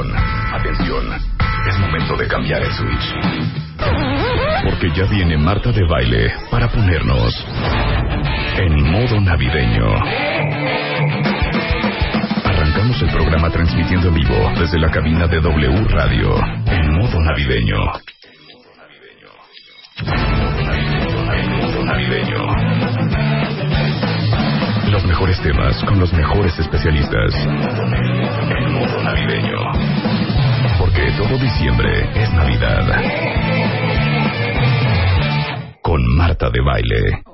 Atención. Es momento de cambiar el switch. Porque ya viene Marta de baile para ponernos en modo navideño. Arrancamos el programa transmitiendo en vivo desde la cabina de W Radio en modo navideño. En modo navideño. Los mejores temas con los mejores especialistas. En modo navideño. Porque todo diciembre es Navidad. Con Marta de Baile.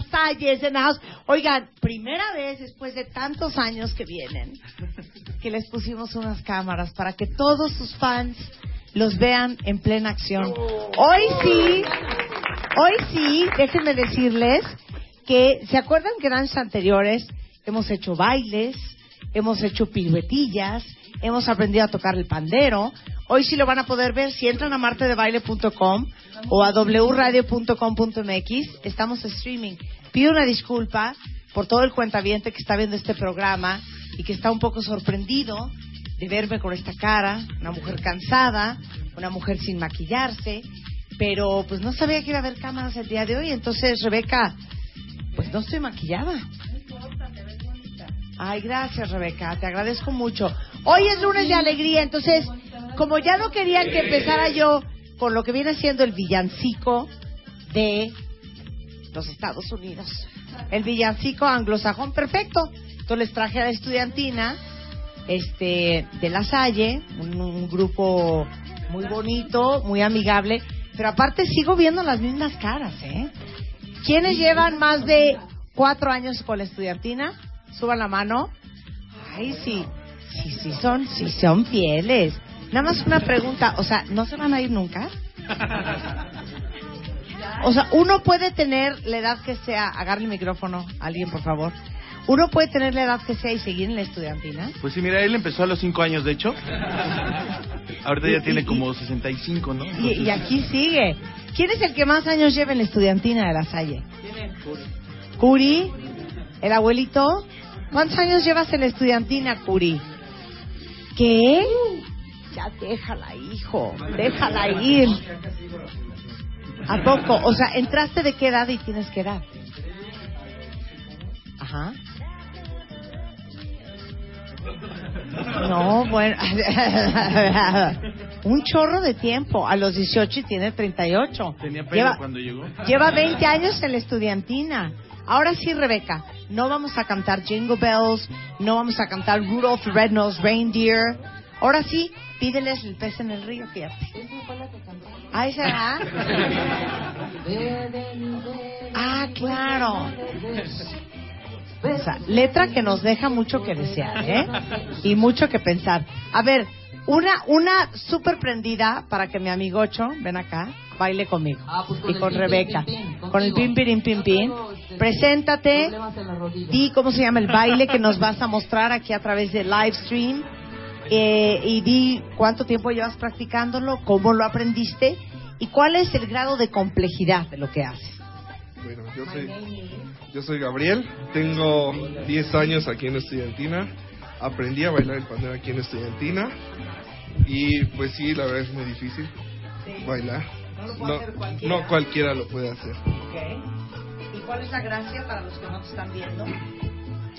Las Salles en. Oigan, primera vez después de tantos años que vienen que les pusimos unas cámaras para que todos sus fans los vean en plena acción. Hoy sí, hoy sí, déjenme decirles que, ¿se acuerdan que en años anteriores hemos hecho bailes, hemos hecho piruetillas, hemos aprendido a tocar el pandero? Hoy sí lo van a poder ver si entran a martedebaile.com o a wradio.com.mx. Estamos streaming. Pido una disculpa por todo el cuentaviente que está viendo este programa y que está un poco sorprendido de verme con esta cara, una mujer cansada, una mujer sin maquillarse, pero pues no sabía que iba a haber cámaras el día de hoy, entonces Rebeca, pues no estoy maquillada. Ay, gracias Rebeca, te agradezco mucho. Hoy es lunes de alegría, entonces, como ya no querían que empezara yo con lo que viene siendo el villancico de los Estados Unidos, el villancico anglosajón, perfecto. Entonces les traje a la estudiantina este de La Salle, un, grupo muy bonito, muy amigable, pero aparte sigo viendo las mismas caras, ¿eh? ¿Quiénes llevan más de cuatro años con la estudiantina? Suban la mano. Ay, sí, sí, sí son, sí son fieles. Nada más una pregunta, o sea, ¿no se van a ir nunca? O sea, uno puede tener la edad que sea, agarre el micrófono, alguien por favor. Uno puede tener la edad que sea y seguir en la estudiantina. Pues sí, mira, él empezó a los 5 años, de hecho. Ahorita Y- ya tiene y- como 65, ¿no? Y, y aquí sigue. ¿Quién es el que más años lleva en la estudiantina de la Salle? Curi, el abuelito. ¿Cuántos años llevas en la estudiantina, Curi? ¿Qué? Ya déjala, hijo. Déjala ir. ¿A poco? O sea, ¿entraste de qué edad y tienes qué edad? Ajá. No, bueno. Un chorro de tiempo. A los 18 y tiene 38. Tenía pelo Lleva, cuando llegó. lleva 20 años en la estudiantina. Ahora sí, Rebeca, no vamos a cantar Jingle Bells, no vamos a cantar Rudolph Red-Nosed Reindeer. Ahora sí, pídeles el pez en el río, fíjate. Ah, esa era. Ah, claro. O sea, letra que nos deja mucho que desear, ¿eh? Y mucho que pensar. A ver, una, una súper prendida para que mi amigocho, ven acá, baile conmigo. Ah, pues con y con Rebeca. pin, pin, con el pin, pin. Luego, este, Preséntate. Di cómo se llama el baile que nos vas a mostrar aquí a través de live stream. Eh, y di cuánto tiempo llevas practicándolo, cómo lo aprendiste y cuál es el grado de complejidad de lo que haces. Bueno, yo soy, yo soy Gabriel, tengo 10 años aquí en Estudiantina, aprendí a bailar el pandero aquí en Estudiantina y pues sí, la verdad es muy difícil bailar. No lo puede hacer cualquiera. no cualquiera lo puede hacer. ¿Y cuál es la gracia para los que no te están viendo?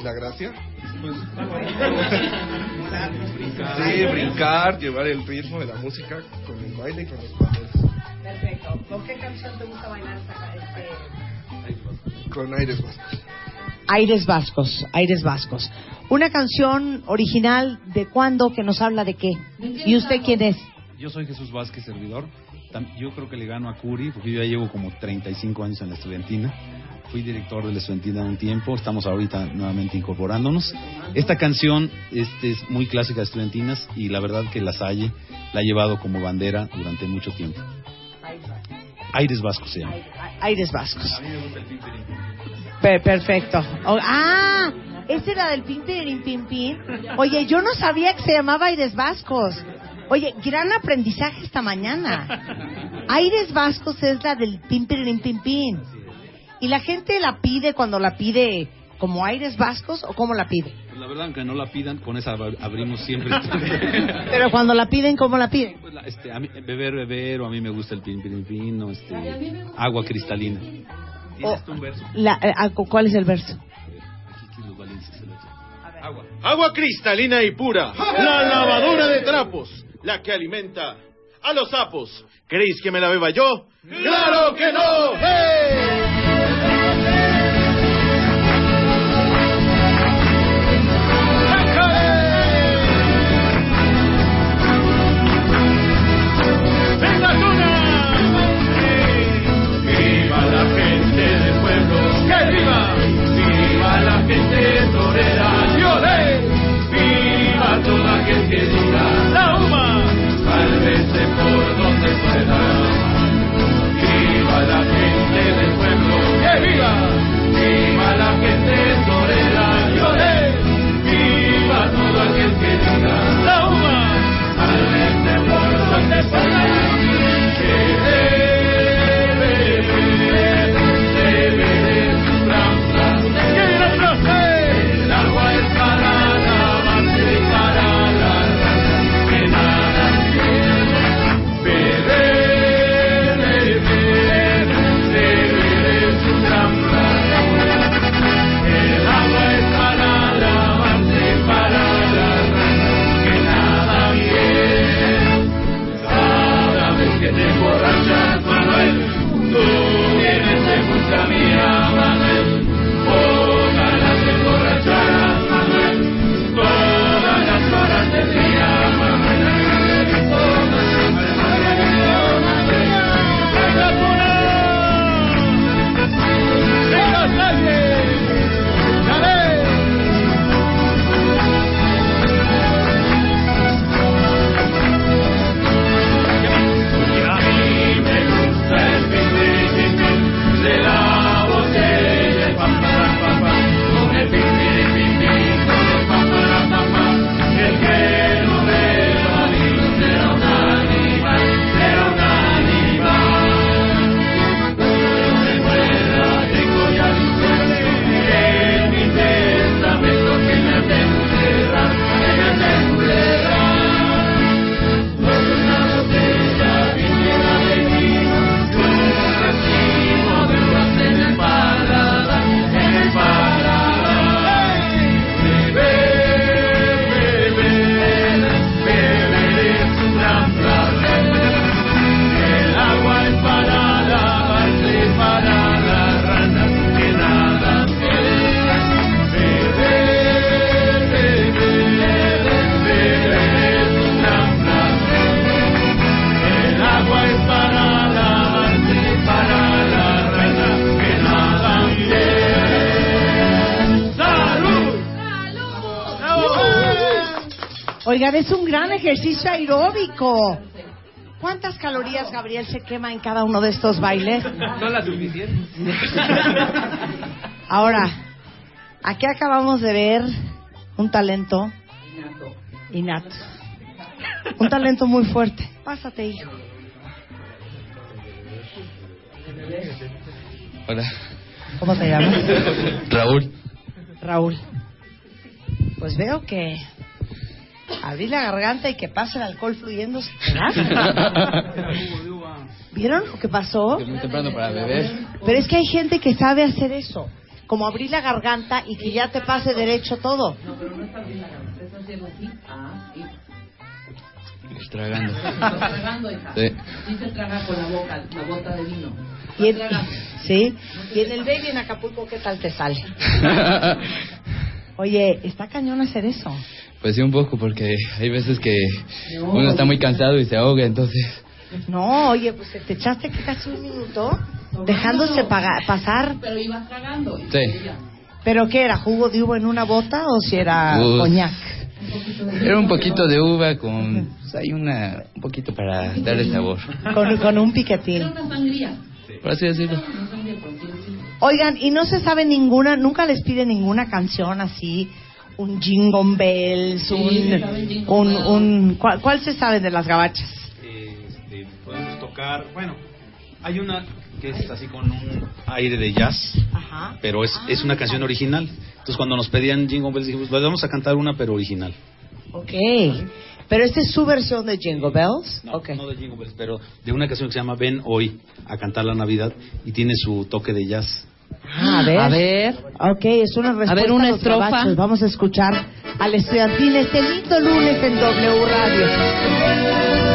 ¿La gracia? Pues, sí, brincar, llevar el ritmo de la música con el baile y con los panderos, Perfecto. ¿Con qué canción te gusta bailar esta, este... con aires vascos. Aires Vascos, Aires Vascos. Una canción original de cuándo que nos habla de qué. ¿Y usted quién es? Yo soy Jesús Vázquez, servidor. Yo creo que le gano a Curi, porque yo ya llevo como 35 años en la estudiantina. Fui director de la estudiantina un tiempo, estamos ahorita nuevamente incorporándonos. Esta canción este, es muy clásica de estudiantinas y la verdad que la Salle la ha llevado como bandera durante mucho tiempo. Aires Vascos se llama. Aires Vascos. Per- perfecto. O- ah, esta era del Pin Pin Pin Pin. Oye, yo no sabía que se llamaba Aires Vascos. Oye, gran aprendizaje esta mañana. Aires Vascos es la del Pin Pin. ¿Y la gente la pide cuando la pide como Aires Vascos o cómo la pide? Pues la verdad, aunque no la pidan, con esa ab- abrimos siempre. Pero cuando la piden, ¿cómo la piden? Pues la- este, a mí- beber, beber, o a mí me gusta el pin, pin, pin, o este, agua cristalina. O- ¿Tienes tú un verso? La- eh, ah, ¿Cuál es el verso? Agua. Agua cristalina y pura, la lavadora de trapos, la que alimenta a los sapos. ¿Queréis que me la beba yo? ¡Claro que no! ¡Hey! Es un gran ejercicio aeróbico. ¿Cuántas calorías, Gabriel, se quema en cada uno de estos bailes? No la suficiente. Ahora, aquí acabamos de ver un talento innato. Un talento muy fuerte. Pásate, hijo. Hola. ¿Cómo te llamas? Raúl. Raúl. Pues veo que abrir la garganta y que pase el alcohol fluyendo. ¿Vieron lo que pasó? Es muy temprano para beber. Pero es que hay gente que sabe hacer eso. Como abrir la garganta y que ya te pase derecho todo. Tragando. Tragando, hija. Sí. Sí se traga con la boca, la bota de vino. Y en, ¿Sí? Y en el baby en Acapulco, ¿qué tal te sale? Oye, está cañón hacer eso. Pues sí, un poco, porque hay veces que uno está muy cansado y se ahoga, entonces. No, oye, pues te echaste que casi un minuto dejándose paga- pasar. Pero ibas tragando. y Sí. ¿Pero qué era? ¿Jugo de uva en una bota o si era coñac? Era un poquito de uva con. Pues hay una. Un poquito para darle sabor. Con, con un Era piquetín. decirlo. Una sangría, por así decirlo. Oigan, ¿y no se sabe ninguna, nunca les pide ninguna canción así? Un Jingle Bells, Sí, un... Jingle un, Bells. un ¿cuál, cuál se sabe de las gabachas? Este, podemos tocar, bueno, hay una que es así con un aire de jazz, Ajá. pero es, es una canción original. Entonces cuando nos pedían Jingle Bells dijimos, pues vamos a cantar una pero original. Ok. Pero esta es su versión de Jingle Bells. No, no de Jingle Bells, pero de una canción que se llama Ven Hoy a cantar la Navidad y tiene su toque de jazz. Ah, a ver. A ver. Ok, es una respuesta ver, una a los estrofa. Vamos a escuchar al estudiantil este lindo lunes en W Radio.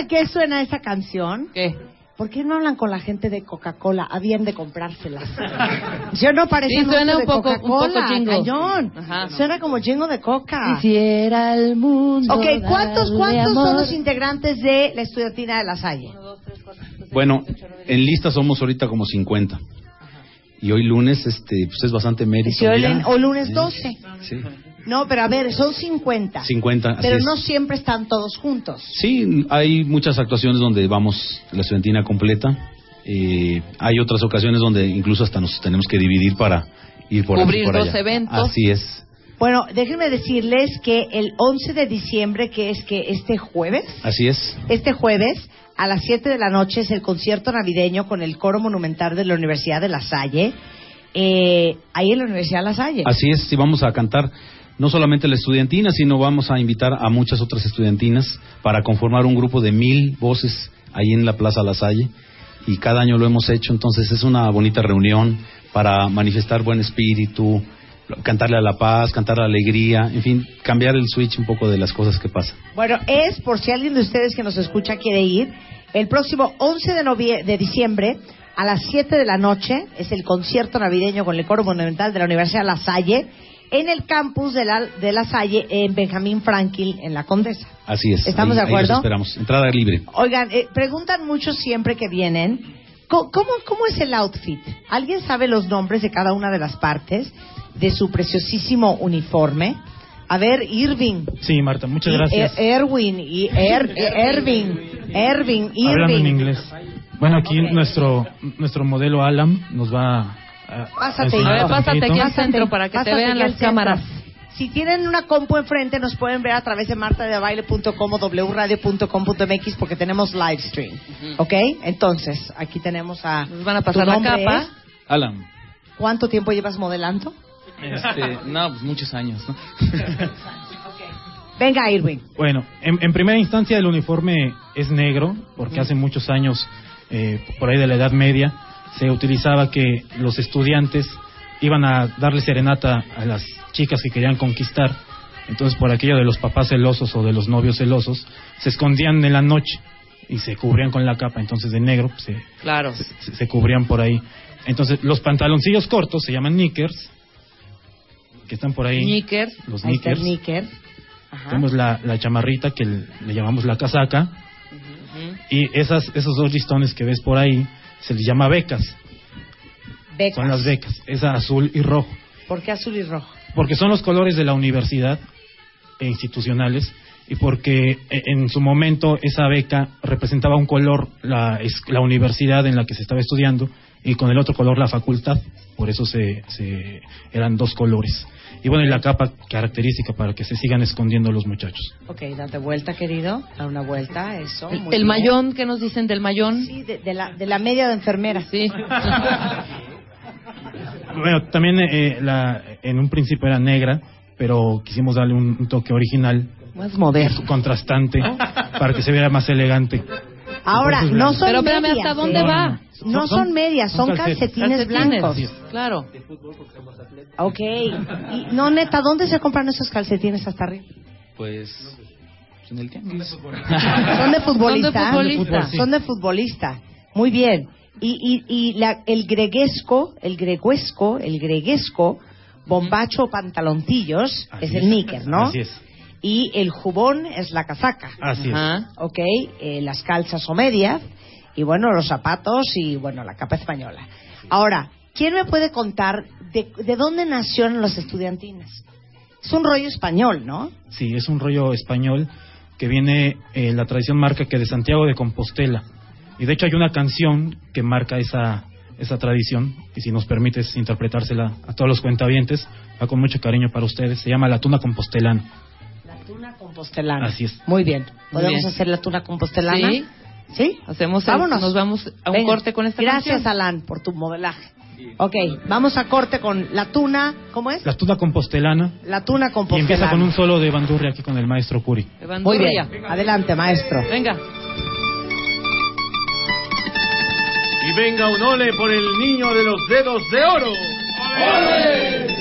A qué suena esa canción. ¿Qué? ¿Por qué no hablan con la gente de Coca-Cola? Habían de comprárselas. Yo no parece Sí, suena un de poco- un Coca-Cola, poco jingle. cañón. Ajá. Suena como jingo de Coca. Quisiera el mundo. Ok, ¿cuántos, cuántos son los integrantes de la estudiantina de la Salle? Bueno, en lista somos ahorita como 50. Y hoy lunes este pues es bastante mérito. Sí, hoy o lunes Sí. 12. Sí. No, pero a ver, son 50. 50, así Pero es. no siempre están todos juntos. Sí, hay muchas actuaciones donde vamos la estudiantina completa. Eh, hay otras ocasiones donde incluso hasta nos tenemos que dividir para ir por aquí, Cubrir por dos allá. eventos. Así es, Bueno, déjenme decirles que el 11 de diciembre, que es que este jueves, así es. este jueves a las 7 de la noche es el concierto navideño con el coro monumental de la Universidad de La Salle. Eh, ahí en la Universidad de La Salle. Así es, sí vamos a cantar no solamente la estudiantina, sino vamos a invitar a muchas otras estudiantinas para conformar un grupo de mil voces ahí en la Plaza La Salle. Y cada año lo hemos hecho, entonces es una bonita reunión para manifestar buen espíritu, cantarle a la paz, cantarle a la alegría, en fin, cambiar el switch un poco de las cosas que pasan. Bueno, es, por si alguien de ustedes que nos escucha quiere ir, el próximo 11 de, novie- de diciembre a las 7 de la noche es el concierto navideño con el coro monumental de la Universidad La Salle en el campus de la, de la Salle en Benjamín Franklin en la Condesa. Así es. ¿Estamos ahí- de acuerdo? Ahí los esperamos. Entrada libre. Oigan, eh, preguntan mucho siempre que vienen, ¿cómo, cómo, cómo es el outfit? ¿Alguien sabe los nombres de cada una de las partes de su preciosísimo uniforme? A ver, Irving. Sí, Marta, muchas y gracias. Er- Erwin y Er- eh, Erving, Erving, Irving. Hablando en inglés. Bueno, aquí nuestro nuestro modelo Alam nos va a, a Pásate, enseñar hijo. un poquito. Pásate aquí al centro. Si tienen una compu enfrente, nos pueden ver a través de martadebaile.com o wradio.com.mx porque tenemos live stream. ¿Ok? Entonces, aquí tenemos a. Nos van a pasar la capa. Alan. ¿Cuánto tiempo llevas modelando? Este, no, pues muchos años, ¿no? Venga, Irwin. Bueno, en, en primera instancia el uniforme es negro, porque hace muchos años, eh, por ahí de la Edad Media, se utilizaba que los estudiantes iban a darle serenata a las chicas que querían conquistar. Entonces, por aquello de los papás celosos o de los novios celosos, se escondían en la noche y se cubrían con la capa, entonces de negro, pues, se, Claro. se, se cubrían por ahí. Entonces, los pantaloncillos cortos se llaman knickers, que están por ahí. Knickers. Los knickers. Ajá. Tenemos la, la chamarrita que le, le llamamos la casaca. Y esas, esos dos listones que ves por ahí se les llama becas. Becas. Son las becas. Esa azul y rojo. ¿Por qué azul y rojo? Porque son los colores de la universidad e institucionales. Y porque e- en su momento esa beca representaba un color, la, es- la universidad en la que se estaba estudiando, y con el otro color la facultad. Por eso se, se eran dos colores. Y bueno, y la capa característica para que se sigan escondiendo los muchachos. Ok, date vuelta, querido. Da una vuelta, eso. El, muy el bien. mayón, ¿qué nos dicen del mayón? Sí, de, de la, de la media de enfermera. Sí. Bueno, también eh, la, en un principio era negra, pero quisimos darle un, un toque original, Más moderno. contrastante, para que se viera más elegante. Ahora, Entonces, no son Pero espérame, medias. ¿hasta dónde ¿eh? va? No son, medias, son, calcetines, calcetines. blancos. Claro. Ok. Y, no, neta, ¿dónde se compran esos calcetines hasta arriba? Pues, en el tianguis. ¿Son de futbolista? Son de futbolista. sí. Son de futbolista. Muy bien. Y, y, y la, el greguesco, el greguesco, el greguesco, bombacho o pantaloncillos, Así es el níquer, ¿no? Así es. Y el jubón es la casaca. Así es. Ajá. Ok, eh, las calzas o medias, y bueno, los zapatos y bueno, la capa española. Ahora, ¿quién me puede contar de, de dónde nacieron los estudiantinas? Es un rollo español, ¿no? Sí, es un rollo español que viene, eh, la tradición marca que de Santiago de Compostela. Y de hecho hay una canción que marca esa, esa tradición, y si nos permites interpretársela a todos los cuentavientes, va con mucho cariño para ustedes, se llama La Tuna Compostelana. Compostelana. Así es. Muy bien. ¿Podemos bien. hacer la tuna compostelana? Sí. ¿Sí? Hacemos el- Vámonos. nos vamos a un Venga. corte con esta Gracias, canción. Alan, por tu modelaje. Ok, vamos a corte con la tuna, ¿cómo es? La Tuna Compostelana, La tuna y compostelana. empieza con un solo de bandurria aquí con el maestro Curi. Muy bien, adelante, maestro. Venga. Y venga un ole por el niño de los dedos de oro. Pasa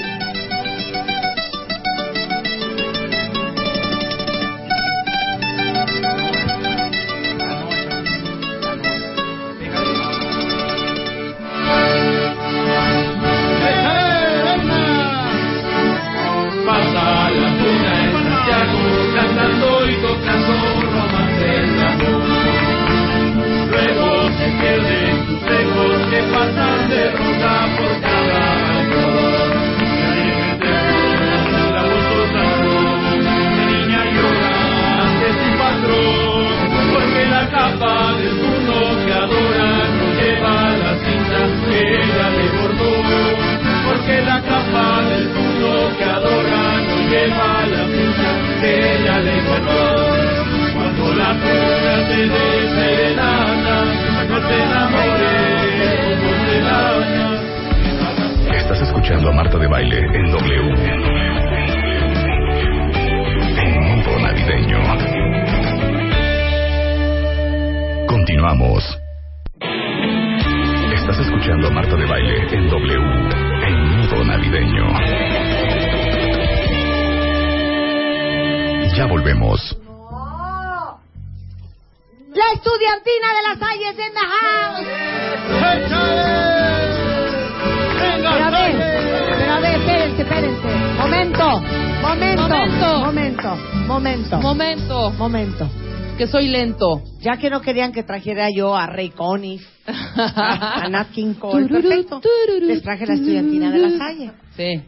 momento. que soy lento. Ya que no querían que trajera yo a Ray Conniff, a Nat King Cole, perfecto. Les traje la estudiantina de la Salle. Sí.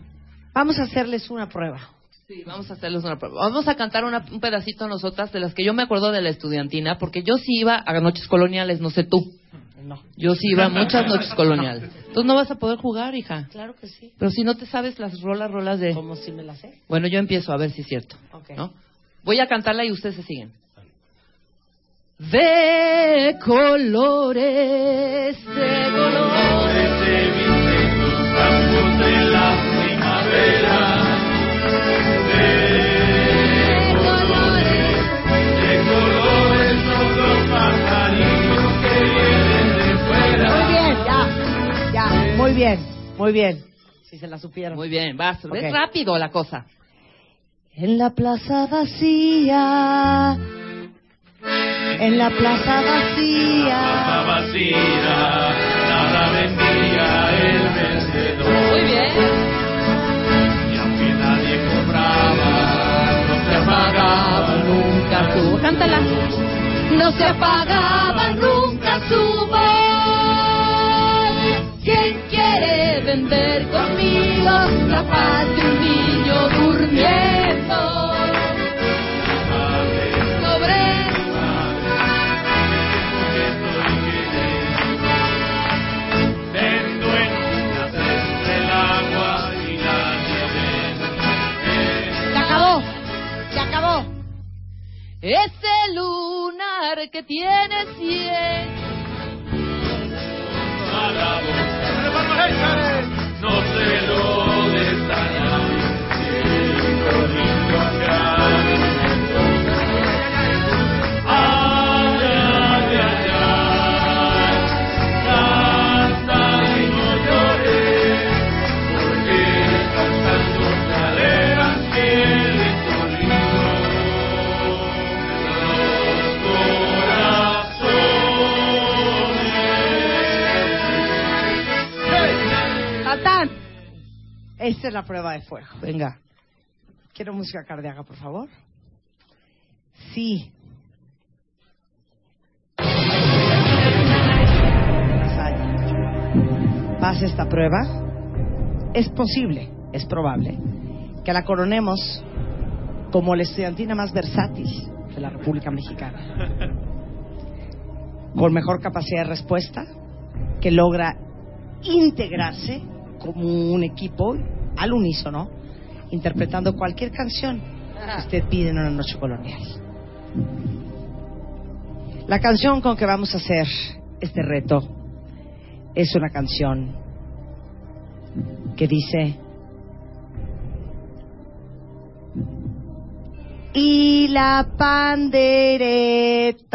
Vamos a hacerles una prueba. Sí, vamos a hacerles una prueba. Vamos a cantar una- un pedacito nosotras de las que yo me acuerdo de la estudiantina, porque yo sí iba a noches coloniales, no sé tú. No. Yo sí iba a muchas noches coloniales. Entonces no vas a poder jugar, hija. Claro que sí. Pero si no te sabes las rolas, rolas de... Como si me la sé. Bueno, yo empiezo a ver si es cierto. Ok. ¿no? Voy a cantarla y ustedes se siguen. De colores, de colores. de los campos de la primavera. De colores, de colores son los pajarillos que vienen de fuera. Muy bien, ya, ya, muy bien, muy bien. Si se la supieron. Muy bien, vas. Ok. Es rápido la cosa. En la plaza vacía, en la plaza Plaza vacía, vacía, nada vendía el vencedor. Muy bien. Y aunque nadie compraba, no se apagaba nunca su Cántala. No se apagaba nunca su voz. ¿Quién quiere vender conmigo la paz de un niño durmiendo? Ese lunar que tiene cien. Esta es la prueba de fuego. Venga. Quiero música cardíaca, por favor. Sí. Pasa esta prueba. Es posible, es probable, que la coronemos como la estudiantina más versátil de la República Mexicana. Con mejor capacidad de respuesta, que logra integrarse como un equipo al unísono, interpretando cualquier canción que usted pide en una noche colonial. La canción con que vamos a hacer este reto es una canción que dice y la pandereta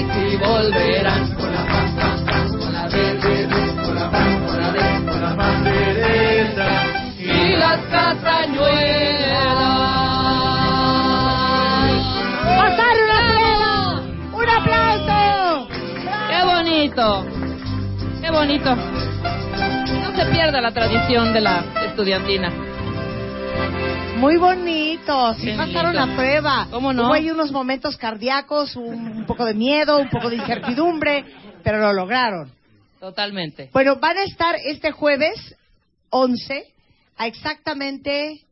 Si volverán. con la paz, paz, paz, con la de, de, de, con la paz, con la de, con la pandereta. Y las castañuelas. ¡Pasaron la prueba! ¡Un aplauso! ¡Qué bonito! ¡Qué bonito! No se pierda la tradición de la estudiantina. Muy bonito, sí pasaron lindo. la prueba. ¿Cómo no? Hubo ahí unos momentos cardíacos, un, un poco de miedo, un poco de incertidumbre, pero lo lograron. Totalmente. Bueno, van a estar este jueves 11 a exactamente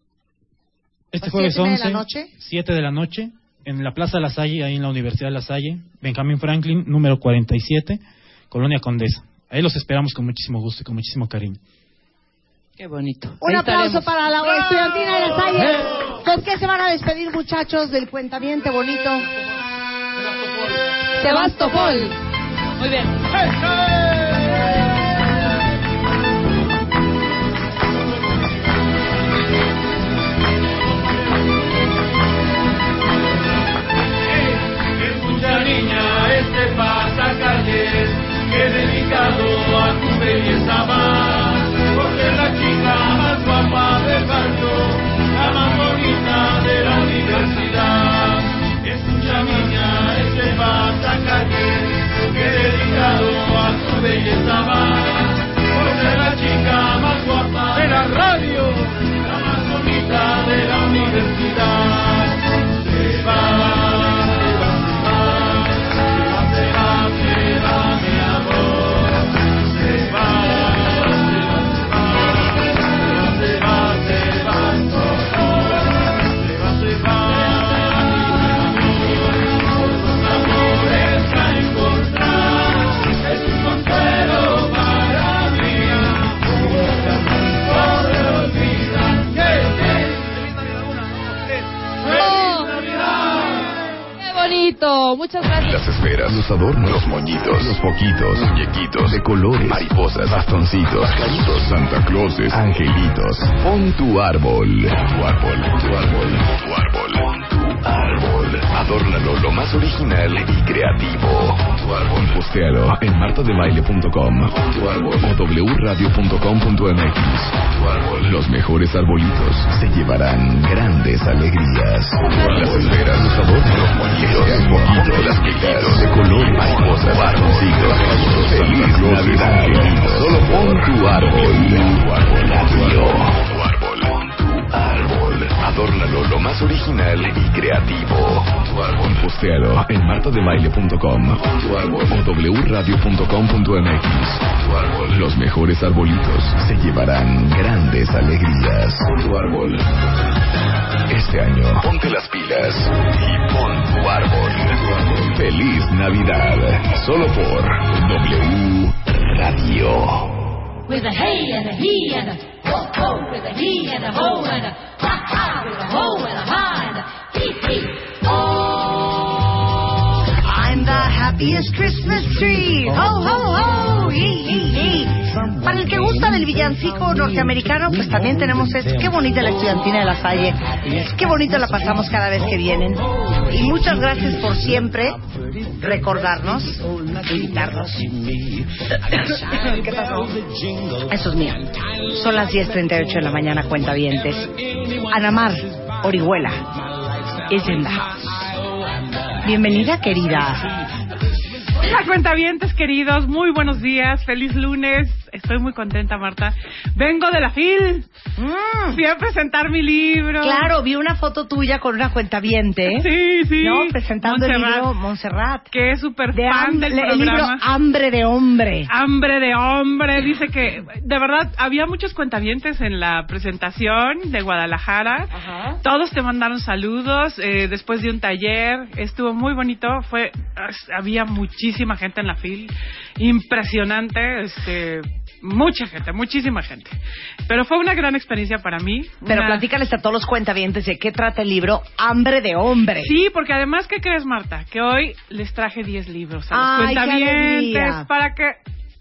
Este ¿Las jueves siete de 11, la noche? 7 de la noche, en la Plaza La Salle, ahí en la Universidad de La Salle, Benjamín Franklin, número 47, Colonia Condesa. Ahí los esperamos con muchísimo gusto y con muchísimo cariño. Qué bonito. Un Ahí aplauso estaremos. para la estudiantina de la Salle. ¿Con qué se van a despedir, muchachos, del cuentamiento bonito? Sebastopol. Muy bien. Escucha niña este pasacalles que dedicado a tu belleza va, tu belleza va, porque la chica más guapa de la radio, la más bonita de la universidad. Muchas gracias. Las esferas, los adornos, los moñitos, los poquitos, muñequitos de colores, mariposas, bastoncitos, pajaritos, Santa Clauses, angelitos. Pon tu árbol. Tu árbol, tu árbol, tu árbol. Tu árbol. Adórnalo lo más original y creativo. Tu árbol. Postéalo en martadebaile.com tu árbol o wradio.com.mx. Tu árbol. Los mejores arbolitos se llevarán grandes alegrías. Las esferas, los adornos, los las piquitos de color, mariposas. Feliz Navidad. Solo pon tu árbol. Tu árbol. Adórnalo lo más original y creativo. Tu árbol. Postéalo en martadebaile.com o wradio.com.mx. Los mejores arbolitos se llevarán grandes alegrías. Tu árbol. Este año, ponte las pilas y pon tu árbol. Feliz Navidad. Solo por W. With a hey and a he and a ho ho, with a he and a ho and a ha ha, with a ho and a ha and a hee hee. Oh, I'm the happiest Christmas tree. Ho, ho, ho. Hi. Para el que gusta del villancico norteamericano, pues también tenemos este. Qué bonita la estudiantina de la Salle. Qué bonito la pasamos cada vez que vienen. Y muchas gracias por siempre recordarnos, invitarnos. ¿Qué pasó? Eso es mío. Son las 10.38 de la mañana, cuentavientes. Anamar Orihuela in the house. Bienvenida, querida. Hola, cuentavientes queridos, muy buenos días, feliz lunes. Estoy muy contenta, Marta. Vengo de la FIL. Fui a presentar mi libro. Mm. Claro, vi una foto tuya con una cuentaviente. Sí, sí. ¿No? Presentando el libro Montserrat. Que es súper De fan del el libro programa. Hambre de Hombre. Hambre de hombre, dice que de verdad había muchos cuentavientes en la presentación de Guadalajara. Todos te mandaron saludos eh, después de un taller, estuvo muy bonito, fue había muchísima gente en la fil, impresionante, este mucha gente, muchísima gente. Pero fue una gran experiencia para mí. Pero una- platícales a todos los cuentavientes de qué trata el libro Hambre de Hombre. Sí, porque además, ¿qué crees, Marta? Que hoy les traje 10 libros a los Ay, cuentavientes para que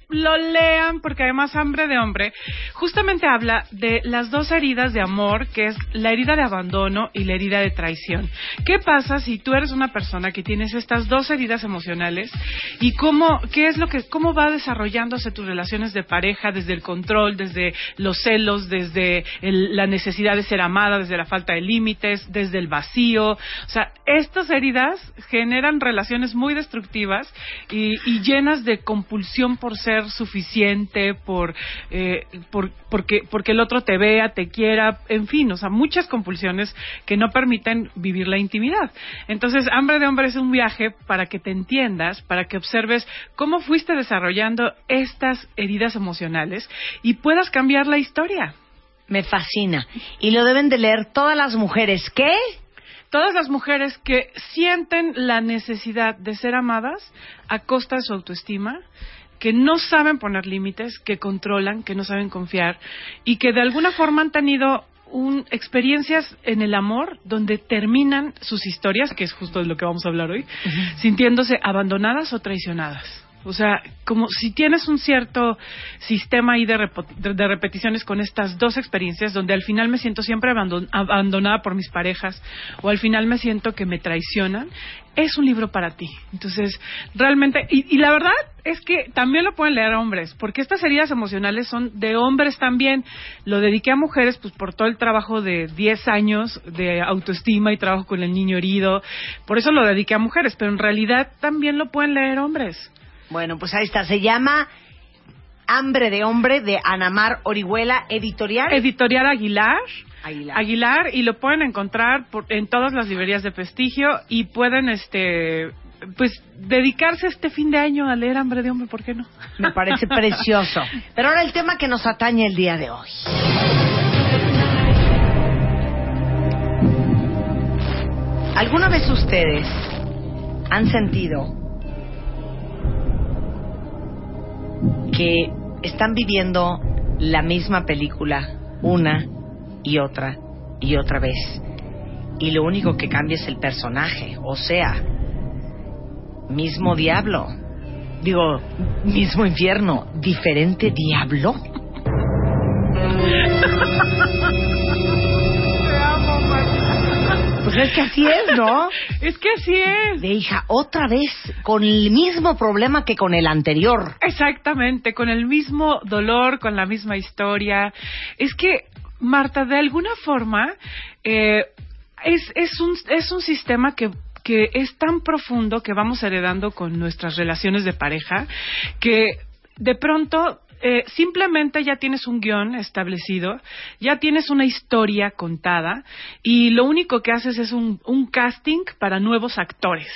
lo lean, porque además Hambre de Hombre justamente habla de las dos heridas de amor, que es la herida de abandono y la herida de traición. ¿Qué pasa si tú eres una persona que tienes estas dos heridas emocionales y cómo, qué es lo que, cómo va desarrollándose tus relaciones de pareja desde el control, desde los celos, desde el- la necesidad de ser amada, desde la falta de límites, desde el vacío? O sea, estas heridas generan relaciones muy destructivas y, y llenas de compulsión por ser ser suficiente, por, eh, por porque porque el otro te vea, te quiera, en fin, o sea, muchas compulsiones que no permiten vivir la intimidad. Entonces, hambre de hombre es un viaje para que te entiendas, para que observes cómo fuiste desarrollando estas heridas emocionales y puedas cambiar la historia. Me fascina. Y lo deben de leer todas las mujeres. ¿Qué? Todas las mujeres que sienten la necesidad de ser amadas a costa de su autoestima, que no saben poner límites, que controlan, que no saben confiar y que de alguna forma han tenido un, experiencias en el amor donde terminan sus historias, que es justo de lo que vamos a hablar hoy, sintiéndose abandonadas o traicionadas. O sea, como si tienes un cierto sistema ahí de, de- repeticiones con estas dos experiencias, donde al final me siento siempre abandon- abandonada por mis parejas, o al final me siento que me traicionan, es un libro para ti. Entonces, realmente, y, y la verdad es que también lo pueden leer hombres, porque estas heridas emocionales son de hombres también. Lo dediqué a mujeres, pues por todo el trabajo de 10 años de autoestima y trabajo con el niño herido. Por eso lo dediqué a mujeres, pero en realidad también lo pueden leer hombres. Bueno, pues ahí está. Se llama Hambre de Hombre de Anamar Orihuela, editorial. Editorial Aguilar. Aguilar. Aguilar y lo pueden encontrar por- en todas las librerías de prestigio y pueden este pues dedicarse este fin de año a leer Hambre de Hombre, ¿por qué no? Me parece precioso. Pero ahora el tema que nos atañe el día de hoy. ¿Alguna vez ustedes han sentido que están viviendo la misma película una y otra y otra vez? Y lo único que cambia es el personaje, o sea, mismo diablo. Digo, mismo infierno, diferente diablo. Pues es que así es, ¿no? Es que así es. De hija, otra vez con el mismo problema que con el anterior. Exactamente, con el mismo dolor, con la misma historia. Es que, Marta, de alguna forma, eh, es, es, un, es un sistema que que es tan profundo que vamos heredando con nuestras relaciones de pareja que de pronto eh, simplemente ya tienes un guion establecido, ya tienes una historia contada y lo único que haces es un, un casting para nuevos actores,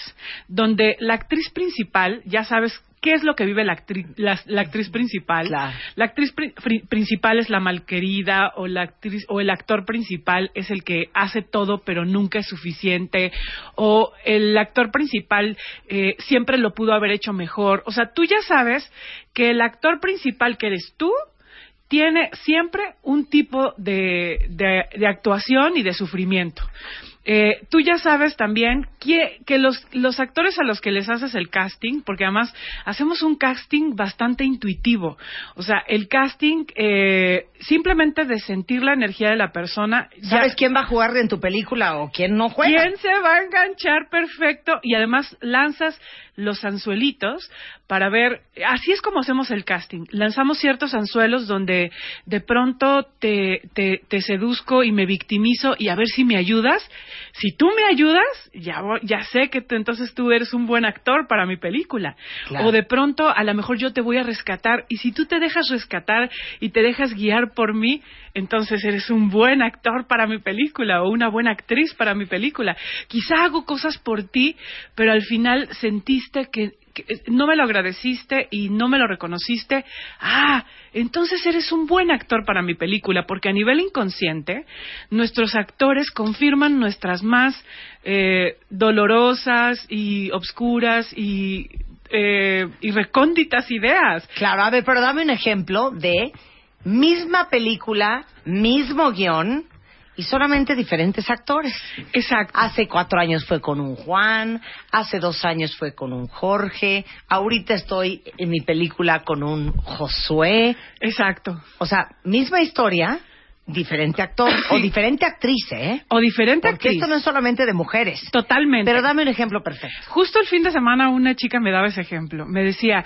donde la actriz principal, ya sabes qué es lo que vive la, actri- la- la actriz principal. La actriz pri- principal es la malquerida o la actriz o el actor principal es el que hace todo pero nunca es suficiente o el actor principal eh, siempre lo pudo haber hecho mejor. O sea, tú ya sabes que el actor principal que eres tú tiene siempre un tipo de, de- de actuación y de sufrimiento. Eh, tú ya sabes también que, que los, los actores a los que les haces el casting, porque además hacemos un casting bastante intuitivo, o sea, el casting eh, simplemente de sentir la energía de la persona. ya- ¿Sabes quién va a jugar en tu película o quién no juega? ¿Quién se va a enganchar perfecto? Y además lanzas los anzuelitos para ver, así es como hacemos el casting. Lanzamos ciertos anzuelos donde de pronto te, te, te seduzco y me victimizo y a ver si me ayudas. Si tú me ayudas, ya, ya sé que tú- entonces tú eres un buen actor para mi película. Claro. O de pronto a lo mejor yo te voy a rescatar y si tú te dejas rescatar y te dejas guiar por mí, entonces eres un buen actor para mi película o una buena actriz para mi película. Quizá hago cosas por ti, pero al final sentiste que no me lo agradeciste y no me lo reconociste. Ah, entonces eres un buen actor para mi película, porque a nivel inconsciente nuestros actores confirman nuestras más eh, dolorosas y obscuras y, eh, y recónditas ideas. Claro, a ver, pero dame un ejemplo de misma película, mismo guion y solamente diferentes actores. Exacto. Hace cuatro años fue con un Juan, hace dos años fue con un Jorge, ahorita estoy en mi película con un Josué. Exacto. O sea, misma historia, diferente actor o diferente actriz, ¿eh? O diferente Porque actriz. esto no es solamente de mujeres. Totalmente. Pero dame un ejemplo perfecto. Justo el fin de semana una chica me daba ese ejemplo. Me decía,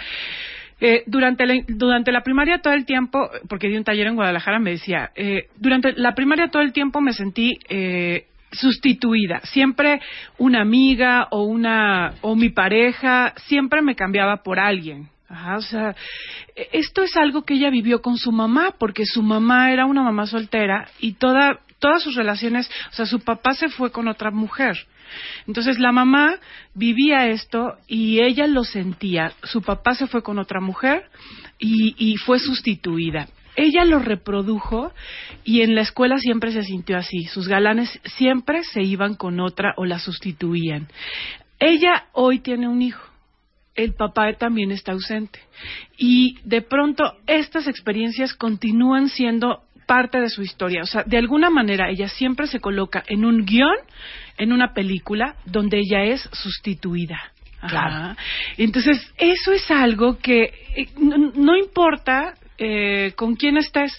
eh, durante, la, durante la primaria todo el tiempo, porque di un taller en Guadalajara, me decía, eh, durante la primaria todo el tiempo me sentí eh, sustituida. Siempre una amiga o una o mi pareja siempre me cambiaba por alguien. Ajá, o sea, esto es algo que ella vivió con su mamá, porque su mamá era una mamá soltera y toda, todas sus relaciones, o sea, su papá se fue con otra mujer. Entonces la mamá vivía esto y ella lo sentía. Su papá se fue con otra mujer y, fue sustituida. Ella lo reprodujo y en la escuela siempre se sintió así. Sus galanes siempre se iban con otra o la sustituían. Ella hoy tiene un hijo el papá también está ausente. Y de pronto estas experiencias continúan siendo parte de su historia. O sea, de alguna manera ella siempre se coloca en un guion, en una película, donde ella es sustituida. Ajá. Claro. Entonces, eso es algo que eh, no, no importa eh, con quién estés.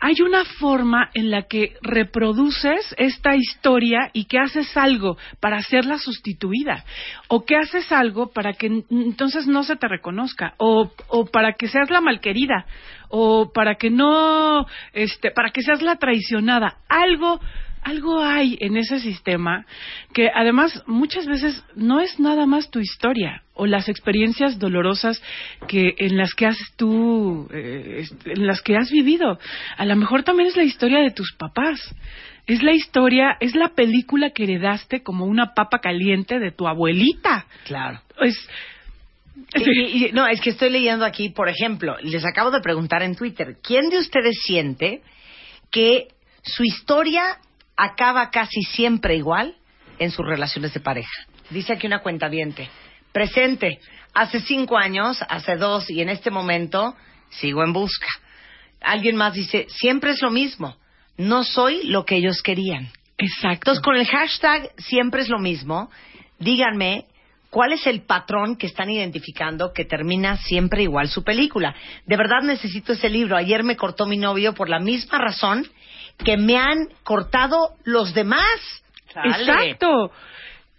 Hay una forma en la que reproduces esta historia y que haces algo para hacerla sustituida o que haces algo para que entonces no se te reconozca o, o para que seas la malquerida o para que no este para que seas la traicionada algo algo hay en ese sistema que además muchas veces no es nada más tu historia o las experiencias dolorosas que en las que has tú eh, en las que has vivido. A lo mejor también es la historia de tus papás. Es la historia es la película que heredaste como una papa caliente de tu abuelita. Claro. es Y- y- no, es que estoy leyendo aquí, por ejemplo, les acabo de preguntar en Twitter, ¿quién de ustedes siente que su historia acaba casi siempre igual en sus relaciones de pareja? Dice aquí una cuenta presente, hace cinco años, hace dos y en este momento sigo en busca. Alguien más dice, siempre es lo mismo, no soy lo que ellos querían. Exacto. Entonces, con el hashtag siempre es lo mismo, díganme cuál es el patrón que están identificando que termina siempre igual su película. De verdad necesito ese libro. Ayer me cortó mi novio por la misma razón que me han cortado los demás. Exacto.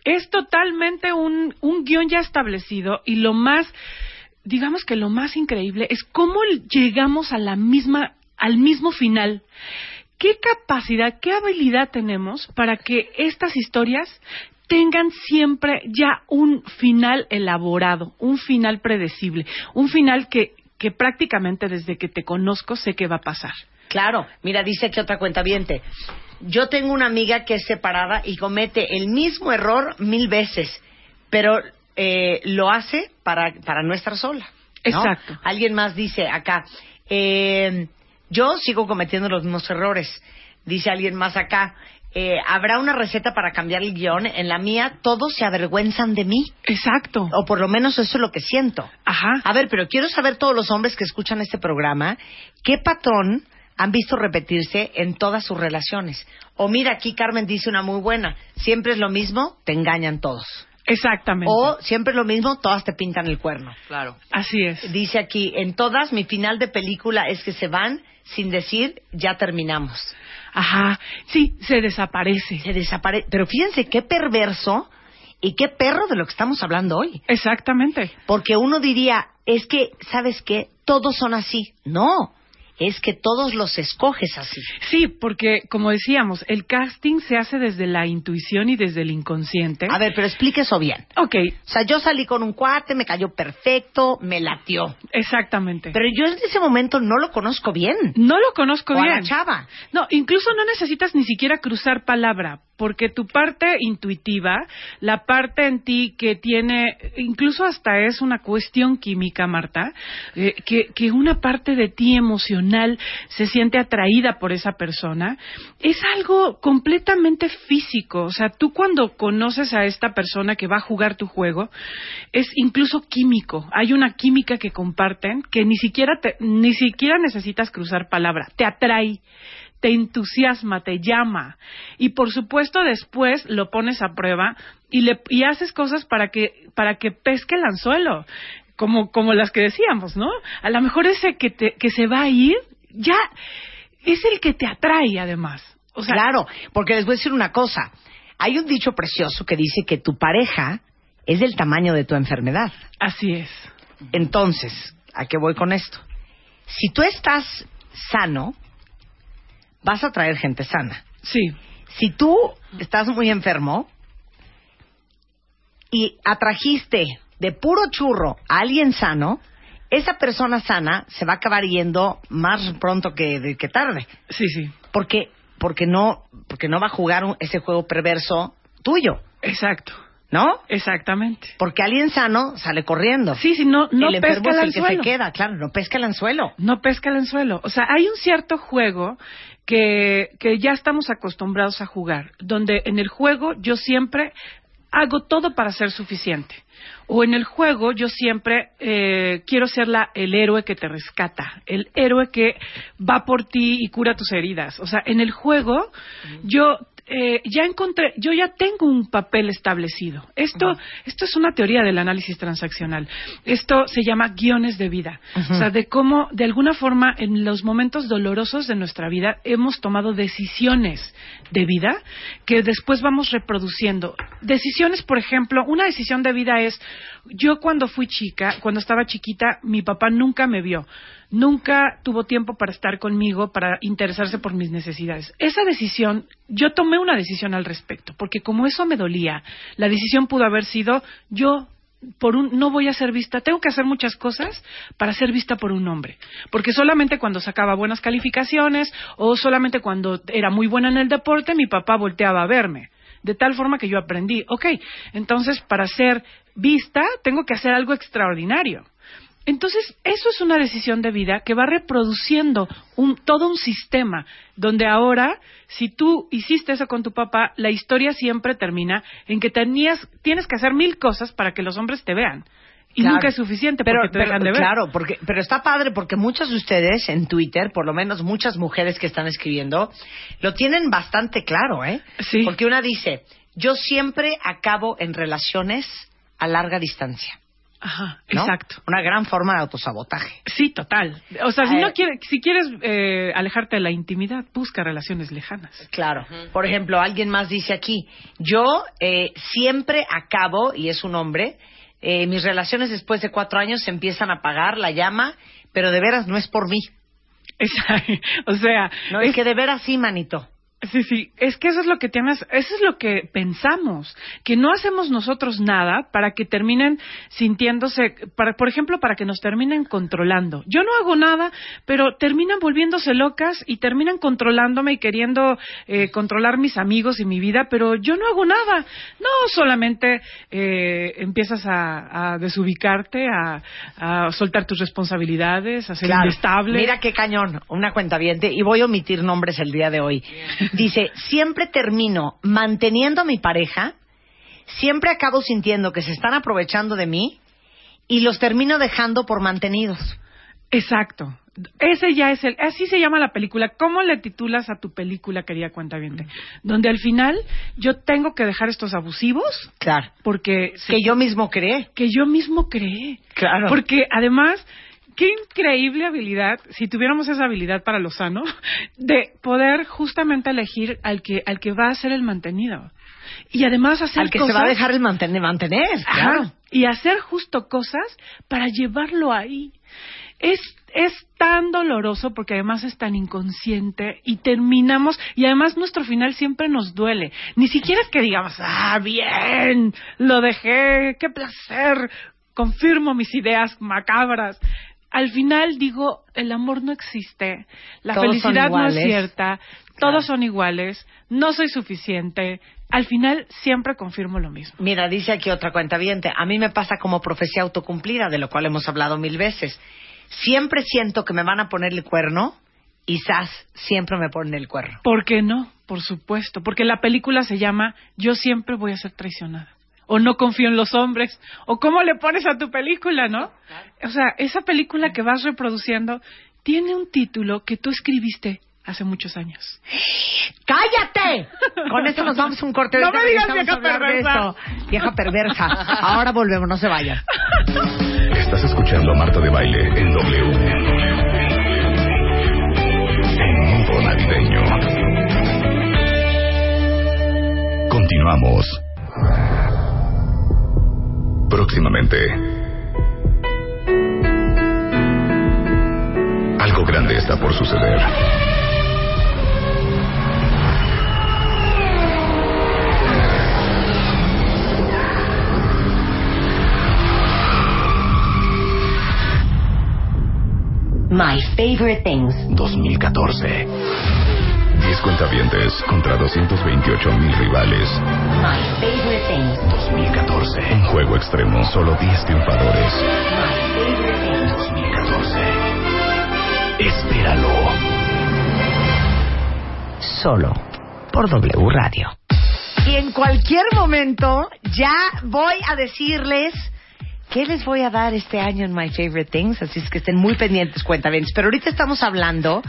Es totalmente un, un guion ya establecido y lo más, digamos que lo más increíble es cómo llegamos a la misma, al mismo final. ¿Qué capacidad, qué habilidad tenemos para que estas historias tengan siempre ya un final elaborado, un final predecible, un final que, que prácticamente desde que te conozco sé que va a pasar? Claro, mira, dice que otra cuenta Yo tengo una amiga que es separada y comete el mismo error mil veces, pero eh, lo hace para, para no estar sola. ¿no? Exacto. Alguien más dice acá, eh, yo sigo cometiendo los mismos errores. Dice alguien más acá, eh, habrá una receta para cambiar el guion. En la mía todos se avergüenzan de mí. Exacto. O por lo menos eso es lo que siento. Ajá. A ver, pero quiero saber todos los hombres que escuchan este programa, ¿qué patrón han visto repetirse en todas sus relaciones? O mira, aquí Carmen dice una muy buena, siempre es lo mismo, te engañan todos. Exactamente. O siempre es lo mismo, todas te pintan el cuerno. Claro. Así es. Dice aquí, en todas mi final de película es que se van sin decir ya terminamos. Ajá, sí, se desaparece. Se desaparece. Pero fíjense qué perverso y qué perro de lo que estamos hablando hoy. Exactamente. Porque uno diría, es que, ¿sabes qué? Todos son así. No, es que todos los escoges así. Sí, porque como decíamos, el casting se hace desde la intuición y desde el inconsciente. A ver, pero explique eso bien. Ok, O sea, yo salí con un cuate, me cayó perfecto, me latió. exactamente. Pero yo en ese momento no lo conozco bien. no lo conozco O a bien. la chava. No, incluso no necesitas ni siquiera cruzar palabra, porque tu parte intuitiva, la parte en ti que tiene, incluso hasta es una cuestión química, Marta, eh, que, que una parte de ti emocional se siente atraída por esa persona, es algo completamente físico. O sea, tú cuando conoces a esta persona que va a jugar tu juego, es incluso químico. Hay una química que comparten que ni siquiera, te- ni siquiera necesitas cruzar palabra, te atrae te entusiasma, te llama. Y por supuesto después lo pones a prueba y, le, y haces cosas para que, para que pesque el anzuelo. Como, como las que decíamos, ¿no? A lo mejor ese que, te, que se va a ir, ya es el que te atrae además. O sea, claro, porque les voy a decir una cosa. Hay un dicho precioso que dice que tu pareja es del tamaño de tu enfermedad. Así es. Entonces, ¿a qué voy con esto? Si tú estás sano, vas a traer gente sana. Sí. Si tú estás muy enfermo y atrajiste de puro churro a alguien sano, esa persona sana se va a acabar yendo más pronto que, de- que tarde. Sí, sí. Porque, porque, no, porque no va a jugar un- ese juego perverso tuyo. Exacto. ¿No? Exactamente. Porque alguien sano sale corriendo. Sí, sí, no, no el enfermo pesca es el el que anzuelo. se queda, claro, no pesca el anzuelo. No pesca el anzuelo. O sea, hay un cierto juego que, que ya estamos acostumbrados a jugar, donde en el juego yo siempre hago todo para ser suficiente. O en el juego yo siempre eh, quiero ser la, el héroe que te rescata, el héroe que va por ti y cura tus heridas. O sea, en el juego yo eh, ya encontré, yo ya tengo un papel establecido. Esto, esto es una teoría del análisis transaccional. Esto se llama guiones de vida. O sea, de cómo, de alguna forma, en los momentos dolorosos de nuestra vida hemos tomado decisiones de vida que después vamos reproduciendo. Decisiones, por ejemplo, una decisión de vida es, yo cuando fui chica, cuando estaba chiquita, mi papá nunca me vio. Nunca tuvo tiempo para estar conmigo, para interesarse por mis necesidades. Esa decisión, yo tomé una decisión al respecto, porque como eso me dolía, la decisión pudo haber sido, yo por un, no voy a ser vista, tengo que hacer muchas cosas para ser vista por un hombre. Porque solamente cuando sacaba buenas calificaciones o solamente cuando era muy buena en el deporte, mi papá volteaba a verme. De tal forma que yo aprendí, ok, entonces para ser vista tengo que hacer algo extraordinario. Entonces, eso es una decisión de vida que va reproduciendo un, todo un sistema donde ahora, si tú hiciste eso con tu papá, la historia siempre termina en que tenías, tienes que hacer mil cosas para que los hombres te vean. Y Claro. nunca es suficiente pero, porque te pero- dejan de ver. Claro, porque, pero está padre porque muchos de ustedes en Twitter, por lo menos muchas mujeres que están escribiendo, lo tienen bastante claro, ¿eh? Sí. Porque una dice, yo siempre acabo en relaciones a larga distancia. Ajá, ¿no? exacto. Una gran forma de autosabotaje. Sí, total. O sea, si, no quiere, si quieres eh, alejarte de la intimidad, busca relaciones lejanas. Claro. Por ejemplo, alguien más dice aquí, yo eh, siempre acabo, y es un hombre, eh, mis relaciones después de cuatro años se empiezan a apagar la llama, pero de veras no es por mí. o sea, no es que de veras sí, manito. Sí, sí, es que eso es lo que tienes, eso es lo que pensamos, que no hacemos nosotros nada para que terminen sintiéndose, para, por ejemplo, para que nos terminen controlando. Yo no hago nada, pero terminan volviéndose locas y terminan controlándome y queriendo eh, controlar mis amigos y mi vida, pero yo no hago nada. No, solamente eh, empiezas a, a desubicarte, a, a soltar tus responsabilidades, a ser Claro. inestable. Mira qué cañón, una cuenta bien, y voy a omitir nombres el día de hoy. Dice, siempre termino manteniendo a mi pareja, siempre acabo sintiendo que se están aprovechando de mí y los termino dejando por mantenidos. Exacto. Ese ya es el, así se llama la película. ¿Cómo le titulas a tu película, querida cuentaviente? Donde al final yo tengo que dejar estos abusivos. Claro. Porque. Que yo mismo creé. Que yo mismo creé. Claro. Porque además, qué increíble habilidad, si tuviéramos esa habilidad para lo sano, de poder justamente elegir al que, al que va a ser el mantenido. Y además hacer Al que cosas. se va a dejar el mantener, mantener Ajá. claro. Y hacer justo cosas para llevarlo ahí. Es, es tan doloroso porque además es tan inconsciente y terminamos, y además nuestro final siempre nos duele. Ni siquiera es que digamos, ah, bien, lo dejé, qué placer, confirmo mis ideas macabras. Al final digo, el amor no existe, la Todos felicidad no es cierta, todos son iguales, no soy suficiente. Al final siempre confirmo lo mismo. Mira, dice aquí otra cuenta A mí me pasa como profecía autocumplida, de lo cual hemos hablado mil veces. Siempre siento que me van a poner el cuerno y zas, siempre me ponen el cuerno. ¿Por qué no? Por supuesto, porque la película se llama Yo siempre voy a ser traicionada. O no confío en los hombres. O cómo le pones a tu película, ¿no? O sea, esa película que vas reproduciendo tiene un título que tú escribiste hace muchos años. ¡Cállate! Con esto nos vamos a un corte. No Ahorita me digas vieja de perversa. Vieja perversa. Ahora volvemos, no se vayan. Estás escuchando a Marta de Baile en W. En modo navideño. Continuamos. Próximamente. Algo grande está por suceder. My Favorite Things. 2014. 10 cuentavientes contra 228 mil rivales. My Favorite Things. 2014. Un juego extremo, solo 10 triunfadores. My Favorite Things. 2014. Espéralo. Solo por W Radio. Y en cualquier momento ya voy a decirles qué les voy a dar este año en My Favorite Things, así es que estén muy pendientes, cuentavientes. Pero ahorita estamos hablando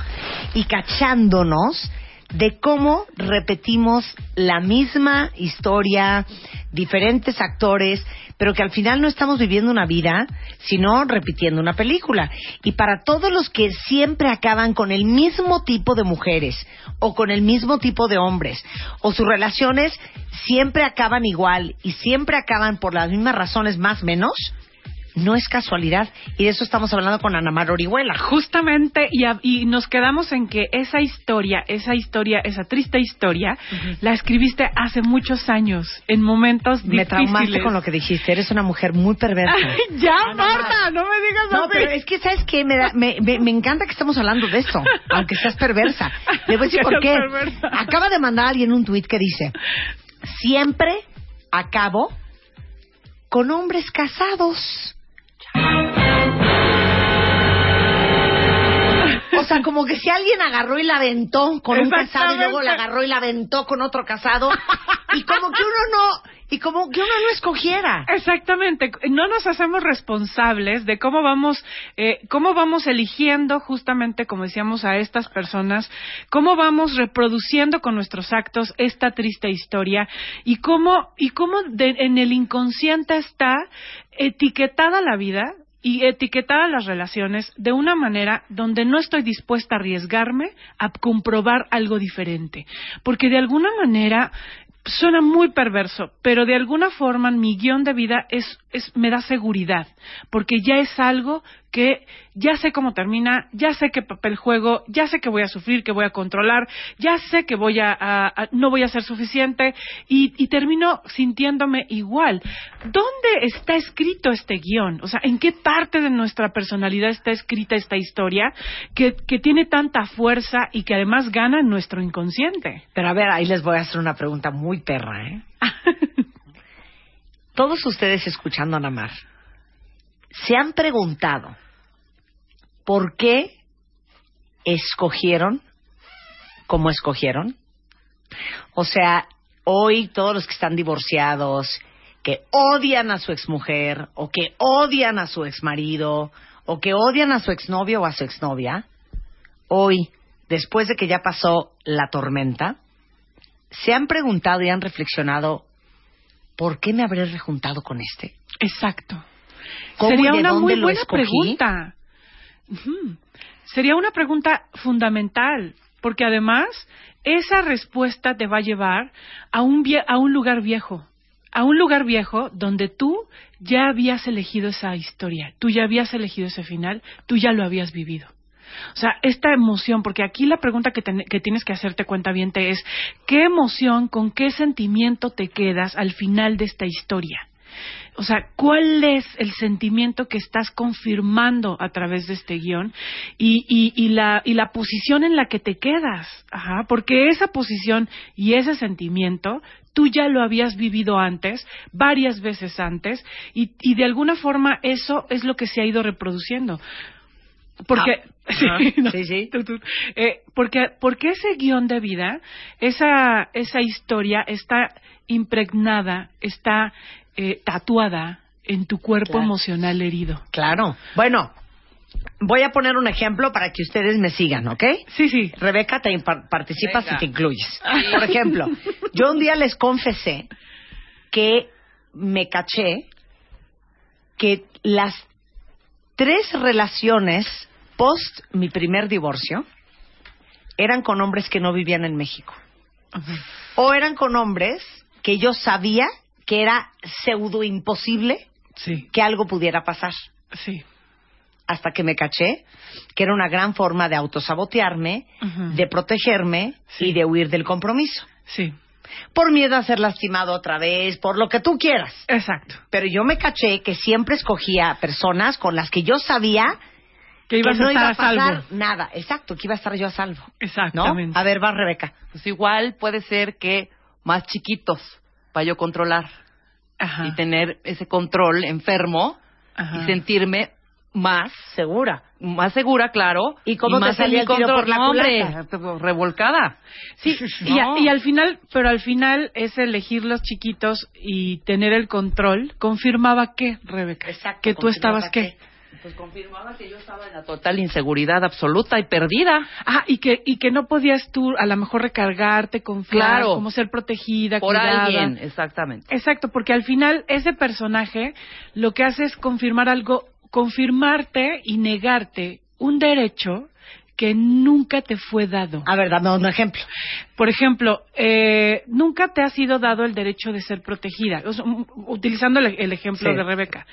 y cachándonos de cómo repetimos la misma historia, diferentes actores, pero que al final no estamos viviendo una vida, sino repitiendo una película. Y para todos los que siempre acaban con el mismo tipo de mujeres o con el mismo tipo de hombres, o sus relaciones siempre acaban igual y siempre acaban por las mismas razones más menos, no es casualidad. Y de eso estamos hablando con Ana Mar Orihuela. Justamente, y, a- y nos quedamos en que esa historia, esa historia, esa triste historia, la escribiste hace muchos años, en momentos Me traumaste difíciles. con lo que dijiste. Eres una mujer muy perversa. Ay, ya, Ana Marta, no me digas No, así. pero es que, ¿sabes qué? Me, da- me, me, me encanta que estemos hablando de eso, aunque seas perversa. Le voy a decir por qué. perversa. Acaba de mandar alguien un tuit que dice, siempre acabo con hombres casados. O sea, como que si alguien agarró y la aventó con un casado y luego la agarró y la aventó con otro casado y como que uno no y como que uno no escogiera. Exactamente, no nos hacemos responsables de cómo vamos, eh, cómo vamos eligiendo justamente, como decíamos, a estas personas, cómo vamos reproduciendo con nuestros actos esta triste historia y cómo y cómo de- en el inconsciente está etiquetada la vida y etiquetada las relaciones de una manera donde no estoy dispuesta a arriesgarme a comprobar algo diferente, porque de alguna manera suena muy perverso, pero de alguna forma mi guion de vida es, es me da seguridad, porque ya es algo que ya sé cómo termina, ya sé qué papel juego, ya sé que voy a sufrir, que voy a controlar, ya sé que voy a, a- a- no voy a ser suficiente y, y termino sintiéndome igual. ¿Dónde está escrito este guion? O sea, ¿en qué parte de nuestra personalidad está escrita esta historia que, que tiene tanta fuerza y que además gana en nuestro inconsciente? Pero a ver, ahí les voy a hacer una pregunta muy perra, ¿eh? Todos ustedes escuchando a Namar, ¿se han preguntado por qué escogieron como escogieron? O sea, hoy todos los que están divorciados, que odian a su exmujer, o que odian a su exmarido, o que odian a su exnovio o a su exnovia, hoy, después de que ya pasó la tormenta, ¿se han preguntado y han reflexionado por qué me habré rejuntado con este? Exacto. ¿Cómo Sería una muy buena escogí? pregunta. Sería una pregunta fundamental, porque además esa respuesta te va a llevar a un, vie- a un lugar viejo, a un lugar viejo donde tú ya habías elegido esa historia, tú ya habías elegido ese final, tú ya lo habías vivido. O sea, esta emoción, porque aquí la pregunta que, que tienes que hacerte cuenta bien es, ¿qué emoción, con qué sentimiento te quedas al final de esta historia? O sea, ¿cuál es el sentimiento que estás confirmando a través de este guion y, y, y la, y la posición en la que te quedas? Ajá, porque esa posición y ese sentimiento tú ya lo habías vivido antes, varias veces antes, y, y de alguna forma eso es lo que se ha ido reproduciendo. Porque, Ah, Sí, no, sí, sí. tú, tú. Eh, porque, porque ese guion de vida, esa, esa historia está impregnada, está eh, tatuada en tu cuerpo Claro. emocional herido. Claro. Bueno, voy a poner un ejemplo para que ustedes me sigan, ¿ok? Sí, sí. Rebeca, te par- participas Venga. y te incluyes. Por ejemplo, yo un día les confesé que me caché que las tres relaciones post mi primer divorcio eran con hombres que no vivían en México. O eran con hombres que yo sabía que era pseudo imposible Sí, que algo pudiera pasar. sí. Hasta que me caché que era una gran forma de autosabotearme, de protegerme Sí. y de huir del compromiso. Sí, Por miedo a ser lastimado otra vez, por lo que tú quieras. exacto. Pero yo me caché que siempre escogía personas con las que yo sabía Que ibas a no estar iba a a pasar salvo. nada. Exacto, que iba a estar yo a salvo. ¿No? Exactamente. A ver, va Rebeca. Pues igual puede ser que más chiquitos para yo controlar Ajá. y tener ese control enfermo Ajá. y sentirme más segura, más segura, claro. ¿Y cómo te más en salía el tiro control. por la hombre, culata? revolcada. Sí, y, a- y al final, pero al final es elegir los chiquitos y tener el control. ¿Confirmaba qué, Rebeca? que tú estabas qué. Pues confirmaba que yo estaba en la total inseguridad absoluta y perdida. Ah, y que, y que no podías tú a lo mejor recargarte, confiar, Claro. como ser protegida, Por cuidada. alguien, exactamente. Exacto, porque al final ese personaje lo que hace es confirmar algo, confirmarte y negarte un derecho que nunca te fue dado. A ver, dame un ejemplo. Por ejemplo, eh, nunca te ha sido dado el derecho de ser protegida, O sea, m- utilizando el, el ejemplo Sí. de Rebeca.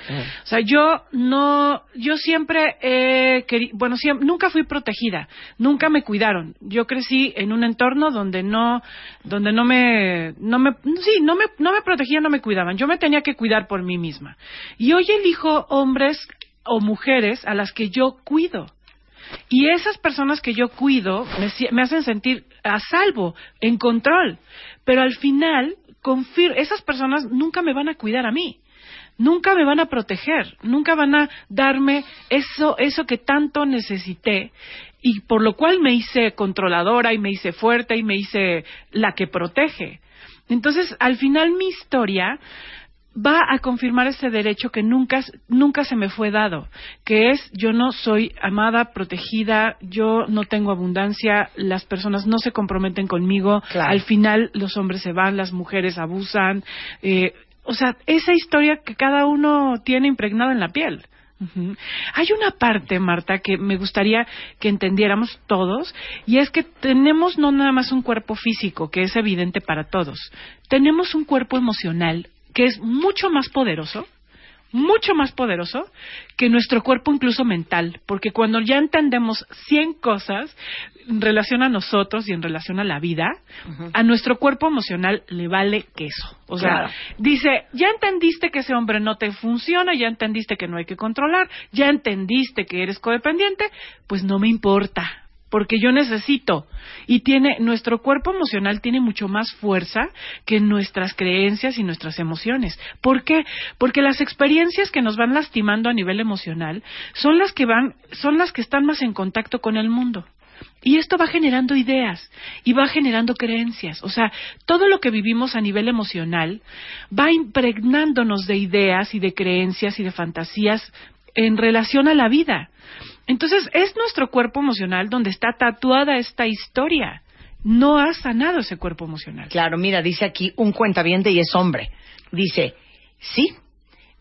O sea, yo no, yo siempre he queri- bueno, siem- nunca fui protegida, nunca me cuidaron. Yo crecí en un entorno donde no, donde no me, no me, sí, no me, no me protegían, no me cuidaban. Yo me tenía que cuidar por mí misma. Y hoy elijo hombres o mujeres a las que yo cuido. Y esas personas que yo cuido me, me hacen sentir a salvo, en control. Pero al final, esas personas nunca me van a cuidar a mí. Nunca me van a proteger, nunca van a darme eso, eso que tanto necesité y por lo cual me hice controladora y me hice fuerte y me hice la que protege. Entonces, al final mi historia va a confirmar ese derecho que nunca, nunca se me fue dado, que es yo no soy amada, protegida, yo no tengo abundancia, las personas no se comprometen conmigo, al final los hombres se van, las mujeres abusan, eh, o sea, esa historia que cada uno tiene impregnada en la piel. Hay una parte, Marta, que me gustaría que entendiéramos todos, y es que tenemos no nada más un cuerpo físico, que es evidente para todos, tenemos un cuerpo emocional que es mucho más poderoso, mucho más poderoso que nuestro cuerpo incluso mental, porque cuando ya entendemos 100 cosas en relación a nosotros y en relación a la vida, a nuestro cuerpo emocional le vale queso. O sea, dice, ya entendiste que ese hombre no te funciona, ya entendiste que no hay que controlar, ya entendiste que eres codependiente, pues no me importa. Porque yo necesito. Y tiene, nuestro cuerpo emocional tiene mucho más fuerza que nuestras creencias y nuestras emociones. ¿Por qué? Porque las experiencias que nos van lastimando a nivel emocional son las que van, son las que están más en contacto con el mundo. Y esto va generando ideas y va generando creencias. O sea, todo lo que vivimos a nivel emocional va impregnándonos de ideas y de creencias y de fantasías en relación a la vida. Entonces, es nuestro cuerpo emocional donde está tatuada esta historia. No ha sanado ese cuerpo emocional. Claro, mira, dice aquí un cuentaviente y es hombre. Dice, sí,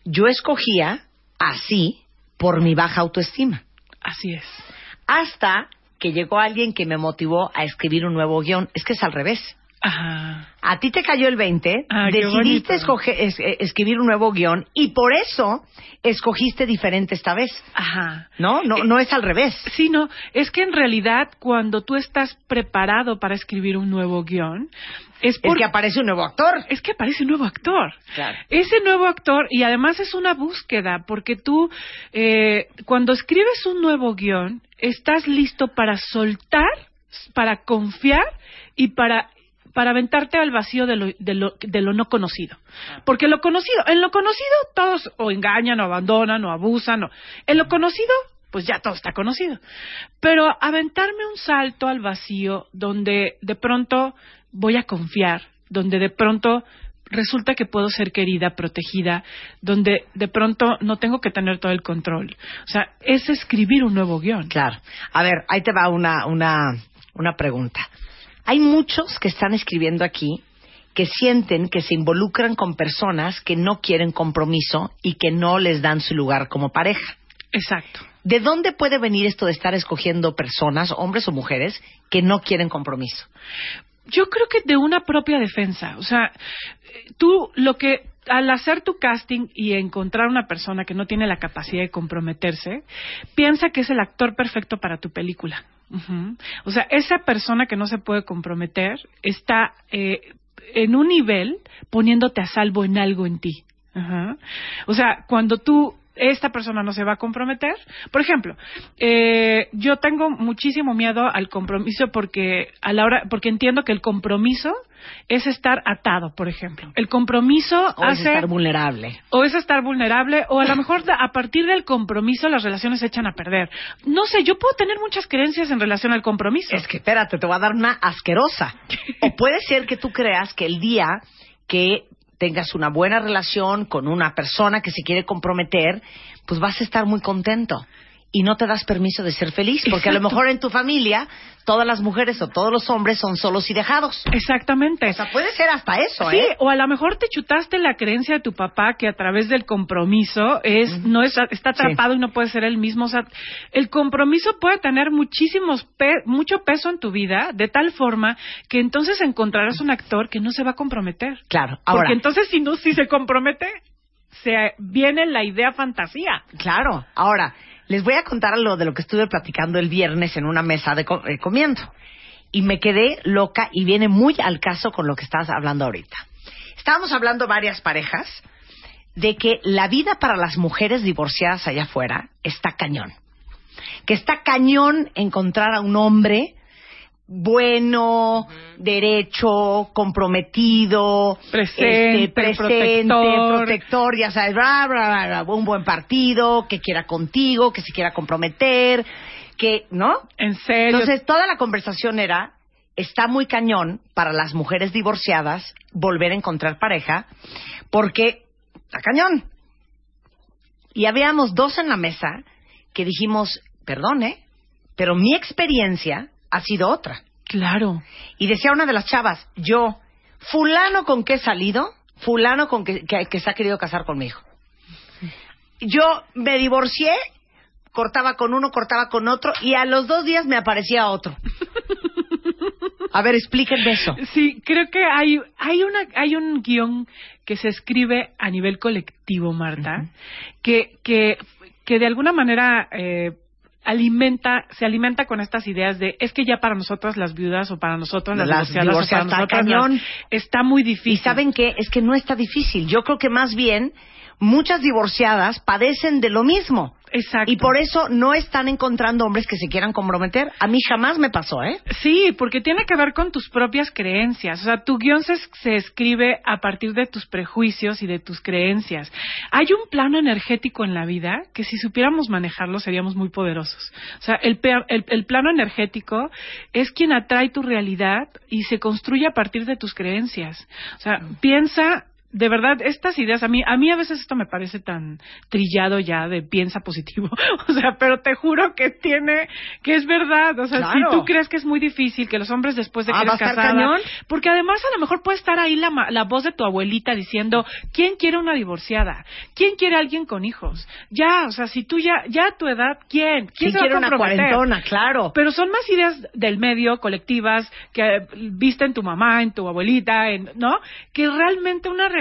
yo escogía así por mi baja autoestima. Así es. Hasta que llegó alguien que me motivó a escribir un nuevo guion. Es que es al revés. Ajá. A ti te cayó el 20, Ah, decidiste escoger- es- eh, escribir un nuevo guion y por eso escogiste diferente esta vez. Ajá. ¿No? No, no es al revés. Sí, no, es que en realidad cuando tú estás preparado para escribir un nuevo guion, es, Es por- que aparece un nuevo actor. Es que aparece un nuevo actor. Claro. Ese nuevo actor, y además es una búsqueda, porque tú, eh, cuando escribes un nuevo guion, estás listo para soltar, para confiar y para para aventarte al vacío de lo, de lo, de lo no conocido. Porque lo conocido, en lo conocido todos o engañan o abandonan o abusan. O, en lo conocido, pues ya todo está conocido. Pero aventarme un salto al vacío donde de pronto voy a confiar, donde de pronto resulta que puedo ser querida, protegida, donde de pronto no tengo que tener todo el control. O sea, es escribir un nuevo guion. Claro. A ver, ahí te va una, una, una pregunta. Hay muchos que están escribiendo aquí que sienten que se involucran con personas que no quieren compromiso y que no les dan su lugar como pareja. Exacto. ¿De dónde puede venir esto de estar escogiendo personas, hombres o mujeres, que no quieren compromiso? Yo creo que de una propia defensa. O sea, tú lo que al hacer tu casting y encontrar una persona que no tiene la capacidad de comprometerse, piensa que es el actor perfecto para tu película. O sea, esa persona que no se puede comprometer está eh, en un nivel poniéndote a salvo en algo en ti. O sea, cuando tú esta persona no se va a comprometer. Por ejemplo, eh, yo tengo muchísimo miedo al compromiso porque a la hora, porque entiendo que el compromiso es estar atado, por ejemplo. El compromiso O es estar vulnerable. o es estar vulnerable, o a lo mejor a partir del compromiso las relaciones se echan a perder. No sé, yo puedo tener muchas creencias en relación al compromiso. Es que espérate, te voy a dar una asquerosa. O puede ser que tú creas que el día que tengas una buena relación con una persona que se quiere comprometer, pues vas a estar muy contento. Y no te das permiso de ser feliz, porque a lo mejor en tu familia todas las mujeres o todos los hombres son solos y dejados. Exactamente. O sea, puede ser hasta eso, Sí, ¿eh? o a lo mejor te chutaste la creencia de tu papá que a través del compromiso es no es está atrapado y no puede ser el mismo. O sea, el compromiso puede tener muchísimos pe- mucho peso en tu vida de tal forma que entonces encontrarás un actor que no se va a comprometer. Claro. Ahora, Porque entonces si no si se compromete se viene la idea fantasía. Claro. Ahora, les voy a contar lo de lo que estuve platicando el viernes en una mesa de eh, comiendo. Y me quedé loca y viene muy al caso con lo que estás hablando ahorita. Estábamos hablando varias parejas de que la vida para las mujeres divorciadas allá afuera está cañón. Que está cañón encontrar a un hombre bueno, derecho, comprometido, Presente, este, presente, protector. protector, ya sabes, bla, bla, bla, bla, un buen partido, que quiera contigo, que se quiera comprometer, que, ¿no? En serio. Entonces, toda la conversación era, está muy cañón para las mujeres divorciadas volver a encontrar pareja, porque está cañón. Y habíamos dos en la mesa que dijimos, perdone, pero mi experiencia ha sido otra. Claro. Y decía una de las chavas, yo, fulano con que he salido, fulano con que, que, que se ha querido casar conmigo. Yo me divorcié, cortaba con uno, cortaba con otro, y a los dos días me aparecía otro. A ver, explíquenme eso. Sí, creo que hay, hay, una, hay un guion que se escribe a nivel colectivo, Marta, que, que, que de alguna manera eh, alimenta, se alimenta con estas ideas de es que ya para nosotras las viudas o para nosotros las, Las divorciadas, o para está nosotras cañón. las- está muy difícil. Y saben qué, es que no está difícil. Yo creo que más bien muchas divorciadas padecen de lo mismo. Exacto. Y por eso no están encontrando hombres que se quieran comprometer. A mí jamás me pasó, ¿eh? Sí, porque tiene que ver con tus propias creencias. O sea, tu guion se, se escribe a partir de tus prejuicios y de tus creencias. Hay un plano energético en la vida que si supiéramos manejarlo seríamos muy poderosos. O sea, el, el, el plano energético es quien atrae tu realidad y se construye a partir de tus creencias. O sea, piensa de verdad, estas ideas, a mí, a mí a veces esto me parece tan trillado ya de piensa positivo. O sea, pero te juro que tiene, que es verdad. O sea, Claro. si tú crees que es muy difícil que los hombres después de Ah, que ¿va a eres casada, cañón? porque además a lo mejor puede estar ahí la, la voz de tu abuelita diciendo, ¿quién quiere una divorciada? ¿Quién quiere a alguien con hijos? Ya, o sea, si tú ya, ya a tu edad, ¿quién? ¿Quién ¿Quién se va a quiere una cuarentona? Claro. Pero son más ideas del medio, colectivas, que viste en tu mamá, en tu abuelita, en, ¿no? Que realmente una realidad.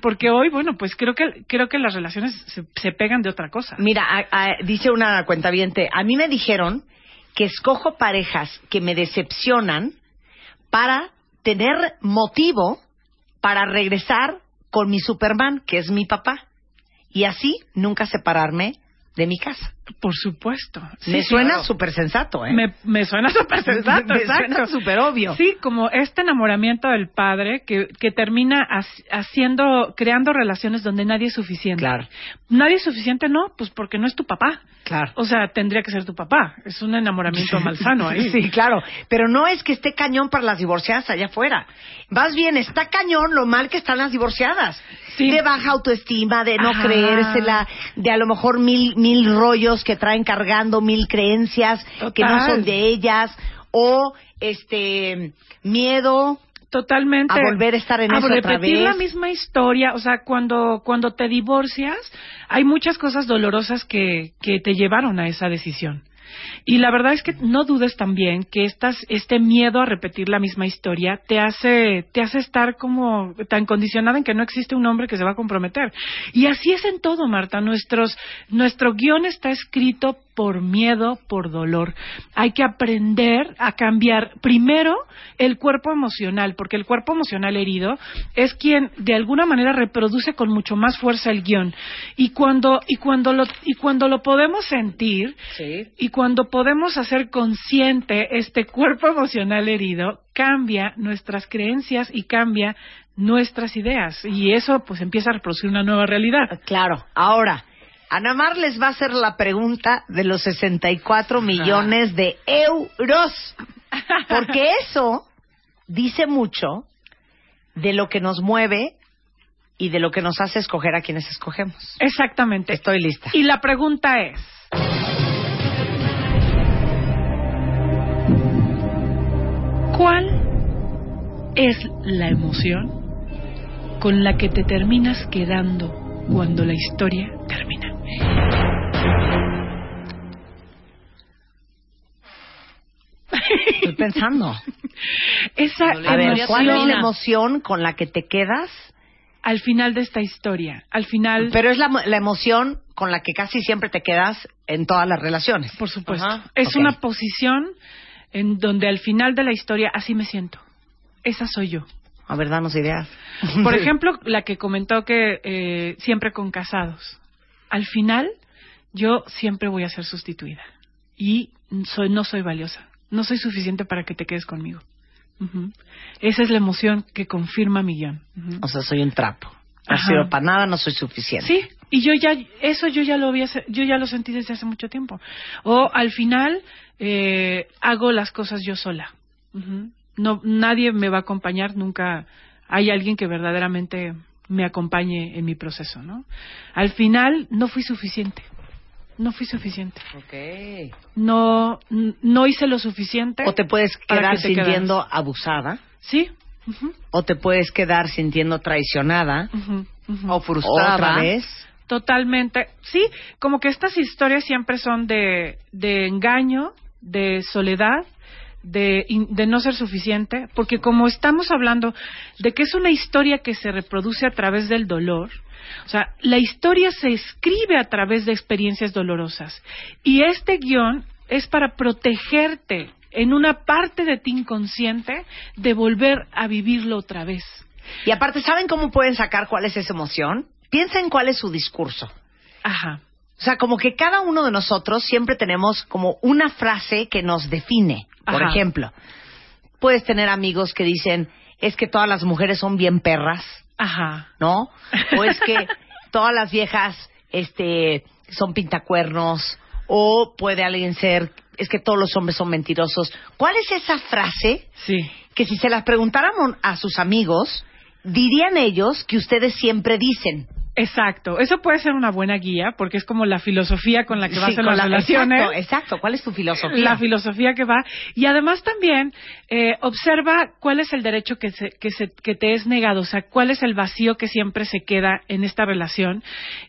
Porque hoy, bueno, pues creo que, creo que las relaciones se, se pegan de otra cosa. Mira, a- a- dice una cuentaviente, a mí me dijeron que escojo parejas que me decepcionan para tener motivo para regresar con mi Superman, que es mi papá, y así nunca separarme de mi casa. Por supuesto. me Sí, suena claro. súper sensato, ¿eh? Me, me suena súper sensato, Me exacto. suena súper obvio. Sí, como este enamoramiento del padre que, que termina hac- haciendo, creando relaciones donde nadie es suficiente. Claro. Nadie es suficiente, no, pues porque no es tu papá. Claro. O sea, tendría que ser tu papá. Es un enamoramiento malsano ahí. Sí, claro. Pero no es que esté cañón para las divorciadas allá afuera. Más bien, está cañón lo mal que están las divorciadas. De baja autoestima, de no Ajá. creérsela, de a lo mejor mil, mil rollos que traen cargando, mil creencias que no son de ellas, o este miedo Totalmente. a volver a estar en a eso otra repetir vez. la misma historia. O sea, cuando, cuando te divorcias, hay muchas cosas dolorosas que, que te llevaron a esa decisión. Y la verdad es que no dudes también que estas, este miedo a repetir la misma historia te hace, te hace estar como tan condicionada en que no existe un hombre que se va a comprometer. Y así es en todo, Marta. Nuestros, nuestro guion está escrito por miedo, por dolor. Hay que aprender a cambiar primero el cuerpo emocional, porque el cuerpo emocional herido es quien de alguna manera reproduce con mucho más fuerza el guion. Y cuando y cuando lo y cuando lo podemos sentir y cuando podemos hacer consciente este cuerpo emocional herido, cambia nuestras creencias y cambia nuestras ideas y eso pues empieza a reproducir una nueva realidad. Claro. Ahora, Ana Mar les va a hacer la pregunta de los 64 millones de euros. Porque eso dice mucho de lo que nos mueve y de lo que nos hace escoger a quienes escogemos. Exactamente. Estoy lista. Y la pregunta es, ¿cuál es la emoción con la que te terminas quedando cuando la historia termina? Estoy pensando. Esa A ver, ¿cuál es la emoción con la que te quedas? al final de esta historia, al final... Pero es la, la emoción con la que casi siempre te quedas en todas las relaciones. Por supuesto. Ajá. Es una posición en donde al final de la historia así me siento. Esa soy yo. A ver, danos ideas. Por ejemplo, la que comentó que eh, siempre con casados. Al final, yo siempre voy a ser sustituida. Y soy, no soy valiosa. No soy suficiente para que te quedes conmigo. Esa es la emoción que confirma mi guion. O sea, soy un trapo. No sirvo para nada, no soy suficiente. Sí, y yo ya, eso yo ya lo había, yo ya lo sentí desde hace mucho tiempo. O al final eh, hago las cosas yo sola. No, nadie me va a acompañar, nunca hay alguien que verdaderamente me acompañe en mi proceso, ¿no? Al final no fui suficiente, no fui suficiente, Ok. no, no hice lo suficiente. O te puedes quedar que te quedas. sintiendo abusada. Sí. O te puedes quedar sintiendo traicionada. O frustrada. Otra vez. Totalmente. Sí, como que estas historias siempre son de, de engaño, de soledad, de, de no ser suficiente, porque como estamos hablando de que es una historia que se reproduce a través del dolor, o sea, la historia se escribe a través de experiencias dolorosas. Y este guion es para protegerte en una parte de ti inconsciente de volver a vivirlo otra vez. Y aparte, ¿saben cómo pueden sacar cuál es esa emoción? Piensen cuál es su discurso. Ajá. O sea, como que cada uno de nosotros siempre tenemos como una frase que nos define. Por Ajá. ejemplo, puedes tener amigos que dicen, es que todas las mujeres son bien perras, Ajá. ¿no? O es que todas las viejas este, son pintacuernos. O puede alguien ser, es que todos los hombres son mentirosos. ¿Cuál es esa frase Sí. que si se las preguntáramos a sus amigos, dirían ellos que ustedes siempre dicen? Exacto, eso puede ser una buena guía porque es como la filosofía con la que vas Sí, en con las la- relaciones. Exacto, exacto. ¿Cuál es tu filosofía? La filosofía que va. Y además también eh, observa cuál es el derecho que, se, que, se, que te es negado, o sea, cuál es el vacío que siempre se queda en esta relación.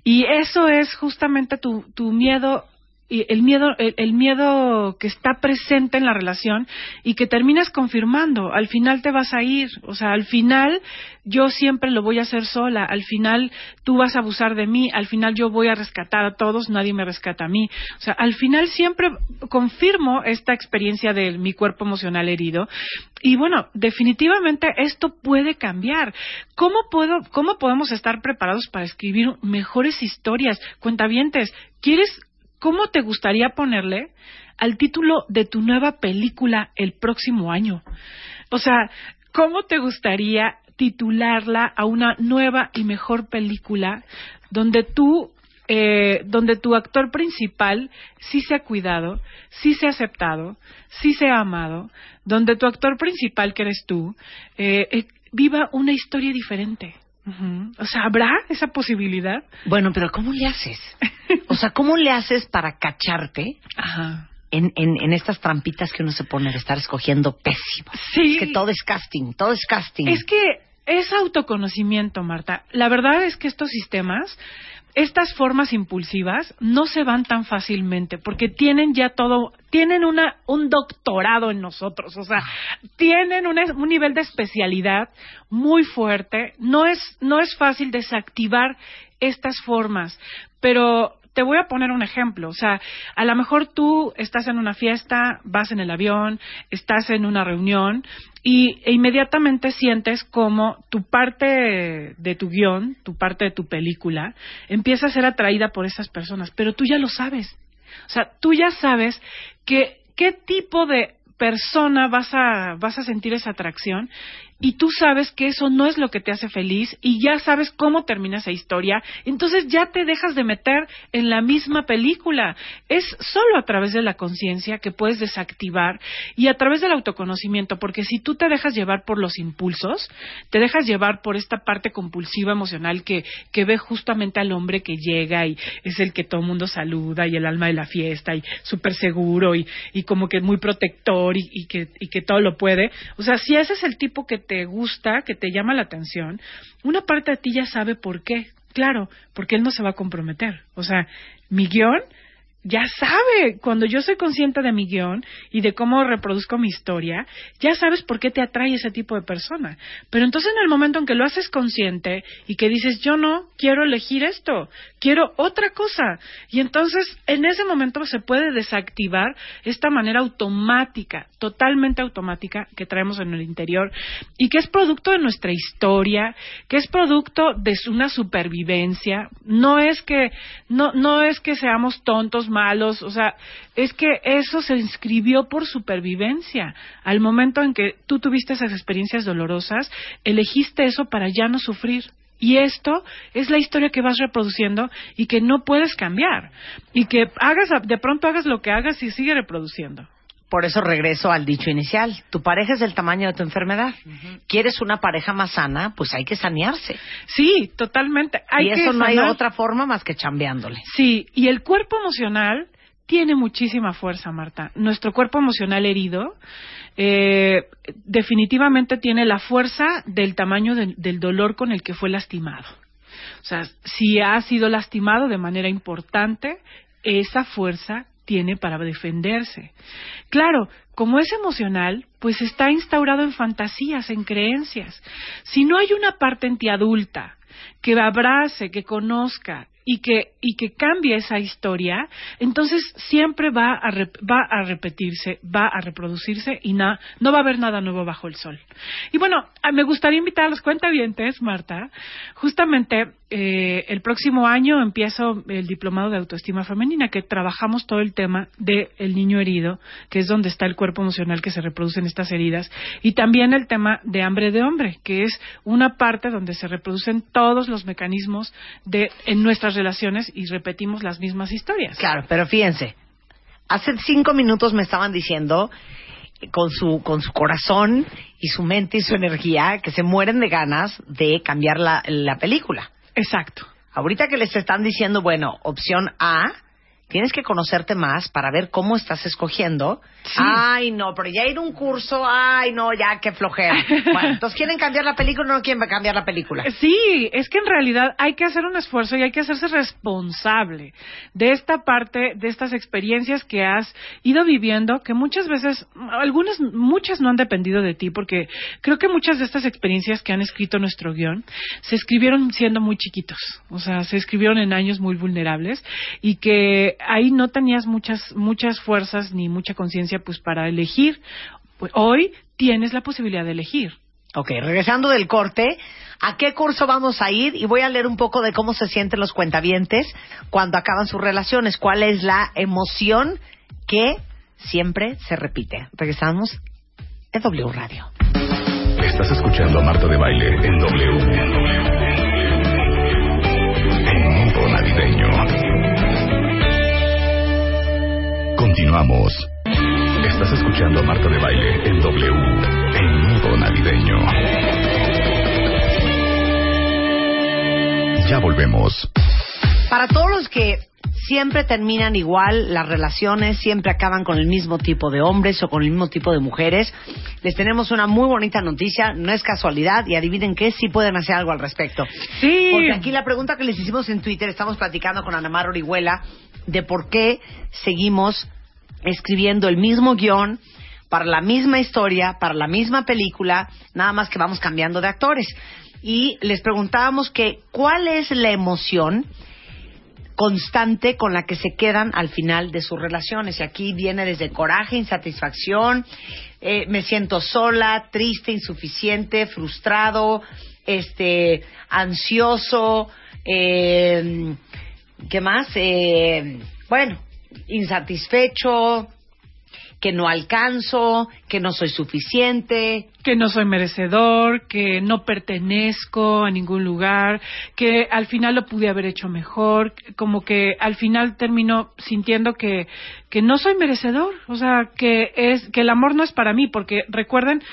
Y eso es justamente tu, tu miedo. Y el miedo el, el miedo que está presente en la relación y que terminas confirmando al final te vas a ir o sea al final yo siempre lo voy a hacer sola al final tú vas a abusar de mí al final yo voy a rescatar a todos nadie me rescata a mí. O sea al final siempre confirmo esta experiencia de mi cuerpo emocional herido y bueno definitivamente esto puede cambiar. Cómo puedo cómo podemos estar preparados para escribir mejores historias cuentavientes quieres ¿Cómo te gustaría ponerle al título de tu nueva película el próximo año? O sea, ¿cómo te gustaría titularla a una nueva y mejor película donde tú, eh, donde tu actor principal sí se ha cuidado, sí se ha aceptado, sí se ha amado, donde tu actor principal, que eres tú, eh, eh, viva una historia diferente? Ujú. O sea, ¿habrá esa posibilidad? Bueno, pero ¿cómo le haces? O sea, ¿cómo le haces para cacharte Ajá. en, en, en estas trampitas que uno se pone de estar escogiendo pésimo? Sí. Es que todo es casting, todo es casting. Es que es autoconocimiento, Marta. La verdad es que estos sistemas, estas formas impulsivas, no se van tan fácilmente porque tienen ya todo, tienen una, un doctorado en nosotros, o sea, tienen un nivel de especialidad muy fuerte. No es, no es fácil desactivar estas formas, pero te voy a poner un ejemplo. O sea, a lo mejor tú estás en una fiesta, vas en el avión, estás en una reunión y e inmediatamente sientes como tu parte de tu guion, tu parte de tu película, empieza a ser atraída por esas personas, pero tú ya lo sabes. O sea, tú ya sabes que qué tipo de persona vas a vas a sentir esa atracción y tú sabes que eso no es lo que te hace feliz y ya sabes cómo termina esa historia, entonces ya te dejas de meter en la misma película. Es solo a través de la conciencia que puedes desactivar y a través del autoconocimiento, porque si tú te dejas llevar por los impulsos, te dejas llevar por esta parte compulsiva emocional que, que ve justamente al hombre que llega y es el que todo el mundo saluda y el alma de la fiesta y súper seguro y, y como que muy protector y, y que, y que todo lo puede. O sea, si ese es el tipo que te gusta, que te llama la atención, una parte de ti ya sabe por qué. Claro, porque él no se va a comprometer. O sea, mi guion ya sabe, cuando yo soy consciente de mi guion y de cómo reproduzco mi historia, ya sabes por qué te atrae ese tipo de persona. Pero entonces en el momento en que lo haces consciente y que dices, yo no quiero elegir esto, quiero otra cosa, y entonces en ese momento se puede desactivar esta manera automática, totalmente automática que traemos en el interior y que es producto de nuestra historia, que es producto de una supervivencia, no es que no no es que seamos tontos malos, o sea, es que eso se inscribió por supervivencia. Al momento en que tú tuviste esas experiencias dolorosas, elegiste eso para ya no sufrir. Y esto es la historia que vas reproduciendo y que no puedes cambiar. Y que hagas, de pronto hagas lo que hagas y sigue reproduciendo. Por eso regreso al dicho inicial. Tu pareja es del tamaño de tu enfermedad. ¿Quieres una pareja más sana? Pues hay que sanearse. Sí, totalmente. Hay y eso que no hay otra forma más que chambeándole. Sí, y el cuerpo emocional tiene muchísima fuerza, Marta. Nuestro cuerpo emocional herido eh, definitivamente tiene la fuerza del tamaño del- del dolor con el que fue lastimado. O sea, si ha sido lastimado de manera importante, esa fuerza tiene para defenderse. Claro, como es emocional, pues está instaurado en fantasías, en creencias. Si no hay una parte en ti adulta que abrace, que conozca y que, y que cambie esa historia, entonces siempre va a, va a repetirse, va a reproducirse y na- no va a haber nada nuevo bajo el sol. Y bueno, ah, me gustaría invitar a los cuentavientes, Marta. Justamente eh, el próximo año empiezo el diplomado de autoestima femenina, que trabajamos todo el tema del niño herido, que es donde está el cuerpo emocional que se reproduce en estas heridas, y también el tema de hambre de hombre, que es una parte donde se reproducen todos los mecanismos de en nuestras relaciones y repetimos las mismas historias. Claro, pero fíjense, hace cinco minutos me estaban diciendo eh, con su, con su corazón y su mente y su energía que se mueren de ganas de cambiar la película. Exacto. Ahorita que les están diciendo, bueno, opción A, tienes que conocerte más para ver cómo estás escogiendo. Ay, no, pero ya ir a un curso, ay, no, ya, qué flojera. Bueno, entonces quieren cambiar la película o no quieren cambiar la película. Sí, es que en realidad hay que hacer un esfuerzo y hay que hacerse responsable de esta parte, de estas experiencias que has ido viviendo, que muchas veces, algunas, muchas no han dependido de ti, porque creo que muchas de estas experiencias que han escrito nuestro guion se escribieron siendo muy chiquitos, o sea, se escribieron en años muy vulnerables y que ahí no tenías muchas, muchas fuerzas ni mucha conciencia pues para elegir. Pues, hoy tienes la posibilidad de elegir. Ok, regresando del corte, ¿a qué curso vamos a ir? Y voy a leer un poco de cómo se sienten los cuentavientes cuando acaban sus relaciones. ¿Cuál es la emoción que siempre se repite? Regresamos en W Radio. Estás escuchando a Marta de Baile en W. En modo navideño. Continuamos. Estás escuchando a Marta de Baile en W. En modo navideño. Ya volvemos. Para todos los que siempre terminan igual las relaciones, siempre acaban con el mismo tipo de hombres o con el mismo tipo de mujeres, les tenemos una muy bonita noticia, no es casualidad y adivinen qué, sí pueden hacer algo al respecto. Sí. Porque aquí la pregunta que les hicimos en Twitter, estamos platicando con Ana Mar Orihuela de por qué seguimos escribiendo el mismo guion para la misma historia, para la misma película, nada más que vamos cambiando de actores. Y les preguntábamos que cuál es la emoción constante con la que se quedan al final de sus relaciones. Y aquí viene desde coraje, insatisfacción, eh, me siento sola, triste, insuficiente, frustrado, este, ansioso, eh, ¿qué más? Eh, bueno, insatisfecho, que no alcanzo, que no soy suficiente. que no soy merecedor, que no pertenezco a ningún lugar, que al final lo pude haber hecho mejor, como que al final termino sintiendo que, que no soy merecedor, o sea, que es que el amor no es para mí, porque recuerden,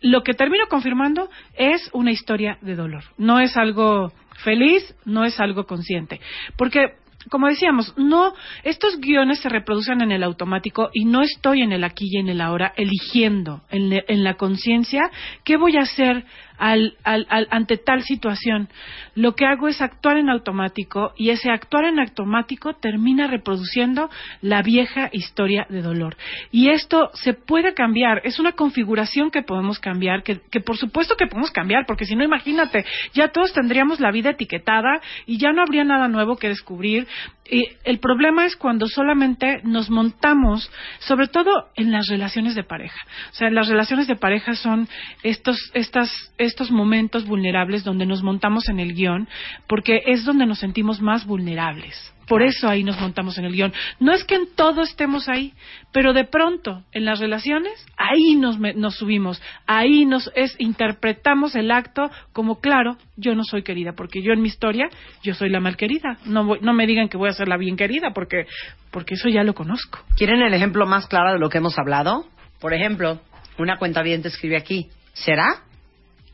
lo que termino confirmando es una historia de dolor, no es algo feliz, no es algo consciente, porque como decíamos, no, estos guiones se reproducen en el automático y no estoy en el aquí y en el ahora eligiendo en, le- en la conciencia qué voy a hacer al- al- al- ante tal situación. Lo que hago es actuar en automático y ese actuar en automático termina reproduciendo la vieja historia de dolor. Y esto se puede cambiar, es una configuración que podemos cambiar, que, que por supuesto que podemos cambiar, porque si no, imagínate, ya todos tendríamos la vida etiquetada y ya no habría nada nuevo que descubrir. Y el problema es cuando solamente nos montamos, sobre todo en las relaciones de pareja. O sea, las relaciones de pareja son estos, estas, estos momentos vulnerables donde nos montamos en el guion, porque es donde nos sentimos más vulnerables. Por eso ahí nos montamos en el guion. No es que en todo estemos ahí, pero de pronto en las relaciones ahí nos, nos subimos, ahí nos es interpretamos el acto como claro, yo no soy querida porque yo en mi historia yo soy la mal querida. No voy- no me digan que voy a ser la bien querida porque porque eso ya lo conozco. ¿Quieren el ejemplo más claro de lo que hemos hablado? Por ejemplo, una cuenta bien escribe aquí. ¿Será?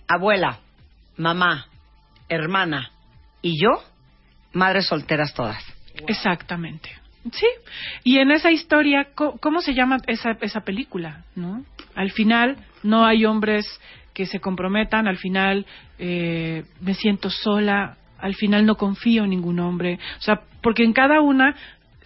Abuela, mamá, hermana y yo, madres solteras todas. Exactamente. Sí. Y en esa historia, co- ¿cómo se llama esa, esa película? ¿no? Al final no hay hombres que se comprometan, al final eh, me siento sola, al final no confío en ningún hombre. O sea, porque en cada una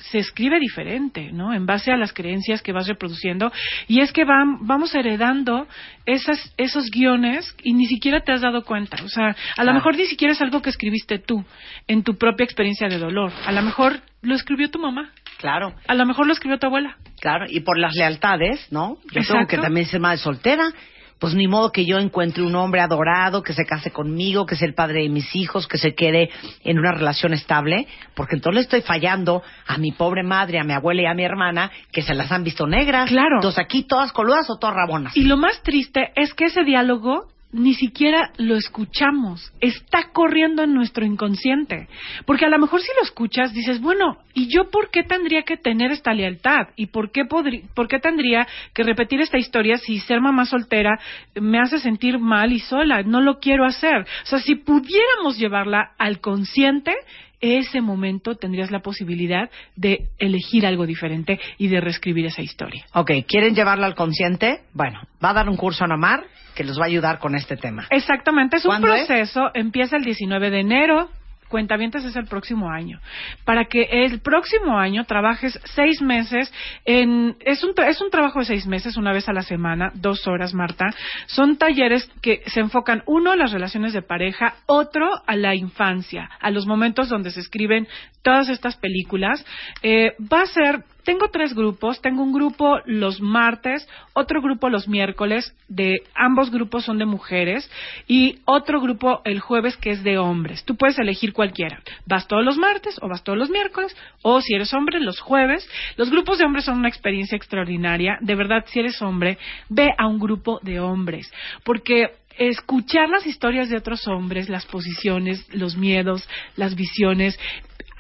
se escribe diferente, ¿no? En base a las creencias que vas reproduciendo. Y es que van, vamos heredando esas, esos guiones y ni siquiera te has dado cuenta. O sea, a lo mejor ni siquiera es algo que escribiste tú en tu propia experiencia de dolor. A lo mejor lo escribió tu mamá. Claro. A lo mejor lo escribió tu abuela. Claro, y por las lealtades, ¿no? Yo tengo Exacto. que también ser madre soltera. Pues ni modo que yo encuentre un hombre adorado, que se case conmigo, que sea el padre de mis hijos, que se quede en una relación estable, porque entonces estoy fallando a mi pobre madre, a mi abuela y a mi hermana, que se las han visto negras. Claro. Entonces aquí todas coludas o todas rabonas. Y lo más triste es que ese diálogo ni siquiera lo escuchamos, está corriendo en nuestro inconsciente. Porque a lo mejor si lo escuchas dices, bueno, ¿y yo por qué tendría que tener esta lealtad? ¿Y por qué, por qué tendría que repetir esta historia si ser mamá soltera me hace sentir mal y sola? No lo quiero hacer. O sea, si pudiéramos llevarla al consciente, ese momento tendrías la posibilidad de elegir algo diferente y de reescribir esa historia. Ok, ¿quieren llevarla al consciente? Bueno, va a dar un curso en Omar que les va a ayudar con este tema. Exactamente, es un proceso, empieza el 19 de enero, cuentavientes es el próximo año. Para que el próximo año trabajes seis meses en, es un, es un trabajo de seis meses, una vez a la semana, dos horas, Marta. Son talleres que se enfocan, uno, a las relaciones de pareja, otro, a la infancia, a los momentos donde se escriben todas estas películas. Eh, va a ser tengo tres grupos. Tengo un grupo los martes, otro grupo los miércoles. De ambos grupos son de mujeres y otro grupo el jueves que es de hombres. Tú puedes elegir cualquiera. Vas todos los martes o vas todos los miércoles o si eres hombre los jueves. Los grupos de hombres son una experiencia extraordinaria. De verdad, si eres hombre, ve a un grupo de hombres porque escuchar las historias de otros hombres, las posiciones, los miedos, las visiones,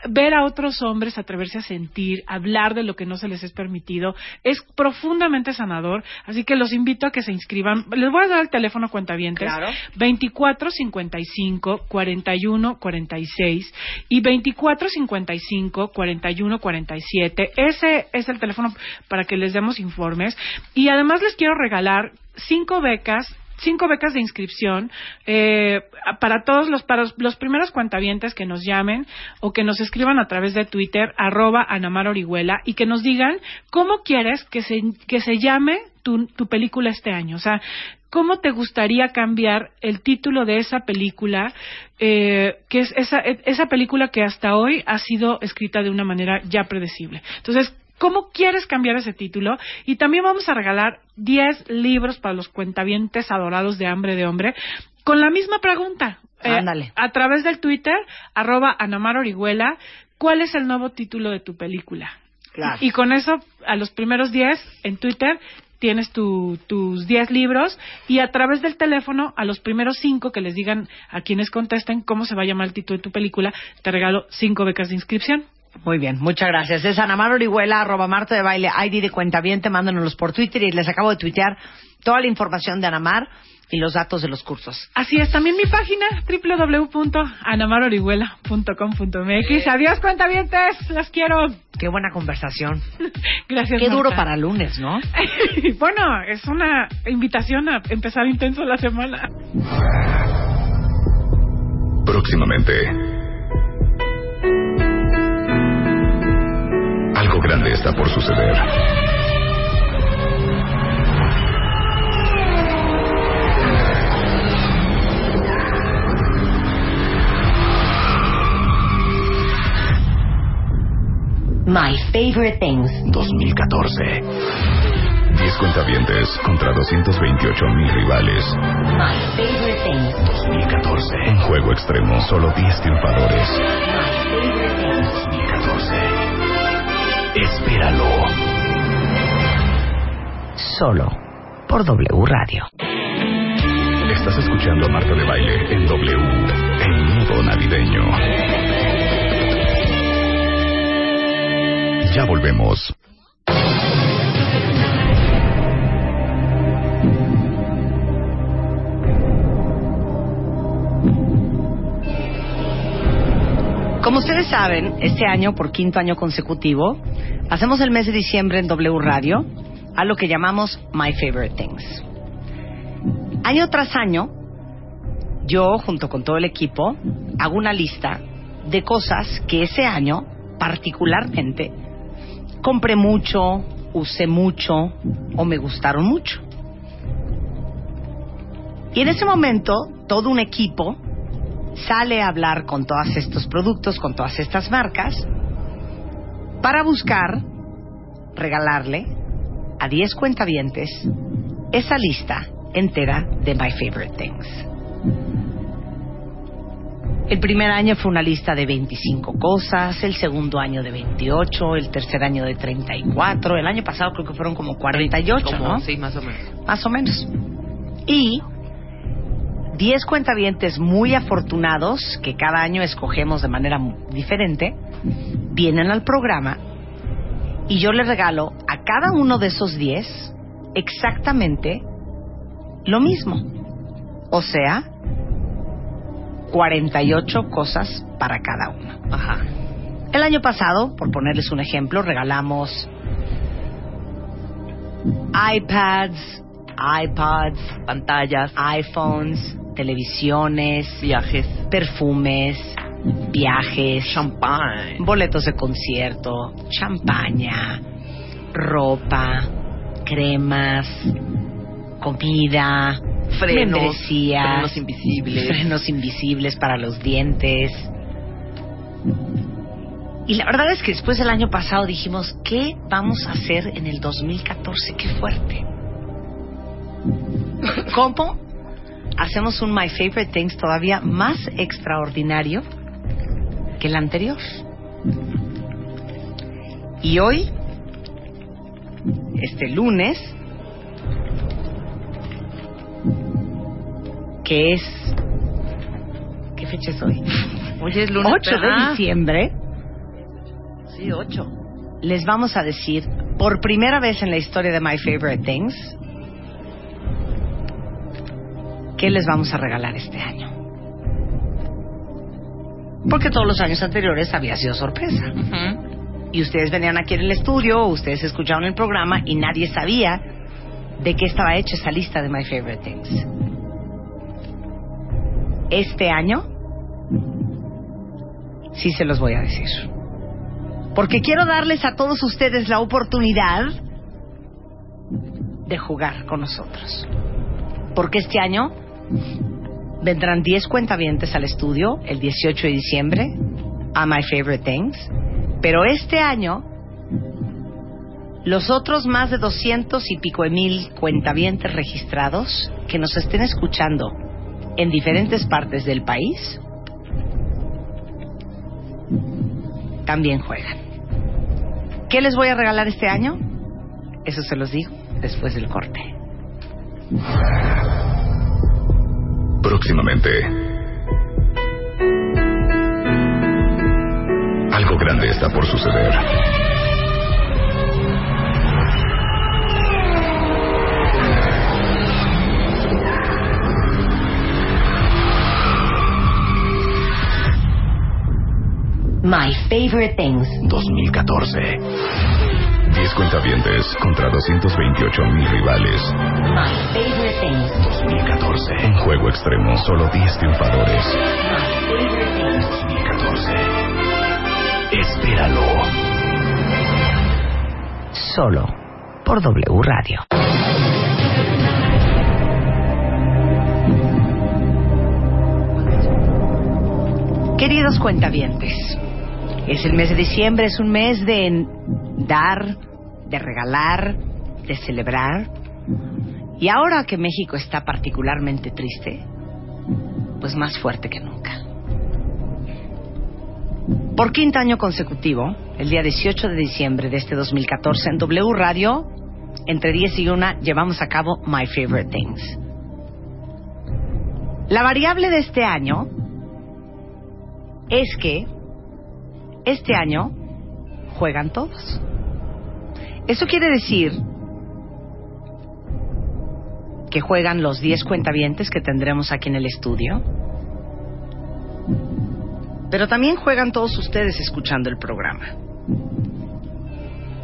ver a otros hombres atreverse a sentir, hablar de lo que no se les es permitido, es profundamente sanador. Así que los invito a que se inscriban. Les voy a dar el teléfono cuentavientes. Claro. 24 55 41 46 y 24 55 41 47. Ese es el teléfono para que les demos informes. Y además les quiero regalar cinco becas cinco becas de inscripción eh, para todos los para los primeros cuentavientes que nos llamen o que nos escriban a través de Twitter arroba Anamar Orihuela y que nos digan cómo quieres que se que se llame tu, tu película este año. O sea, ¿cómo te gustaría cambiar el título de esa película? Eh, que es esa, esa película que hasta hoy ha sido escrita de una manera ya predecible. Entonces, ¿Cómo quieres cambiar ese título? Y también vamos a regalar 10 libros para los cuentavientes adorados de Hambre de Hombre con la misma pregunta. Eh, Ándale. a través del Twitter, arroba Anamar Orihuela, ¿cuál es el nuevo título de tu película? Claro. Y con eso, a los primeros 10 en Twitter, tienes tu- tus 10 libros y a través del teléfono, a los primeros 5 que les digan a quienes contesten cómo se va a llamar el título de tu película, te regalo 5 becas de inscripción. Muy bien, muchas gracias. Es Anamar Orihuela, arroba Marta de Baile, ID de cuenta bien, te mándanos por Twitter y les acabo de tuitear toda la información de Anamar y los datos de los cursos. Así es, también mi página www.anamarorihuela.com.mx. Adiós, cuentavientes, las quiero. Qué buena conversación. Gracias. Qué duro para lunes, ¿no? bueno, es una invitación a empezar intenso la semana. Próximamente. Algo grande está por suceder. My Favorite Things. 2014. 10 cuentavientes contra 228 mil rivales. My Favorite Things. 2014. Un juego extremo, solo 10 triunfadores. 2014. Espéralo. Solo por W Radio. Estás escuchando a Marta de Baile en W, en modo navideño. Ya volvemos. Como ustedes saben, este año, por quinto año consecutivo, hacemos el mes de diciembre en W Radio a lo que llamamos My Favorite Things. Año tras año, yo, junto con todo el equipo, hago una lista de cosas que ese año, particularmente, compré mucho, usé mucho o me gustaron mucho. Y en ese momento, todo un equipo sale a hablar con todos estos productos, con todas estas marcas, para buscar regalarle a 10 cuentavientes esa lista entera de My Favorite Things. El primer año fue una lista de 25 cosas, el segundo año de 28, el tercer año de 34, el año pasado creo que fueron como 48, Como- ¿no? Sí, más o menos. Más o menos. Y 10 cuentavientes muy afortunados, que cada año escogemos de manera diferente, vienen al programa y yo les regalo a cada uno de esos 10 exactamente lo mismo. O sea, 48 cosas para cada uno. Ajá. El año pasado, por ponerles un ejemplo, regalamos iPads, iPods, pantallas, iPhones, televisiones, viajes, perfumes, viajes, champagne, boletos de concierto, champaña, ropa, cremas, comida, Frenos, frenos invisibles. frenos invisibles para los dientes. Y la verdad es que después del año pasado dijimos, ¿qué vamos a hacer en el 2014? ¡Qué fuerte! ¿Cómo hacemos un My Favorite Things todavía más extraordinario que el anterior? Y hoy, este lunes, que es... ¿Qué fecha es hoy? Hoy es lunes. 8 de diciembre, Sí, 8. les vamos a decir, por primera vez en la historia de My Favorite Things, qué les vamos a regalar este año. Porque todos los años anteriores había sido sorpresa. Y ustedes venían aquí en el estudio, ustedes escucharon el programa y nadie sabía de qué estaba hecha esa lista de My Favorite Things. este año sí se los voy a decir. Porque quiero darles a todos ustedes la oportunidad de jugar con nosotros. Porque este año vendrán 10 cuentavientes al estudio el 18 de diciembre a My Favorite Things. Pero este año, los otros más de 200 y pico de mil cuentavientes registrados que nos estén escuchando en diferentes partes del país, también juegan. ¿Qué les voy a regalar este año? Eso se los digo después del corte. Próximamente. Algo grande está por suceder. My Favorite Things. 2014. 10 cuentavientes contra 228 mil rivales. My Favorite Things. 2014. Un juego extremo, solo 10 triunfadores. My Favorite Things. 2014. Espéralo. Solo por W Radio. Queridos cuentavientes, es el mes de diciembre, es un mes de dar, de regalar, de celebrar. Y ahora que México está particularmente triste, pues más fuerte que nunca. Por quinto año consecutivo, el día 18 de diciembre de este 2014, en W Radio, entre 10 y 1, llevamos a cabo My Favorite Things. La variable de este año es que este año juegan todos. Eso quiere decir que juegan los 10 cuentavientes que tendremos aquí en el estudio, pero también juegan todos ustedes escuchando el programa.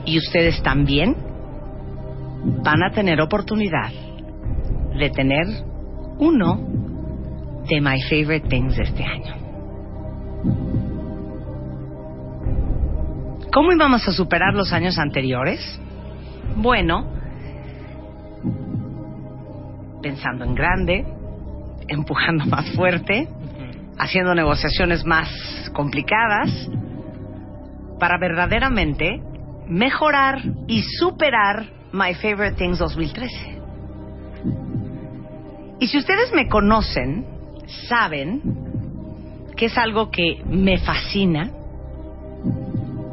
Y ustedes también van a tener oportunidad de tener uno de My Favorite Things de este año. ¿Cómo íbamos a superar los años anteriores? Bueno, pensando en grande, empujando más fuerte, haciendo negociaciones más complicadas, para verdaderamente mejorar y superar My Favorite Things 2013. Y si ustedes me conocen, saben que es algo que me fascina,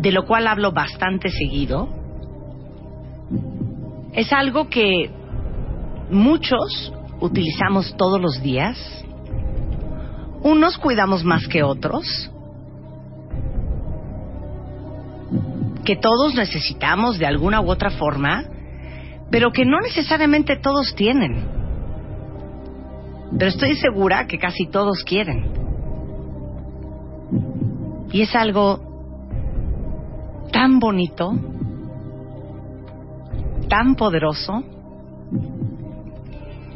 de lo cual hablo bastante seguido. Es algo que muchos utilizamos todos los días. Unos cuidamos más que otros. Que todos necesitamos de alguna u otra forma, pero que no necesariamente todos tienen. Pero estoy segura que casi todos quieren. Y es algo tan bonito, tan poderoso,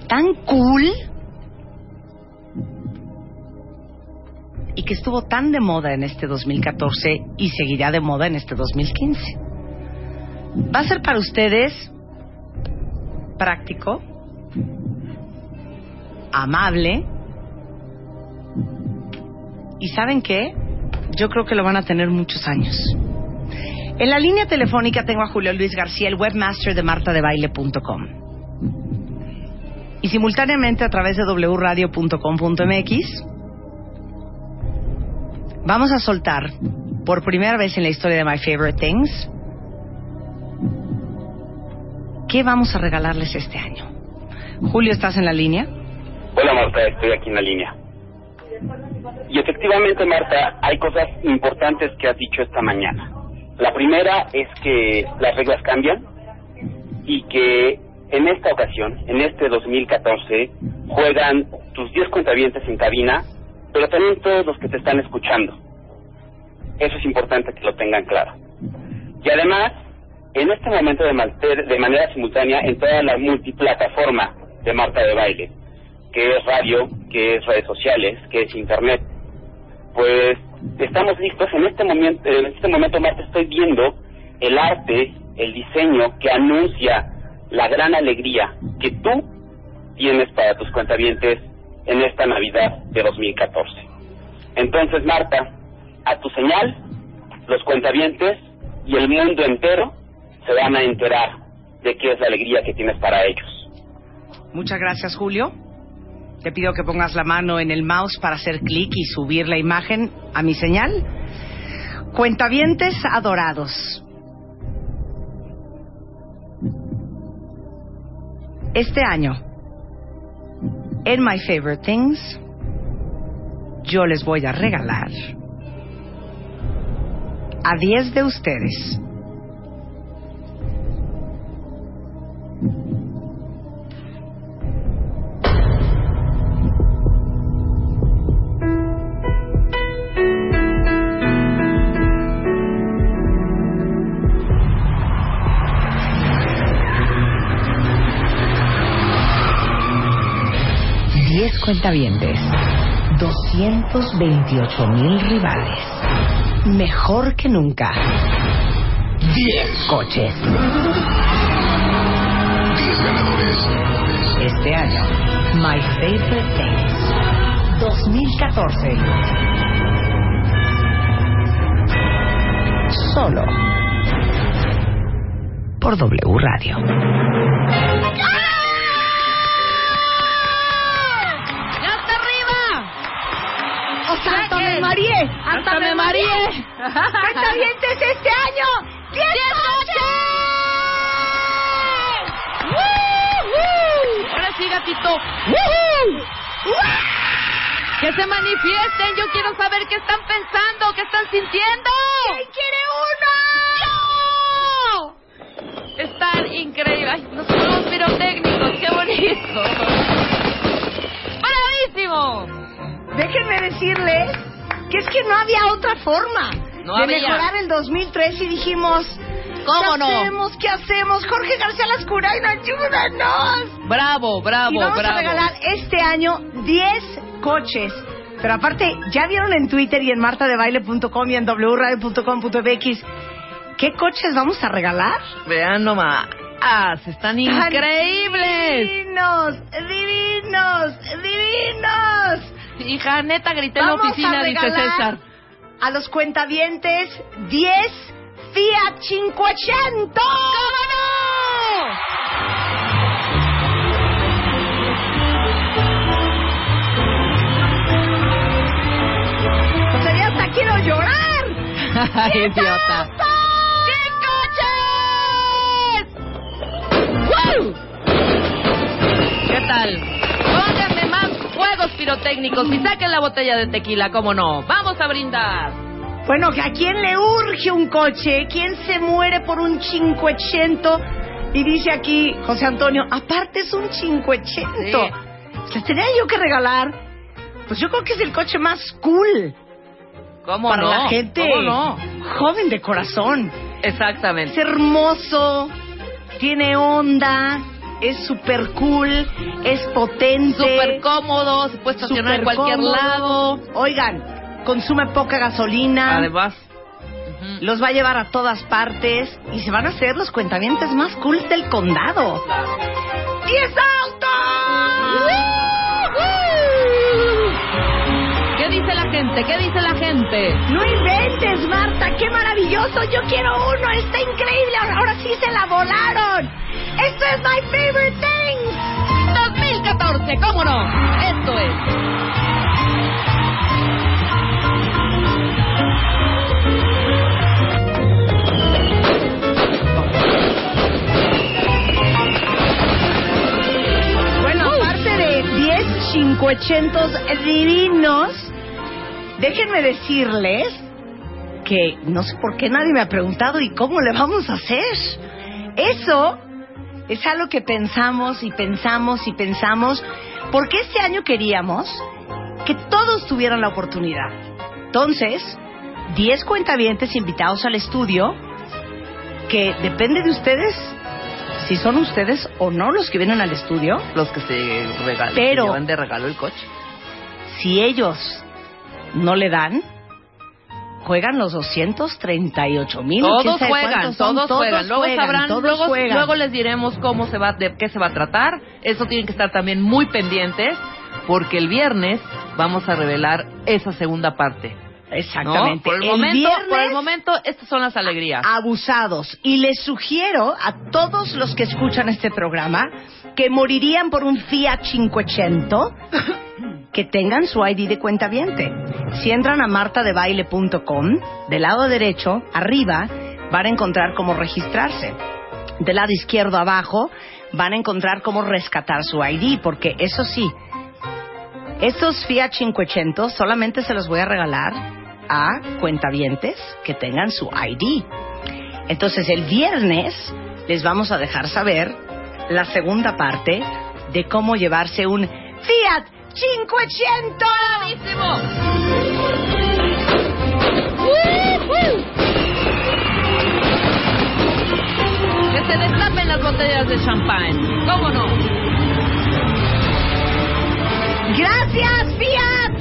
tan cool y que estuvo tan de moda en este 2014 y seguirá de moda en este 2015. Va a ser para ustedes práctico, amable y ¿saben qué? Yo creo que lo van a tener muchos años. En la línea telefónica tengo a Julio Luis García, el webmaster de martadebaile.com. Y simultáneamente a través de wradio.com.mx vamos a soltar por primera vez en la historia de My Favorite Things qué vamos a regalarles este año. Julio, ¿estás en la línea? Hola Marta, estoy aquí en la línea. Y efectivamente, Marta, hay cosas importantes que has dicho esta mañana. La primera es que las reglas cambian y que en esta ocasión, en este 2014, juegan tus 10 cuentavientes en cabina, pero también todos los que te están escuchando. Eso es importante que lo tengan claro. Y además, en este momento de manera simultánea en toda la multiplataforma de Marta de Baile, que es radio, que es redes sociales, que es internet. Pues estamos listos en este momento, en este momento Marta estoy viendo el arte, el diseño que anuncia la gran alegría que tú tienes para tus cuentavientes en esta Navidad de 2014. Entonces, Marta, a tu señal, los cuentavientes y el mundo entero se van a enterar de qué es la alegría que tienes para ellos. Muchas gracias, Julio. Te pido que pongas la mano en el mouse para hacer clic y subir la imagen a mi señal. Cuentavientes adorados. Este año, en My Favorite Things, yo les voy a regalar a 10 de ustedes cuentavientes, 228 mil rivales, mejor que nunca. 10 coches. 10 ganadores. Este año, My Favorite Things 2014. Solo por W Radio. ¡Ya está arriba! ¡O sea, hasta me mareé! ¡Hasta me mareé! ¡Cuentavientes este año! ¡Diez coches! Ahora sí, gatito. Que se manifiesten. Yo quiero saber qué están pensando, qué están sintiendo. ¿Quién quiere uno? Están increíbles. Ay, los juegos pirotécnicos, qué bonito. ¡Bravísimo! Déjenme decirles que es que no había otra forma No de había. mejorar el 2003 y dijimos, ¿Cómo ¿qué no? hacemos? ¿Qué hacemos? Jorge García Lascurain, ayúdanos. Bravo, bravo, y vamos bravo. a regalar este año 10 coches. Pero aparte, ya vieron en Twitter y en martadebaile.com y en wradio.com.mx qué coches vamos a regalar. Vean nomás. Ah, están increíbles. Divinos, divinos, divinos. Hija, neta, grité en la oficina, dice César. A los cuentavientes 10 Fiat 500. ¿Cómo no? O sea, ya hasta quiero llorar. Ay, idiota. ¡Woo! ¿Qué tal? Juegos pirotécnicos y saquen la botella de tequila, ¿cómo no? ¡Vamos a brindar! Bueno, a quién le urge un coche, quién se muere por un 500 y dice aquí José Antonio, aparte es un 500. Les tenía yo que regalar, pues yo creo que es el coche más cool ¿Cómo para no? la gente ¿Cómo no? joven de corazón. Es Exactamente. hermoso, tiene onda, es super cool, es potente. Súper cómodo, se puede estacionar en súper cualquier cómodo. lado. Oigan, consume poca gasolina. Además, Los va a llevar a todas partes y se van a hacer los cuentavientes más cool del condado. ¡Diez autos! ¿qué dice la gente? ¿Qué dice la gente? No inventes, Marta, qué maravilloso. Yo quiero uno, está increíble. Ahora sí se la volaron. Esto es My Favorite Things. 2014, ¿cómo no? Esto es. Bueno, aparte de 10 cincuechentos divinos, déjenme decirles que no sé por qué nadie me ha preguntado y cómo le vamos a hacer. Eso es algo que pensamos y pensamos y pensamos, porque este año queríamos que todos tuvieran la oportunidad. Entonces, 10 cuentavientes invitados al estudio, que depende de ustedes si son ustedes o no los que vienen al estudio. Los que se regalan, Pero- que llevan de regalo el coche. Si ellos no le dan, juegan los 238 mil. Todos juegan, todos, juegan. Luego sabrán, todos luego, juegan. luego les diremos cómo se va, de qué se va a tratar. Eso tienen que estar también muy pendientes, porque el viernes vamos a revelar esa segunda parte. Exactamente. ¿no? Por el, El momento, viernes- por el momento, estas son las alegrías. abusados. Y les sugiero a todos los que escuchan este programa que morirían por un Fiat 500 que tengan su ID de cuenta Si entran a martadebaile.com, del lado derecho, arriba, van a encontrar cómo registrarse. Del lado izquierdo abajo, van a encontrar cómo rescatar su ID, porque eso sí, estos Fiat 500 solamente se los voy a regalar a cuentavientes que tengan su ID. Entonces el viernes les vamos a dejar saber la segunda parte de cómo llevarse un Fiat 500. Que se destapen las botellas de champán. ¿Cómo no? Gracias, Fiat.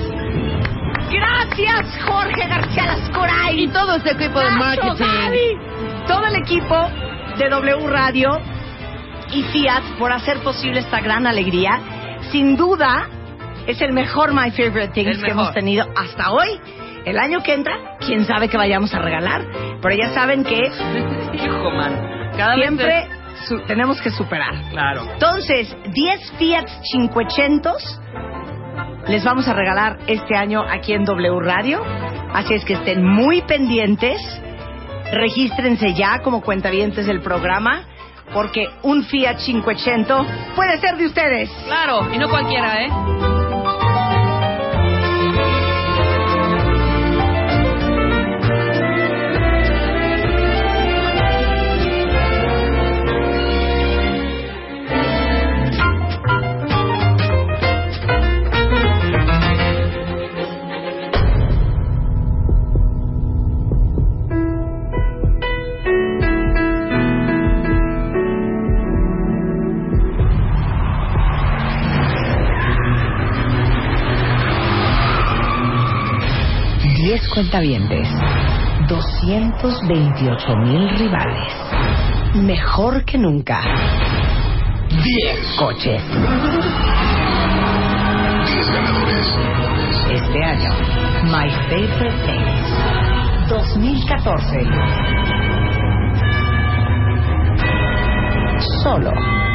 Gracias, Jorge García Lascoray. Y todo este equipo de marketing. Gaby. Todo el equipo de W Radio y Fiat por hacer posible esta gran alegría. Sin duda, es el mejor My Favorite Things que hemos tenido hasta hoy. El año que entra, quién sabe qué vayamos a regalar. Pero ya saben que Hijo, man. Cada vez tenemos que superar. Claro. Entonces, 10 Fiat 500 les vamos a regalar este año aquí en W Radio. Así es que estén muy pendientes. Regístrense ya como cuentavientes del programa. Porque un Fiat 500 puede ser de ustedes. Claro, y no cualquiera, ¿eh? Diez cuentavientes. 228 mil rivales. Mejor que nunca. 10 coches. 10 ganadores. Este año, My Favorite Things 2014. Solo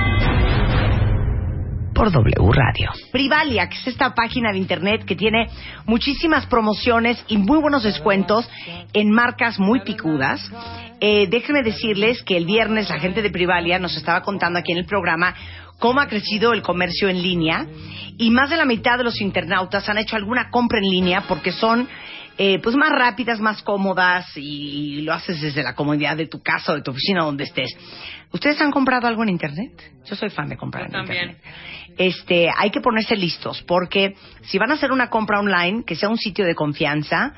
por W Radio. Privalia, que es esta página de internet que tiene muchísimas promociones y muy buenos descuentos en marcas muy picudas. Eh, déjenme decirles que el viernes la gente de Privalia nos estaba contando aquí en el programa cómo ha crecido el comercio en línea y más de la mitad de los internautas han hecho alguna compra en línea porque son eh, pues más rápidas, más cómodas y lo haces desde la comodidad de tu casa o de tu oficina donde estés. ¿Ustedes han comprado algo en internet? Yo soy fan de comprar en También. internet. Este, hay que ponerse listos porque si van a hacer una compra online, que sea un sitio de confianza,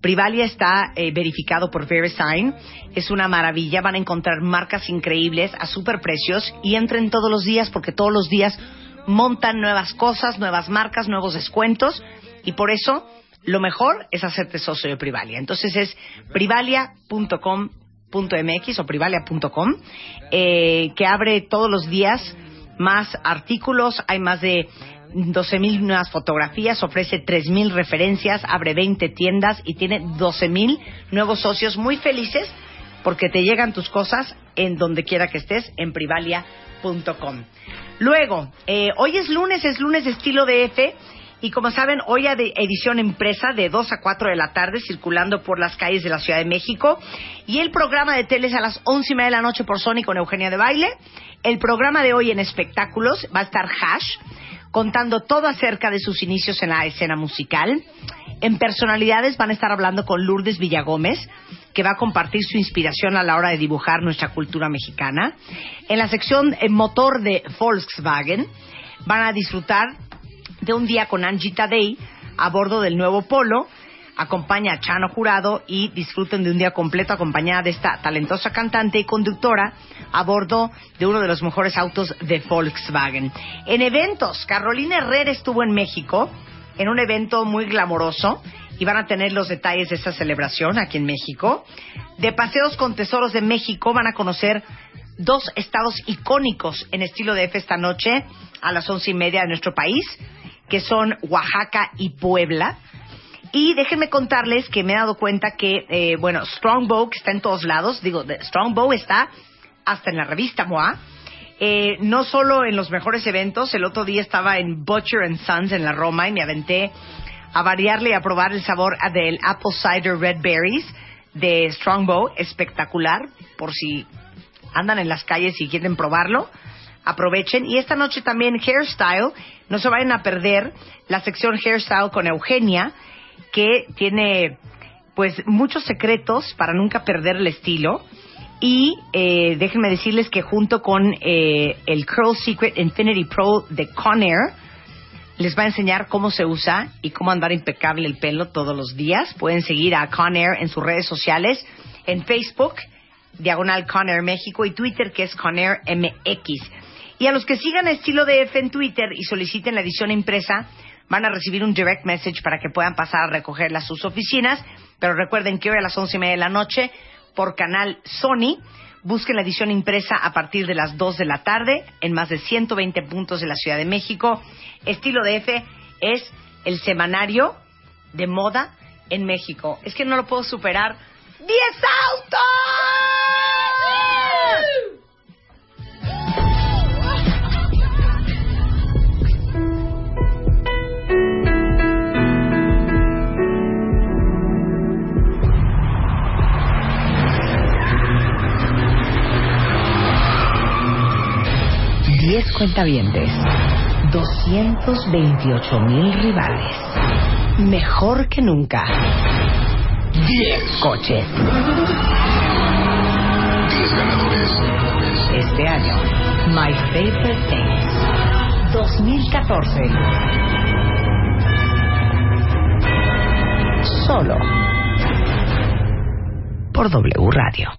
Privalia está eh, verificado por VeriSign, es una maravilla, van a encontrar marcas increíbles a super precios y entren todos los días porque todos los días montan nuevas cosas, nuevas marcas, nuevos descuentos. Y por eso lo mejor es hacerte socio de Privalia. Entonces es privalia.com.mx o privalia.com eh, que abre todos los días más artículos, hay más de 12.000 nuevas fotografías, ofrece 3.000 referencias, abre 20 tiendas y tiene 12.000 nuevos socios muy felices porque te llegan tus cosas en donde quiera que estés, en privalia.com. Luego, eh, hoy es lunes, es lunes de estilo DF. Y como saben, hoy hay edición empresa de 2 a 4 de la tarde circulando por las calles de la Ciudad de México. Y el programa de teles a las 11 y media de la noche por Sony con Eugenia de Baile. El programa de hoy en espectáculos va a estar Hash contando todo acerca de sus inicios en la escena musical. En personalidades van a estar hablando con Lourdes Villagómez, que va a compartir su inspiración a la hora de dibujar nuestra cultura mexicana. En la sección eh, motor de Volkswagen van a disfrutar de un día con Angie Tadei a bordo del nuevo Polo. Acompaña a Chano Jurado y disfruten de un día completo acompañada de esta talentosa cantante y conductora a bordo de uno de los mejores autos de Volkswagen. En eventos, Carolina Herrera estuvo en México en un evento muy glamoroso y van a tener los detalles de esta celebración aquí en México. De Paseos con Tesoros de México van a conocer dos estados icónicos en estilo de F esta noche a las once y media de nuestro país, que son Oaxaca y Puebla. Y déjenme contarles que me he dado cuenta que, eh, bueno, Strongbow, que está en todos lados, digo, Strongbow está hasta en la revista MOA, eh, no solo en los mejores eventos, el otro día estaba en Butcher and Sons en la Roma y me aventé a variarle y a probar el sabor del Apple Cider Red Berries de Strongbow, espectacular, por si andan en las calles y quieren probarlo, aprovechen. Y esta noche también Hairstyle, no se vayan a perder la sección Hairstyle con Eugenia, que tiene pues muchos secretos para nunca perder el estilo. Y eh, déjenme decirles que junto con eh, el Curl Secret Infinity Pro de Conair, les va a enseñar cómo se usa y cómo andar impecable el pelo todos los días. Pueden seguir a Conair en sus redes sociales, en Facebook, Diagonal Conair México y Twitter, que es Conair MX. Y a los que sigan Estilo DF en Twitter y soliciten la edición impresa, van a recibir un direct message para que puedan pasar a recogerla a sus oficinas. Pero recuerden que hoy a las once y media de la noche, por canal Sony, busquen la edición impresa a partir de las 2 de la tarde en más de 120 puntos de la Ciudad de México. Estilo DF es el semanario de moda en México. Es que no lo puedo superar. ¡10 autos! Diez cuentavientes, 228 mil rivales, mejor que nunca. 10 coches. 10 ganadores. Este año, My Favorite Things 2014. Solo por W Radio.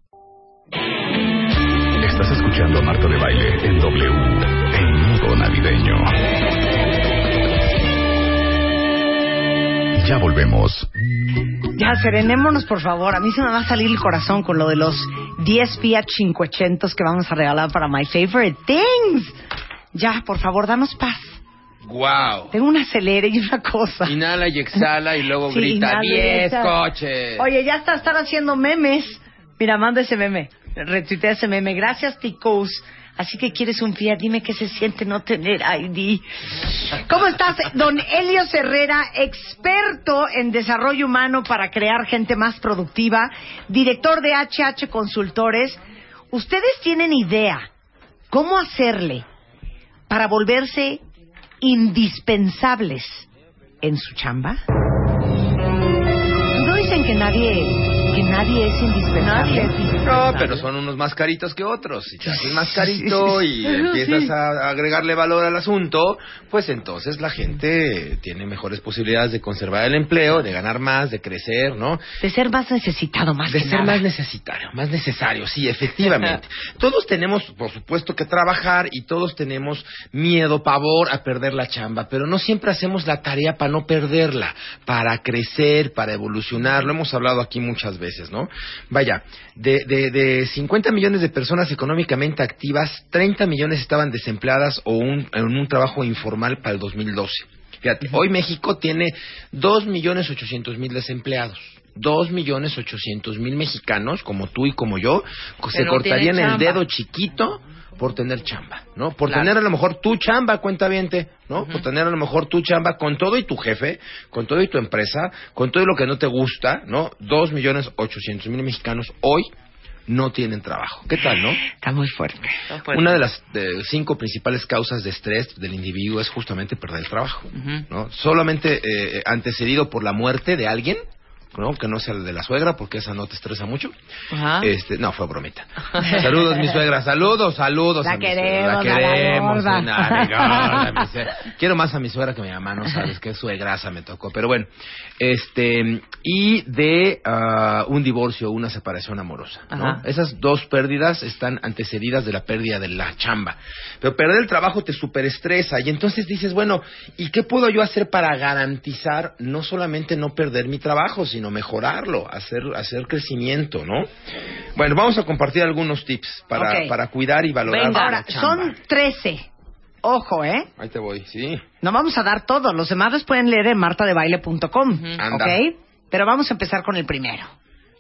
Estás escuchando a Marta de Baile en W, en modo navideño. Ya volvemos. Ya, serenémonos, por favor. A mí se me va a salir el corazón con lo de los 10 Fiat 500 que vamos a regalar para My Favorite Things. Ya, por favor, danos paz. Wow. Tengo un acelere y una cosa. Inhala y exhala y luego Sí, grita inhala y 10 exhala. coches. Oye, ya está, están haciendo memes. Mira, manda ese meme. Retuitea ese meme. Gracias, Ticos. Así que quieres un Fiat, dime qué se siente no tener ID. ¿Cómo estás, don Elio Herrera, experto en desarrollo humano para crear gente más productiva, director de HH Consultores? ¿Ustedes tienen idea cómo hacerle para volverse indispensables en su chamba? No dicen que nadie, que nadie es indispensable. No, pero son unos más caritos que otros. Si te haces más carito y empiezas Sí. a agregarle valor al asunto, pues entonces la gente tiene mejores posibilidades de conservar el empleo, de ganar más, de crecer, ¿no? De ser más necesitado, más de que ser nada. más necesario, más necesario, sí, efectivamente. todos tenemos, por supuesto, que trabajar y todos tenemos miedo, pavor a perder la chamba, pero no siempre hacemos la tarea para no perderla, para crecer, para evolucionar. Lo hemos hablado aquí muchas veces, ¿no? Vaya, de, de, de 50 millones de personas económicamente activas, 30 millones estaban desempleadas o un- en un trabajo informal para el 2012. Fíjate, hoy México tiene 2 millones 800 mil desempleados. 2 millones 800 mil mexicanos, como tú y como yo, se cortarían el dedo chiquito por tener chamba, ¿no? Por Claro. tener a lo mejor tu chamba, cuenta ¿no? Por tener a lo mejor tu chamba con todo y tu jefe, con todo y tu empresa, con todo y lo que no te gusta, ¿no? 2 millones 800 mil mexicanos hoy no tienen trabajo. ¿Qué tal, no? Está muy fuerte. Una de las de, cinco principales causas de estrés del individuo es justamente perder el trabajo, ¿no? Solamente eh, antecedido por la muerte de alguien ¿no? Que no sea el de la suegra, porque esa no te estresa mucho. Ajá. Este, no, fue bromita. saludos, mi suegra. Saludos, saludos. La a mi suegra. queremos, La a la queremos. mi mi suegra. Quiero más a mi suegra que a mi mamá, no sabes qué suegrasa me tocó. Pero bueno, este, y de ah, un divorcio, una separación amorosa, ¿no? Ajá. Esas dos pérdidas están antecedidas de la pérdida de la chamba. Pero perder el trabajo te superestresa y entonces dices, bueno, ¿y qué puedo yo hacer para garantizar no solamente no perder mi trabajo, sino mejorarlo, hacer, hacer crecimiento, ¿no? Bueno, vamos a compartir algunos tips para, para cuidar y valorar Ahora, la chamba. son 13. Ojo, ¿eh? Ahí te voy, sí. No vamos a dar todo. Los demás los pueden leer en martadebaile.com. Anda. ¿Ok? Pero vamos a empezar con el primero.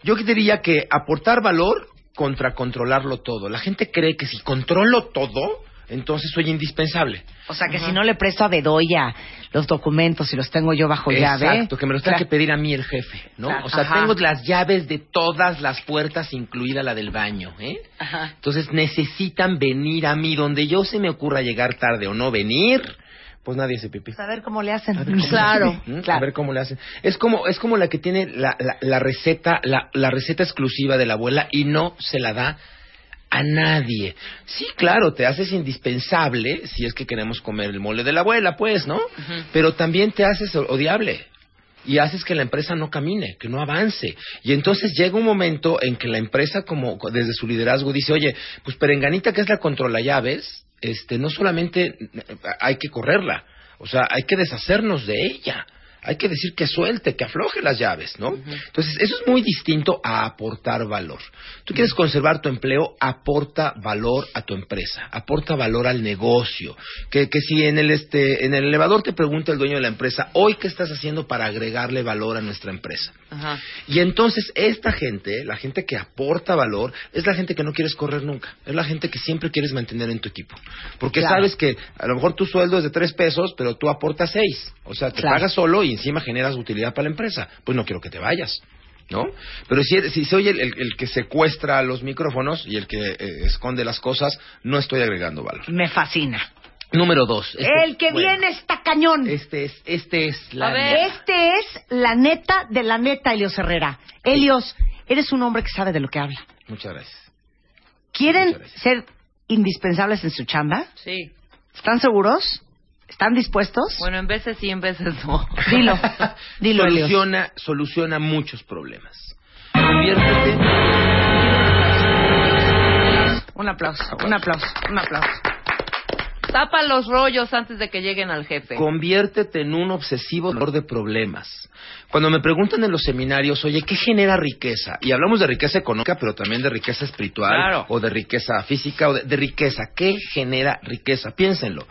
Yo diría que aportar valor contra controlarlo todo. La gente cree que si controlo todo, entonces soy indispensable. O sea, que si no le presto a Bedoya los documentos y los tengo yo bajo llave. Exacto, que me los tenga Claro. que pedir a mí el jefe, ¿no? Claro, O sea, ajá. tengo las llaves de todas las puertas, incluida la del baño, ¿eh? Ajá. Entonces necesitan venir a mí. Donde yo se me ocurra llegar tarde o no venir, pues nadie se pipí. A ver cómo le hacen. Claro. A ver cómo le hacen. Es como, es como la que tiene la, la, la receta, la, la receta exclusiva de la abuela y no se la da a nadie. Sí, claro, te haces indispensable si es que queremos comer el mole de la abuela, pues, ¿no? Pero también te haces odiable. Y haces que la empresa no camine, que no avance. Y entonces llega un momento en que la empresa, como desde su liderazgo, dice, oye, pues Perenganita, que es la controla llaves, este, no solamente hay que correrla, o sea, hay que deshacernos de ella. Hay que decir que suelte, que afloje las llaves, ¿no? Entonces, eso es muy distinto a aportar valor. Tú quieres conservar tu empleo, aporta valor a tu empresa, aporta valor al negocio. Que, que si en el, este, en el elevador te pregunta el dueño de la empresa, hoy qué estás haciendo para agregarle valor a nuestra empresa. Y entonces esta gente, la gente que aporta valor, es la gente que no quieres correr nunca. Es la gente que siempre quieres mantener en tu equipo. Porque Claro. sabes que a lo mejor tu sueldo es de tres pesos, pero tú aportas seis. O sea, te Claro. pagas solo y encima generas utilidad para la empresa. Pues no quiero que te vayas. ¿No? Pero si, soy el, el- el que secuestra los micrófonos y el que eh, esconde las cosas, no estoy agregando valor. Me fascina. Número dos. este- el que bueno, viene está cañón. Este es, este es la A ver. Este es la neta de la neta, Helios Herrera. Helios, eres un hombre que sabe de lo que habla. Muchas gracias. ¿Quieren ser indispensables en su chamba? Sí. ¿Están seguros? ¿Están dispuestos? Bueno, en veces sí, en veces no. Dilo. Dilo, soluciona, soluciona muchos problemas. Conviértete. Un aplauso, un aplauso, un aplauso. Tapa los rollos antes de que lleguen al jefe. Conviértete en un obsesivo de problemas. Cuando me preguntan en los seminarios, oye, ¿qué genera riqueza? Y hablamos de riqueza económica, pero también de riqueza espiritual, Claro. o de riqueza física, o de, de riqueza. ¿Qué genera riqueza? Piénsenlo.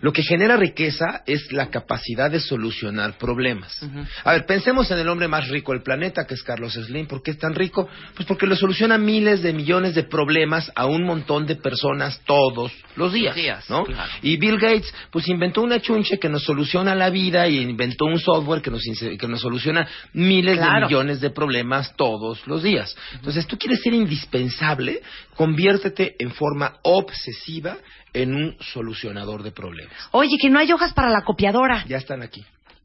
Lo que genera riqueza es la capacidad de solucionar problemas. A ver, pensemos en el hombre más rico del planeta, que es Carlos Slim. ¿Por qué es tan rico? Pues porque le soluciona miles de millones de problemas a un montón de personas todos los días, Días, ¿no? claro. Y Bill Gates, pues inventó una chunche que nos soluciona la vida y inventó un software que nos, que nos soluciona miles de millones de problemas todos los días. Entonces, tú quieres ser indispensable, conviértete en forma obsesiva en un solucionador de problemas. Oye, que no hay hojas para la copiadora. Ya están aquí.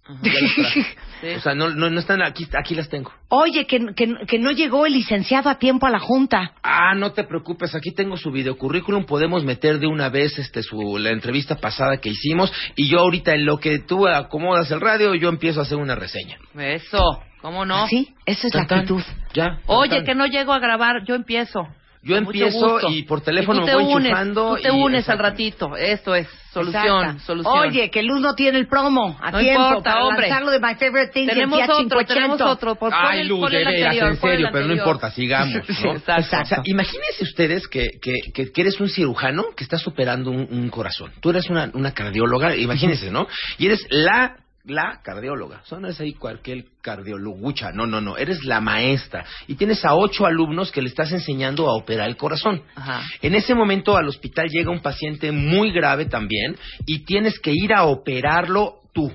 O sea, no, no, no están aquí, aquí las tengo. Oye, que, que, que no llegó el licenciado a tiempo a la junta. Ah, no te preocupes, aquí tengo su videocurrículum, podemos meter de una vez este su la entrevista pasada que hicimos y yo ahorita en lo que tú acomodas el radio, yo empiezo a hacer una reseña. Eso, ¿cómo no? Sí, esa es la actitud. Ya. Oye, que no llego a grabar, yo empiezo. Yo Con empiezo y por teléfono tú me voy unes, enchufando Tú te y- unes exacto. al ratito. Esto es solución, Exacto. solución. Oye, que Luz no tiene el promo a No tiempo importa, para hombre. lanzarlo de My Favorite Things Tenemos el otro, 500. tenemos otro. Por, Ay, el- Luz, pon de el veras, anterior, en el serio, pero no importa, sigamos, ¿no? Exacto. O sea, imagínense ustedes que, que, que, que eres un cirujano que está superando un, un corazón. Tú eres una, una cardióloga, imagínense, ¿no? Y eres la la cardióloga. O sea, no eres ahí cualquier cardiologucha. No, no, no. Eres la maestra. Y tienes a ocho alumnos que le estás enseñando a operar el corazón. Ajá. En ese momento al hospital llega un paciente muy grave también y tienes que ir a operarlo tú.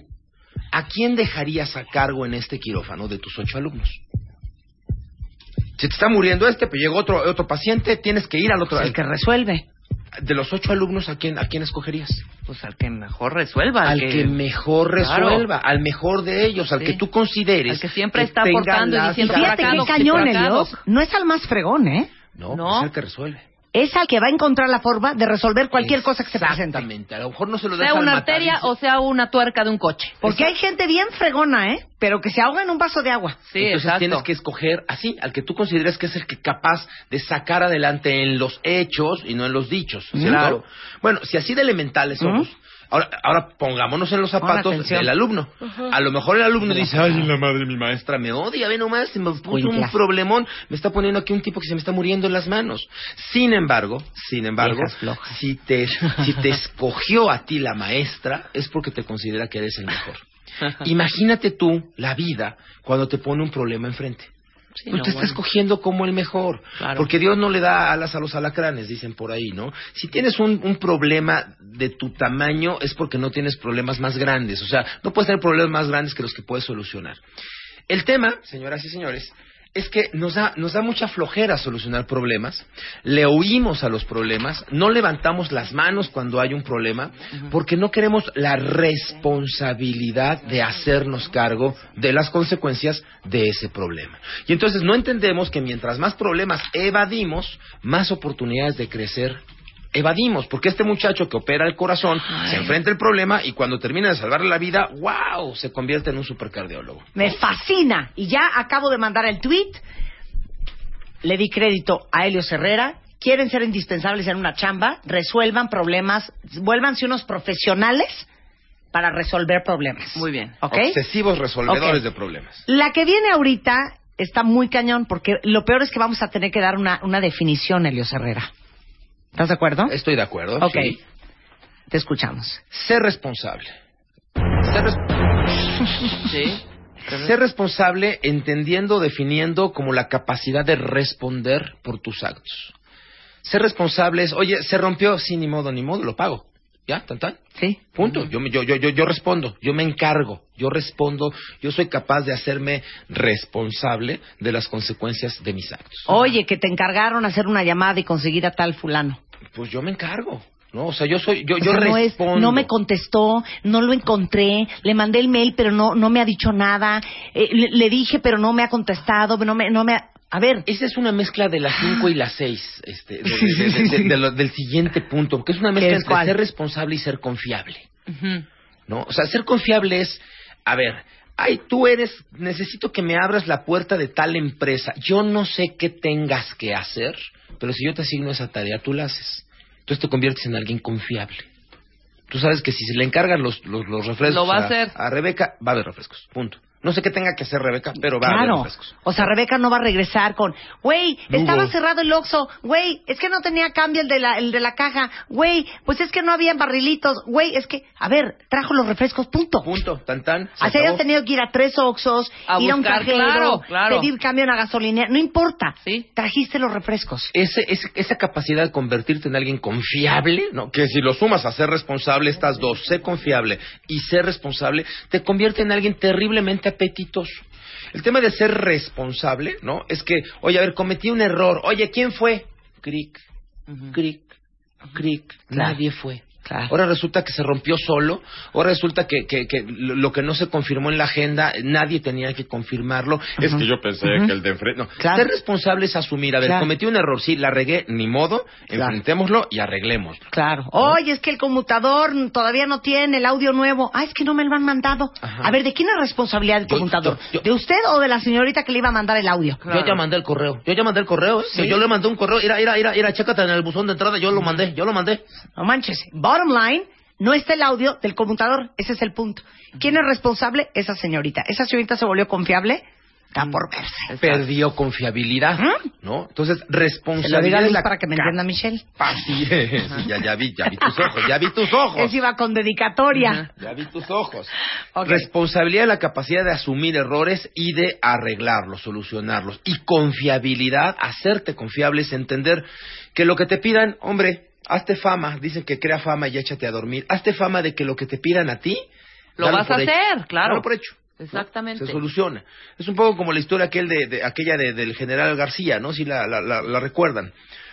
¿A quién dejarías a cargo en este quirófano de tus ocho alumnos? Se te está muriendo este, pero llegó otro, otro paciente, tienes que ir al otro. El que resuelve. De los ocho alumnos, ¿a quién, a quién escogerías? Pues al que mejor resuelva. Al que, mejor Claro. resuelva, al mejor de ellos, al Sí. que tú consideres. Al que siempre está aportando y diciendo, Fíjate qué doc. No es al más fregón, ¿eh? No, No. es el que resuelve. Es al que va a encontrar la forma de resolver cualquier cosa que se presente. Exactamente. A lo mejor no se lo Sea una arteria o sea una tuerca de un coche. Porque hay gente bien fregona, ¿eh? Pero que se ahoga en un vaso de agua. Sí, Entonces exacto. tienes que escoger así, al que tú consideres que es el que capaz de sacar adelante en los hechos y no en los dichos. ¿cierto? Claro. Bueno, si así de elementales somos, ahora, ahora pongámonos en los zapatos del alumno. A lo mejor el alumno dice, ay, la madre, mi maestra me odia, ve nomás, se me puso un problemón, me está poniendo aquí un tipo que se me está muriendo en las manos. Sin embargo, sin embargo, si te, si te escogió a ti la maestra, es porque te considera que eres el mejor. Imagínate tú la vida cuando te pone un problema enfrente. Sí, pues no, te está bueno. escogiendo como el mejor. Claro. Porque Dios no le da alas a los alacranes, dicen por ahí, ¿no? Si tienes un, un problema de tu tamaño es porque no tienes problemas más grandes. O sea, no puedes tener problemas más grandes que los que puedes solucionar. El tema, señoras y señores, es que nos da, nos da mucha flojera solucionar problemas, le oímos a los problemas, no levantamos las manos cuando hay un problema, porque no queremos la responsabilidad de hacernos cargo de las consecuencias de ese problema. Y entonces no entendemos que mientras más problemas evadimos, más oportunidades de crecer evadimos, porque este muchacho que opera el corazón se enfrenta al problema y cuando termina de salvarle la vida, wow, se convierte en un supercardiólogo. Me fascina. Y ya acabo de mandar el tweet. Le di crédito a Helios Herrera. Quieren ser indispensables en una chamba, resuelvan problemas, vuélvanse unos profesionales para resolver problemas. Muy bien. ¿Ok? Obsesivos resolvedores de problemas. La que viene ahorita está muy cañón porque lo peor es que vamos a tener que dar una, una definición, Helios Herrera. ¿Estás de acuerdo? Estoy de acuerdo. Ok. sí. Te escuchamos. Ser responsable. Ser, res- Sí. ser responsable entendiendo, definiendo como la capacidad de responder por tus actos. Ser responsable es, oye, se rompió, sí, ni modo, ni modo, lo pago. ¿Ya? ¿Tan, tan? Sí. Punto. Yo, me- yo, yo, yo, yo respondo, yo me encargo, yo respondo, yo soy capaz de hacerme responsable de las consecuencias de mis actos. Oye, que te encargaron hacer una llamada y conseguir a tal fulano. Pues yo me encargo, ¿no? O sea, yo soy, yo, O yo sea, no, es, respondo. no me contestó, no lo encontré, le mandé el mail pero no no me ha dicho nada, eh, le, le dije pero no me ha contestado, no me, no me ha... A ver, Esa es una mezcla de las 5 y las 6, este, de- de- lo- del siguiente punto, porque es una mezcla ¿Qué es entre cuál? ser responsable y ser confiable. ¿no? O sea, ser confiable es, a ver, ay, tú eres, necesito que me abras la puerta de tal empresa, yo no sé qué tengas que hacer, pero si yo te asigno esa tarea, tú la haces. Entonces te conviertes en alguien confiable. Tú sabes que si se le encargan los, los, los refrescos Lo va a hacer. a Rebeca, va a haber refrescos, punto. No sé qué tenga que hacer Rebeca, pero va a haber claro. refrescos. O sea, Rebeca no va a regresar con, güey, estaba cerrado el Oxxo, güey, es que no tenía cambio el de la, el de la caja, güey, pues es que no había barrilitos, güey, es que, a ver, trajo los refrescos, punto. Punto, tan tan. Así hayas tenido que ir a tres Oxxos, A ir a un cajero, claro, claro. pedir cambio en la gasolina, no importa. Sí. Trajiste los refrescos. ese, ese- esa capacidad de convertirte en alguien confiable, ¿no? que si lo sumas a ser responsable, estas dos, ser confiable y ser responsable, te convierte en alguien terriblemente apetitoso. El tema de ser responsable, ¿no? Es que, oye, a ver, cometí un error. Oye, ¿quién fue? Cric, cric, cric. Nadie fue. Ahora resulta que se rompió solo. Ahora resulta que, que, que lo que no se confirmó en la agenda, nadie tenía que confirmarlo. Es que yo pensé que el de enfrente. No. Claro. Ser responsable es asumir. A ver, Claro. cometí un error, sí, la regué, ni modo. Enfrentémoslo y arreglémoslo. Claro. Oye, es que el conmutador todavía no tiene el audio nuevo. Ah, es que no me lo han mandado. A ver, ¿de quién es responsabilidad del conmutador? ¿De usted o de la señorita que le iba a mandar el audio? Yo ya mandé el correo. Yo ya mandé el correo. ¿eh? Sí. Yo le mandé un correo. Mira, mira, mira, mira, chécate en el buzón de entrada. Yo lo mandé, yo lo mandé. No manches. Bottom line, no está el audio del conmutador. Ese es el punto. ¿Quién es responsable? Esa señorita. ¿Esa señorita se volvió confiable? Está por verse. Perdió confiabilidad, ¿no? Entonces, responsabilidad es la para que me entienda Michelle. Así es. Ya, ya vi, ya vi tus ojos, ya vi tus ojos. Ese iba con dedicatoria. Ya vi tus ojos. Responsabilidad es la capacidad de asumir errores y de arreglarlos, solucionarlos. Y confiabilidad, hacerte confiable es entender que lo que te pidan, hombre, hazte fama, dicen que crea fama y échate a dormir. Hazte fama de que lo que te pidan a ti, Lo vas a hecho. hacer, claro. Dalo por hecho. ¿No? Exactamente. Se soluciona. Es un poco como la historia aquel de, de- aquella de- del general García, ¿no? Si la, la, la- la recuerdan.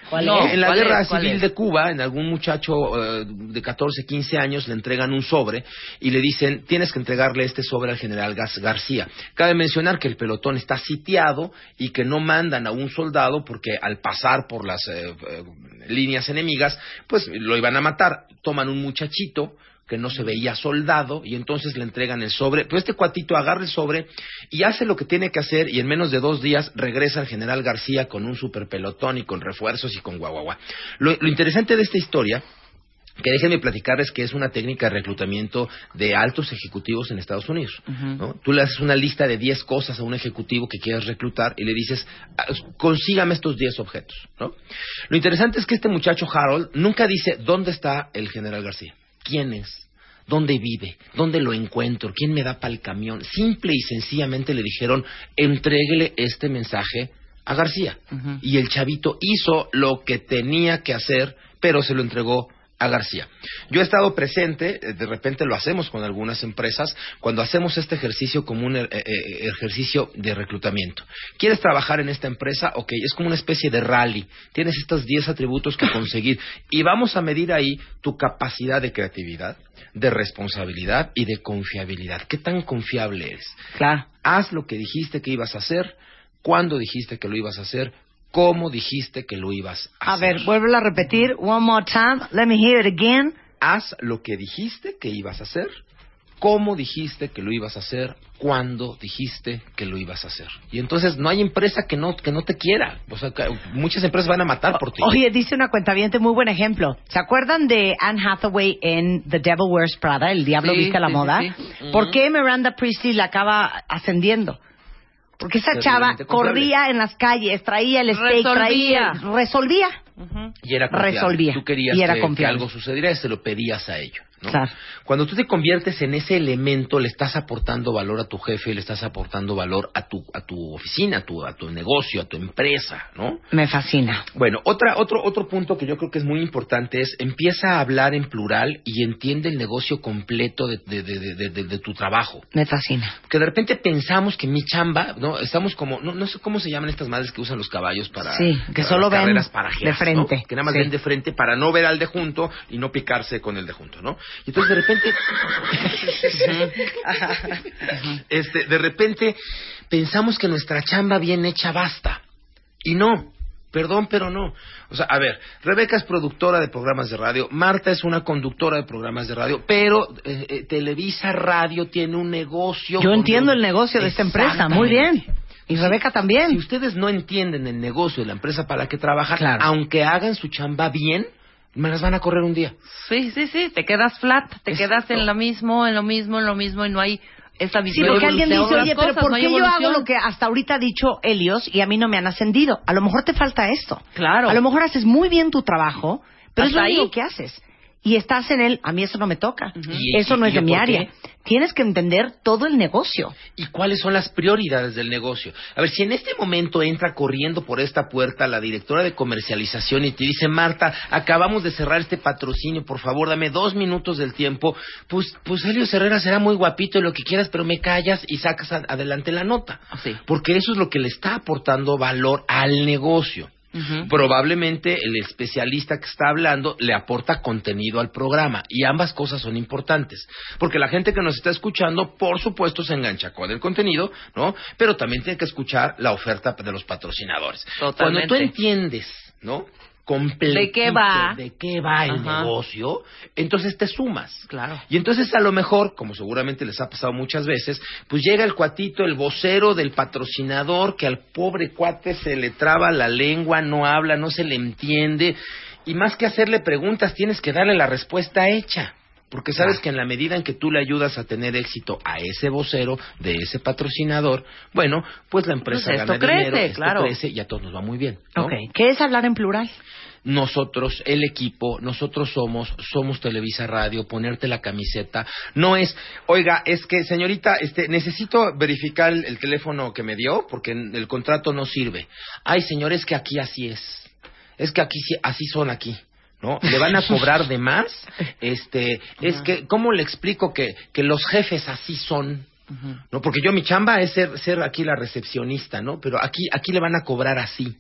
¿Cuál No, es? En la ¿Cuál guerra civil de Cuba, en algún muchacho eh, de 14, 15 años le entregan un sobre y le dicen, tienes que entregarle este sobre al general García. Cabe mencionar que el pelotón está sitiado y que no mandan a un soldado porque al pasar por las eh, eh, líneas enemigas, pues lo iban a matar. Toman un muchachito que no se veía soldado y entonces le entregan el sobre. Pero este cuatito agarra el sobre y hace lo que tiene que hacer y en menos de dos días regresa el general García con un super pelotón y con refuerzos y con guaguaguá. Lo, lo interesante de esta historia que déjenme platicarles que es una técnica de reclutamiento de altos ejecutivos en Estados Unidos. ¿no? Tú le haces una lista de 10 cosas a un ejecutivo que quieres reclutar y le dices, "Ah, consígame estos 10 objetos. ¿no? Lo interesante es que este muchacho Harold nunca dice dónde está el general García, quién es, dónde vive, dónde lo encuentro, quién me da para el camión. Simple y sencillamente le dijeron, entréguele este mensaje a García. Y el chavito hizo lo que tenía que hacer, pero se lo entregó a García. Yo he estado presente, eh, de repente lo hacemos con algunas empresas, cuando hacemos este ejercicio como un eh, eh, ejercicio de reclutamiento. ¿Quieres trabajar en esta empresa? Ok, es como una especie de rally. Tienes estos 10 atributos que conseguir y vamos a medir ahí tu capacidad de creatividad, de responsabilidad y de confiabilidad. ¿Qué tan confiable eres? Claro. Haz lo que dijiste que ibas a hacer, cuándo dijiste que lo ibas a hacer, cómo dijiste que lo ibas a A ver, vuelve a repetir. One more time. Let me hear it again. haz lo que dijiste que ibas a hacer, cómo dijiste que lo ibas a hacer, cuándo dijiste que lo ibas a hacer. Y entonces no hay empresa que no que no te quiera. O sea, que muchas empresas van a matar por ti. Oye, dice una cuentaviente, muy buen ejemplo. ¿Se acuerdan de Anne Hathaway en The Devil Wears Prada, El Diablo Sí, Viste a la sí, Moda? sí, sí. ¿Por qué Miranda Priestley la acaba ascendiendo? Porque esa chava corría en las calles, traía el steak, Resolvía. traía... Resolvía. Y era confiable. Resolvía. Tú querías Y era que, algo sucediera y se lo pedías a ello. ¿No? Claro. Cuando tú te conviertes en ese elemento, le estás aportando valor a tu jefe, le estás aportando valor a tu, a tu oficina, a tu, a tu negocio, a tu empresa, ¿no? Me fascina. Bueno, otra, otro, otro punto que yo creo que es muy importante es empieza a hablar en plural y entiende el negocio completo de, de- de- de- de- de tu trabajo. Me fascina. Que de repente pensamos que mi chamba, ¿no? Estamos como, no, no sé cómo se llaman estas madres que usan los caballos para, Sí, que para solo ven de frente. ¿no? Que nada más Sí. ven de frente para no ver al de junto y no picarse con el de junto, ¿no? Y entonces de repente, este, de repente pensamos que nuestra chamba bien hecha basta. Y no, perdón, pero no. O sea, a ver, Rebeca es productora de programas de radio, Marta es una conductora de programas de radio, pero eh, eh, Televisa Radio tiene un negocio. Yo entiendo el negocio de esta empresa, muy bien. Y Rebeca también. Si ustedes no entienden el negocio de la empresa para la que trabajan, Claro. aunque hagan su chamba bien, me las van a correr un día. Sí, sí, sí, te quedas flat, te quedas en lo mismo, en lo mismo, en lo mismo y no hay esa Sí, visión. porque alguien dice, oye, pero ¿por no hay qué yo hago evolución". lo que hasta ahorita ha dicho Helios y a mí no me han ascendido? A lo mejor te falta esto. Claro. A lo mejor haces muy bien tu trabajo, pero es lo Hasta ahí. único que haces. Y estás en él, a mí eso no me toca. Y- eso no y- es de mi área. Tienes que entender todo el negocio. ¿Y cuáles son las prioridades del negocio? A ver, si en este momento entra corriendo por esta puerta la directora de comercialización y te dice, Marta, acabamos de cerrar este patrocinio, por favor, dame dos minutos del tiempo, pues, pues Helio Herrera será muy guapito y lo que quieras, pero me callas y sacas a- adelante la nota. Sí. Porque eso es lo que le está aportando valor al negocio. Probablemente el especialista que está hablando le aporta contenido al programa y ambas cosas son importantes, porque la gente que nos está escuchando, por supuesto, se engancha con el contenido, ¿no? Pero también tiene que escuchar la oferta de los patrocinadores. Totalmente. Cuando tú entiendes, ¿no? ¿De qué va? de qué va el Ajá. negocio, entonces te sumas. Claro. Y entonces a lo mejor, como seguramente les ha pasado muchas veces, pues llega el cuatito, el vocero del patrocinador, que al pobre cuate se le traba la lengua, no habla, no se le entiende, y más que hacerle preguntas, tienes que darle la respuesta hecha. Porque sabes que en la medida en que tú le ayudas a tener éxito a ese vocero de ese patrocinador, bueno, pues la empresa Pues esto gana crece, dinero, esto claro. crece y a todos nos va muy bien. ¿no? Ok. ¿Qué es hablar en plural? Nosotros, el equipo, nosotros somos, somos Televisa Radio, ponerte la camiseta. No es, oiga, es que señorita, este, necesito verificar el, el teléfono que me dio porque el contrato no sirve. Ay, señor, es que aquí así es. Es que aquí sí- así son aquí. ¿No? Le van a cobrar de más. Este, es que, ¿cómo le explico que, que los jefes así son? ¿no? Porque yo mi chamba es ser, ser aquí la recepcionista, ¿no? Pero aquí, aquí le van a cobrar así.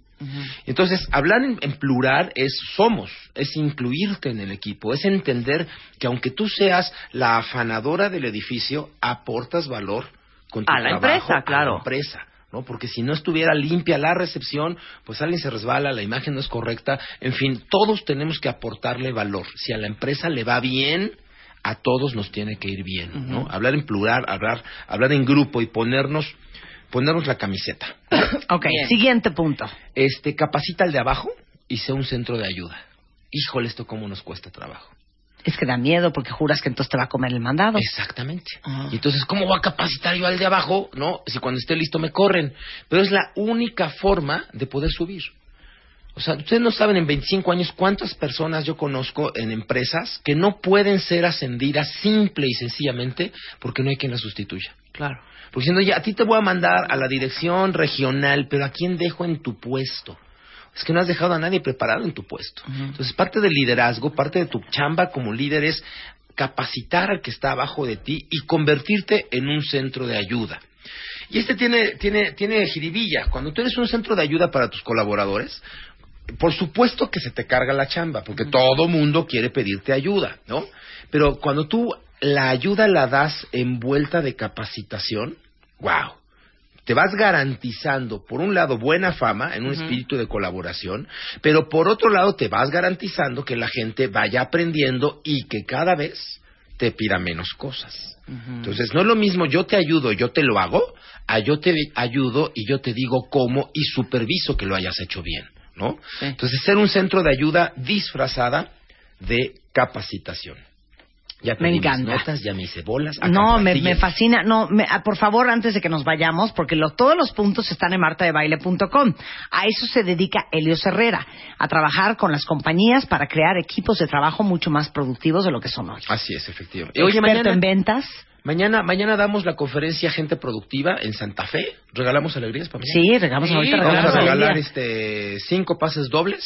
Entonces, hablar en, en plural es somos, es incluirte en el equipo, es entender que aunque tú seas la afanadora del edificio, aportas valor con tu A la empresa, a claro. la empresa. ¿no? Porque si no estuviera limpia la recepción, pues alguien se resbala, la imagen no es correcta. En fin, todos tenemos que aportarle valor. Si a la empresa le va bien, a todos nos tiene que ir bien, ¿no? Hablar en plural, hablar, hablar en grupo y ponernos, ponernos la camiseta. Ok, siguiente punto. Este, capacita al de abajo y sea un centro de ayuda. Híjole, esto cómo nos cuesta trabajo. Es que da miedo porque juras que entonces te va a comer el mandado. Exactamente. Y entonces, ¿cómo voy a capacitar yo al de abajo? No, si cuando esté listo me corren. Pero es la única forma de poder subir. O sea, ustedes no saben en 25 años cuántas personas yo conozco en empresas que no pueden ser ascendidas simple y sencillamente porque no hay quien las sustituya. Claro. Porque diciendo, ya, a ti te voy a mandar a la dirección regional, pero ¿a quién dejo en tu puesto? Es que no has dejado a nadie preparado en tu puesto. Entonces, parte del liderazgo, parte de tu chamba como líder es capacitar al que está abajo de ti y convertirte en un centro de ayuda. Y este tiene, tiene, tiene jiribilla. Cuando tú eres un centro de ayuda para tus colaboradores, por supuesto que se te carga la chamba, porque todo mundo quiere pedirte ayuda, ¿no? Pero cuando tú la ayuda la das envuelta de capacitación, wow. Te vas garantizando, por un lado, buena fama en un espíritu de colaboración, pero por otro lado te vas garantizando que la gente vaya aprendiendo y que cada vez te pida menos cosas. Entonces, no es lo mismo yo te ayudo, yo te lo hago, a yo te ayudo y yo te digo cómo y superviso que lo hayas hecho bien, ¿no? Entonces, ser un centro de ayuda disfrazada de capacitación. Ya Me encanta. notas, ya me hice bolas. No, me, me fascina. No, me- ah, por favor, antes de que nos vayamos, porque lo- todos los puntos están en martadebaile.com. A eso se dedica Helios Herrera, a trabajar con las compañías para crear equipos de trabajo mucho más productivos de lo que son hoy. Así es, efectivamente. Experto en ventas. Mañana, mañana damos la conferencia Gente Productiva en Santa Fe. ¿Regalamos alegrías para mañana? Sí, regalamos ahorita, Vamos a regalar alegría. este cinco pases dobles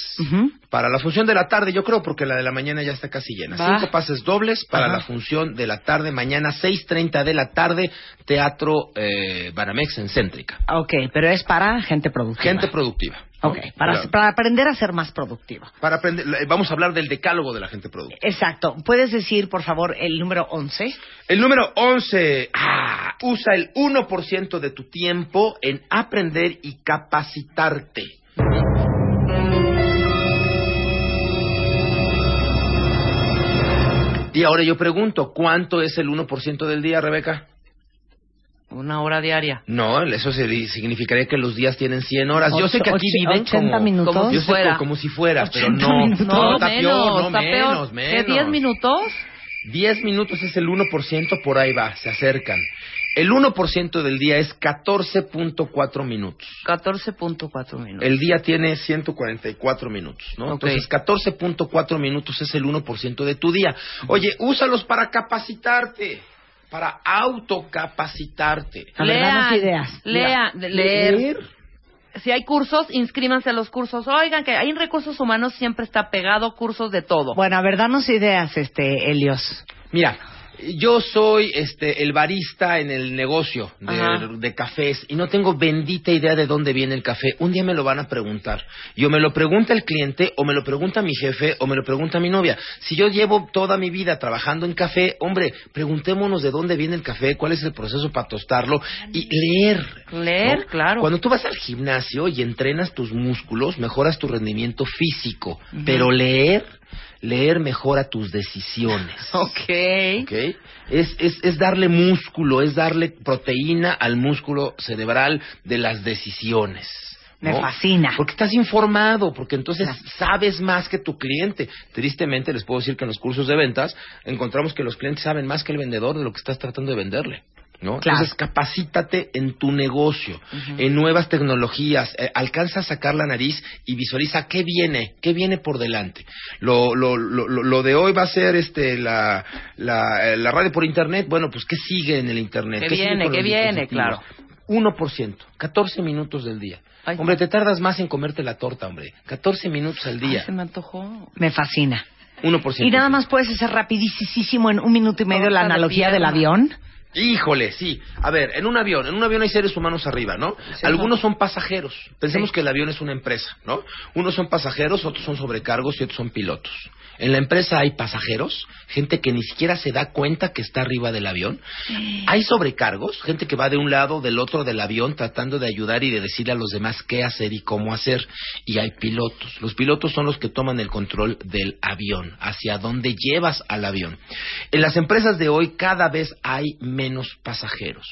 para la función de la tarde, yo creo, porque la de la mañana ya está casi llena. Va. Cinco pases dobles para Ajá. la función de la tarde, mañana 6.30 de la tarde, Teatro eh, Banamex en Céntrica. Ok, pero es para gente productiva. Gente productiva. Ok, para, Para- para aprender a ser más productiva. para aprender, vamos a hablar del decálogo de la gente productiva. Exacto. ¿Puedes decir, por favor, el número 11? El número 11. Ah, usa el 1% de tu tiempo en aprender y capacitarte. Y ahora yo pregunto, ¿cuánto es el 1% del día, Rebeca? Una hora diaria. No, eso significaría que los días tienen 100 horas. yo sé que aquí Ocho- viven 80 como, minutos. como si Yo sé fuera, que como si fuera, pero 80 no. minutos. No, No, está menos, peor, no, está menos, peor. menos. ¿Qué, 10 minutos? 10 minutos es el 1%, por ahí va, se acercan. El 1% del día es 14.4 minutos. 14.4 minutos. El día tiene 144 minutos, ¿no? Ok. Entonces, 14.4 minutos es el 1% de tu día. Oye, úsalos para capacitarte, para autocapacitarte. Lean, Lean, Mira, leer. Si hay cursos, inscríbanse a los cursos. Oigan, que ahí en recursos humanos siempre está pegado cursos de todo. Bueno, a ver, danos ideas, este, Helios. Mira, yo soy este el barista en el negocio de, de cafés y no tengo bendita idea de dónde viene el café. Un día me lo van a preguntar. Y o me lo pregunta el cliente, o me lo pregunta mi jefe, o me lo pregunta mi novia. Si yo llevo toda mi vida trabajando en café, hombre, preguntémonos de dónde viene el café, cuál es el proceso para tostarlo y leer. Leer, ¿no? claro. Cuando tú vas al gimnasio y entrenas tus músculos, mejoras tu rendimiento físico. Pero leer, leer mejora tus decisiones. Ok. ¿ok? Es, es, es darle músculo, es darle proteína al músculo cerebral de las decisiones. Me fascina. Porque estás informado, porque entonces sabes más que tu cliente. Tristemente les puedo decir que en los cursos de ventas encontramos que los clientes saben más que el vendedor de lo que estás tratando de venderle. ¿No? Claro. Entonces capacítate en tu negocio, en nuevas tecnologías, eh, alcanza a sacar la nariz y visualiza qué viene, qué viene por delante. Lo, lo, lo, lo- lo de hoy va a ser este la, la, eh, la radio por internet, bueno, pues qué sigue en el internet. ¿Qué ¿Qué viene? ¿Qué viene? Claro. 1%, 14 minutos del día. Hombre, te tardas más en comerte la torta, hombre. 14 minutos al día. Ay, se me antojó. Me fascina. 1%. Y nada más puedes hacer rapidísimo en un minuto y medio la analogía del avión. Híjole, sí. A ver, en un avión, en un avión hay seres humanos arriba, ¿no? Algunos son pasajeros. Pensemos que el avión es una empresa, ¿no? Unos son pasajeros, otros son sobrecargos y otros son pilotos. En la empresa hay pasajeros, gente que ni siquiera se da cuenta que está arriba del avión. Hay sobrecargos, gente que va de un lado, del otro del avión tratando de ayudar y de decirle a los demás qué hacer y cómo hacer. Y hay pilotos. Los pilotos son los que toman el control del avión, hacia dónde llevas al avión. En las empresas de hoy cada vez hay menos pasajeros.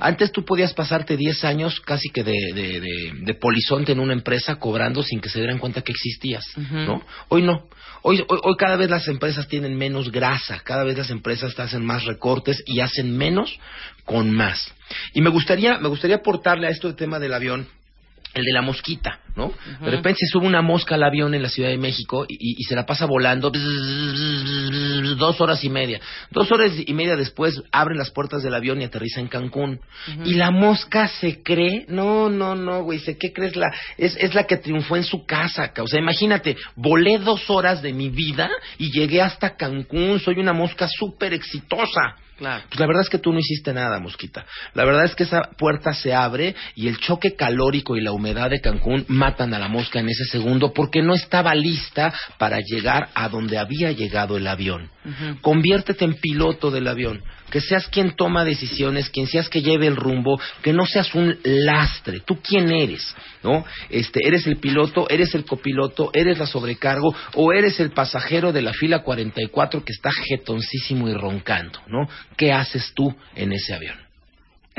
Antes tú podías pasarte 10 años casi que de, de- de- de polizonte en una empresa cobrando sin que se dieran cuenta que existías, ¿no? Hoy no. Hoy, hoy, hoy cada vez las empresas tienen menos grasa, cada vez las empresas te hacen más recortes y hacen menos con más. Y me gustaría, me gustaría aportarle a esto el tema del avión el de la mosquita, ¿no? De repente se sube una mosca al avión en la Ciudad de México y, y- se la pasa volando bzz, dos horas y media. Dos horas y media después abren las puertas del avión y aterriza en Cancún. Y la mosca se cree, no, no, no, güey, ¿se qué crees? La, es, es la que triunfó en su casa, ca- o sea, imagínate, volé dos horas de mi vida y llegué hasta Cancún, soy una mosca súper exitosa. Pues la verdad es que tú no hiciste nada, mosquita. La verdad es que esa puerta se abre y el choque calórico y la humedad de Cancún matan a la mosca en ese segundo porque no estaba lista para llegar a donde había llegado el avión. Conviértete en piloto del avión. Que seas quien toma decisiones, quien seas que lleve el rumbo, que no seas un lastre. ¿Tú quién eres? ¿No? Este, ¿Eres el piloto, eres el copiloto, eres la sobrecargo o eres el pasajero de la fila 44 que está jetoncísimo y roncando? ¿No? ¿Qué haces tú en ese avión?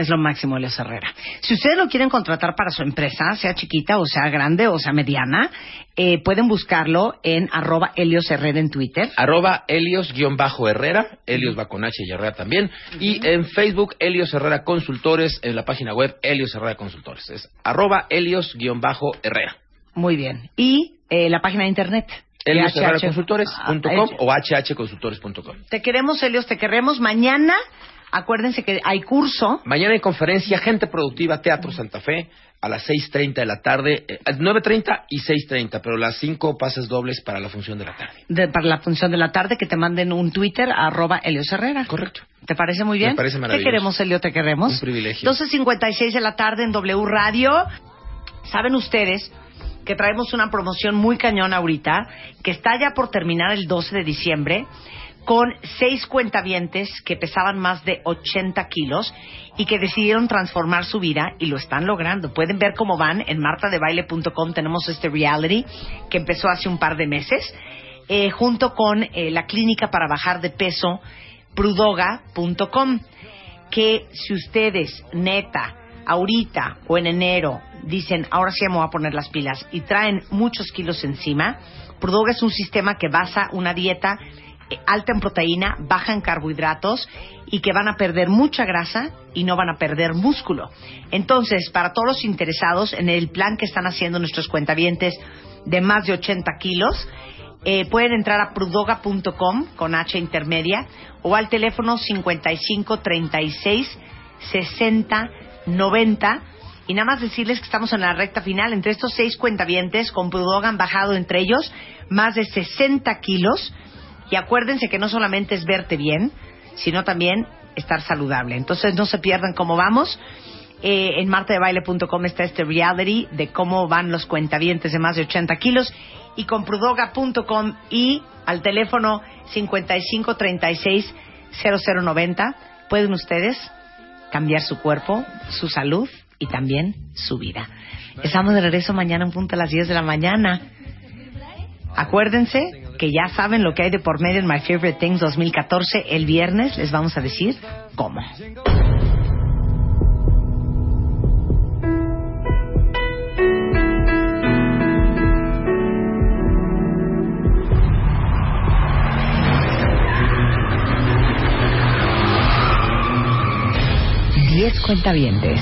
Es lo máximo, Elios Herrera. Si ustedes lo quieren contratar para su empresa, sea chiquita o sea grande o sea mediana, eh, pueden buscarlo en arroba Helios Herrera en Twitter. Arroba Helios-Herrera, Helios va con H y Herrera también. Y en Facebook, Helios Herrera Consultores, en la página web Helios Herrera Consultores. Es arroba Helios-Herrera. Muy bien. Y eh, la página de internet. HHconsultores.com Ah, o hhconsultores.com. Te queremos, Helios, te queremos. Mañana, acuérdense que hay curso. Mañana hay conferencia Gente Productiva Teatro Santa Fe a las 6.30 de la tarde, eh, 9.30 y 6.30, pero las cinco pases dobles para la función de la tarde. de- para la función de la tarde que te manden un Twitter arroba Herrera. Correcto. ¿Te parece muy bien? Me parece maravilloso. Te queremos, Helio, te queremos. Un privilegio. 12.56 de la tarde en W Radio. Saben ustedes que traemos una promoción muy cañón ahorita, que está ya por terminar el 12 de diciembre, con seis cuentavientes que pesaban más de 80 kilos y que decidieron transformar su vida y lo están logrando. Pueden ver cómo van en martadebaile.com. Tenemos este reality que empezó hace un par de meses, eh, junto con eh, la clínica para bajar de peso prudoga.com que si ustedes neta ahorita o en enero dicen ahora sí me voy a poner las pilas y traen muchos kilos encima, Prudoga es un sistema que basa una dieta alta en proteína, baja en carbohidratos y que van a perder mucha grasa y no van a perder músculo. Entonces, para todos los interesados en el plan que están haciendo nuestros cuentavientes de más de 80 kilos, eh, pueden entrar a prudoga.com con H intermedia o al teléfono 55 36 60 90 y nada más decirles que estamos en la recta final. Entre estos seis cuentavientes con Prudoga han bajado entre ellos más de 60 kilos y acuérdense que no solamente es verte bien sino también estar saludable entonces no se pierdan cómo vamos eh, en martadebaile.com está este reality de cómo van los cuentavientes de más de 80 kilos y con prudoga.com y al teléfono 5536 0090 pueden ustedes cambiar su cuerpo, su salud y también su vida. Estamos de regreso mañana en punto a las 10 de la mañana. Acuérdense que ya saben lo que hay de por medio en My Favorite Things 2014. El viernes les vamos a decir cómo. Diez cuentavientes,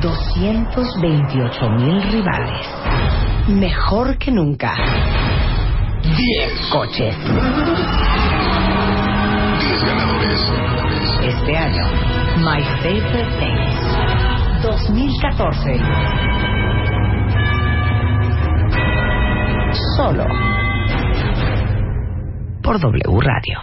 228 mil rivales, mejor que nunca. 10 coches. 10 ganadores. Este año, My Favorite Things 2014. Solo por W Radio.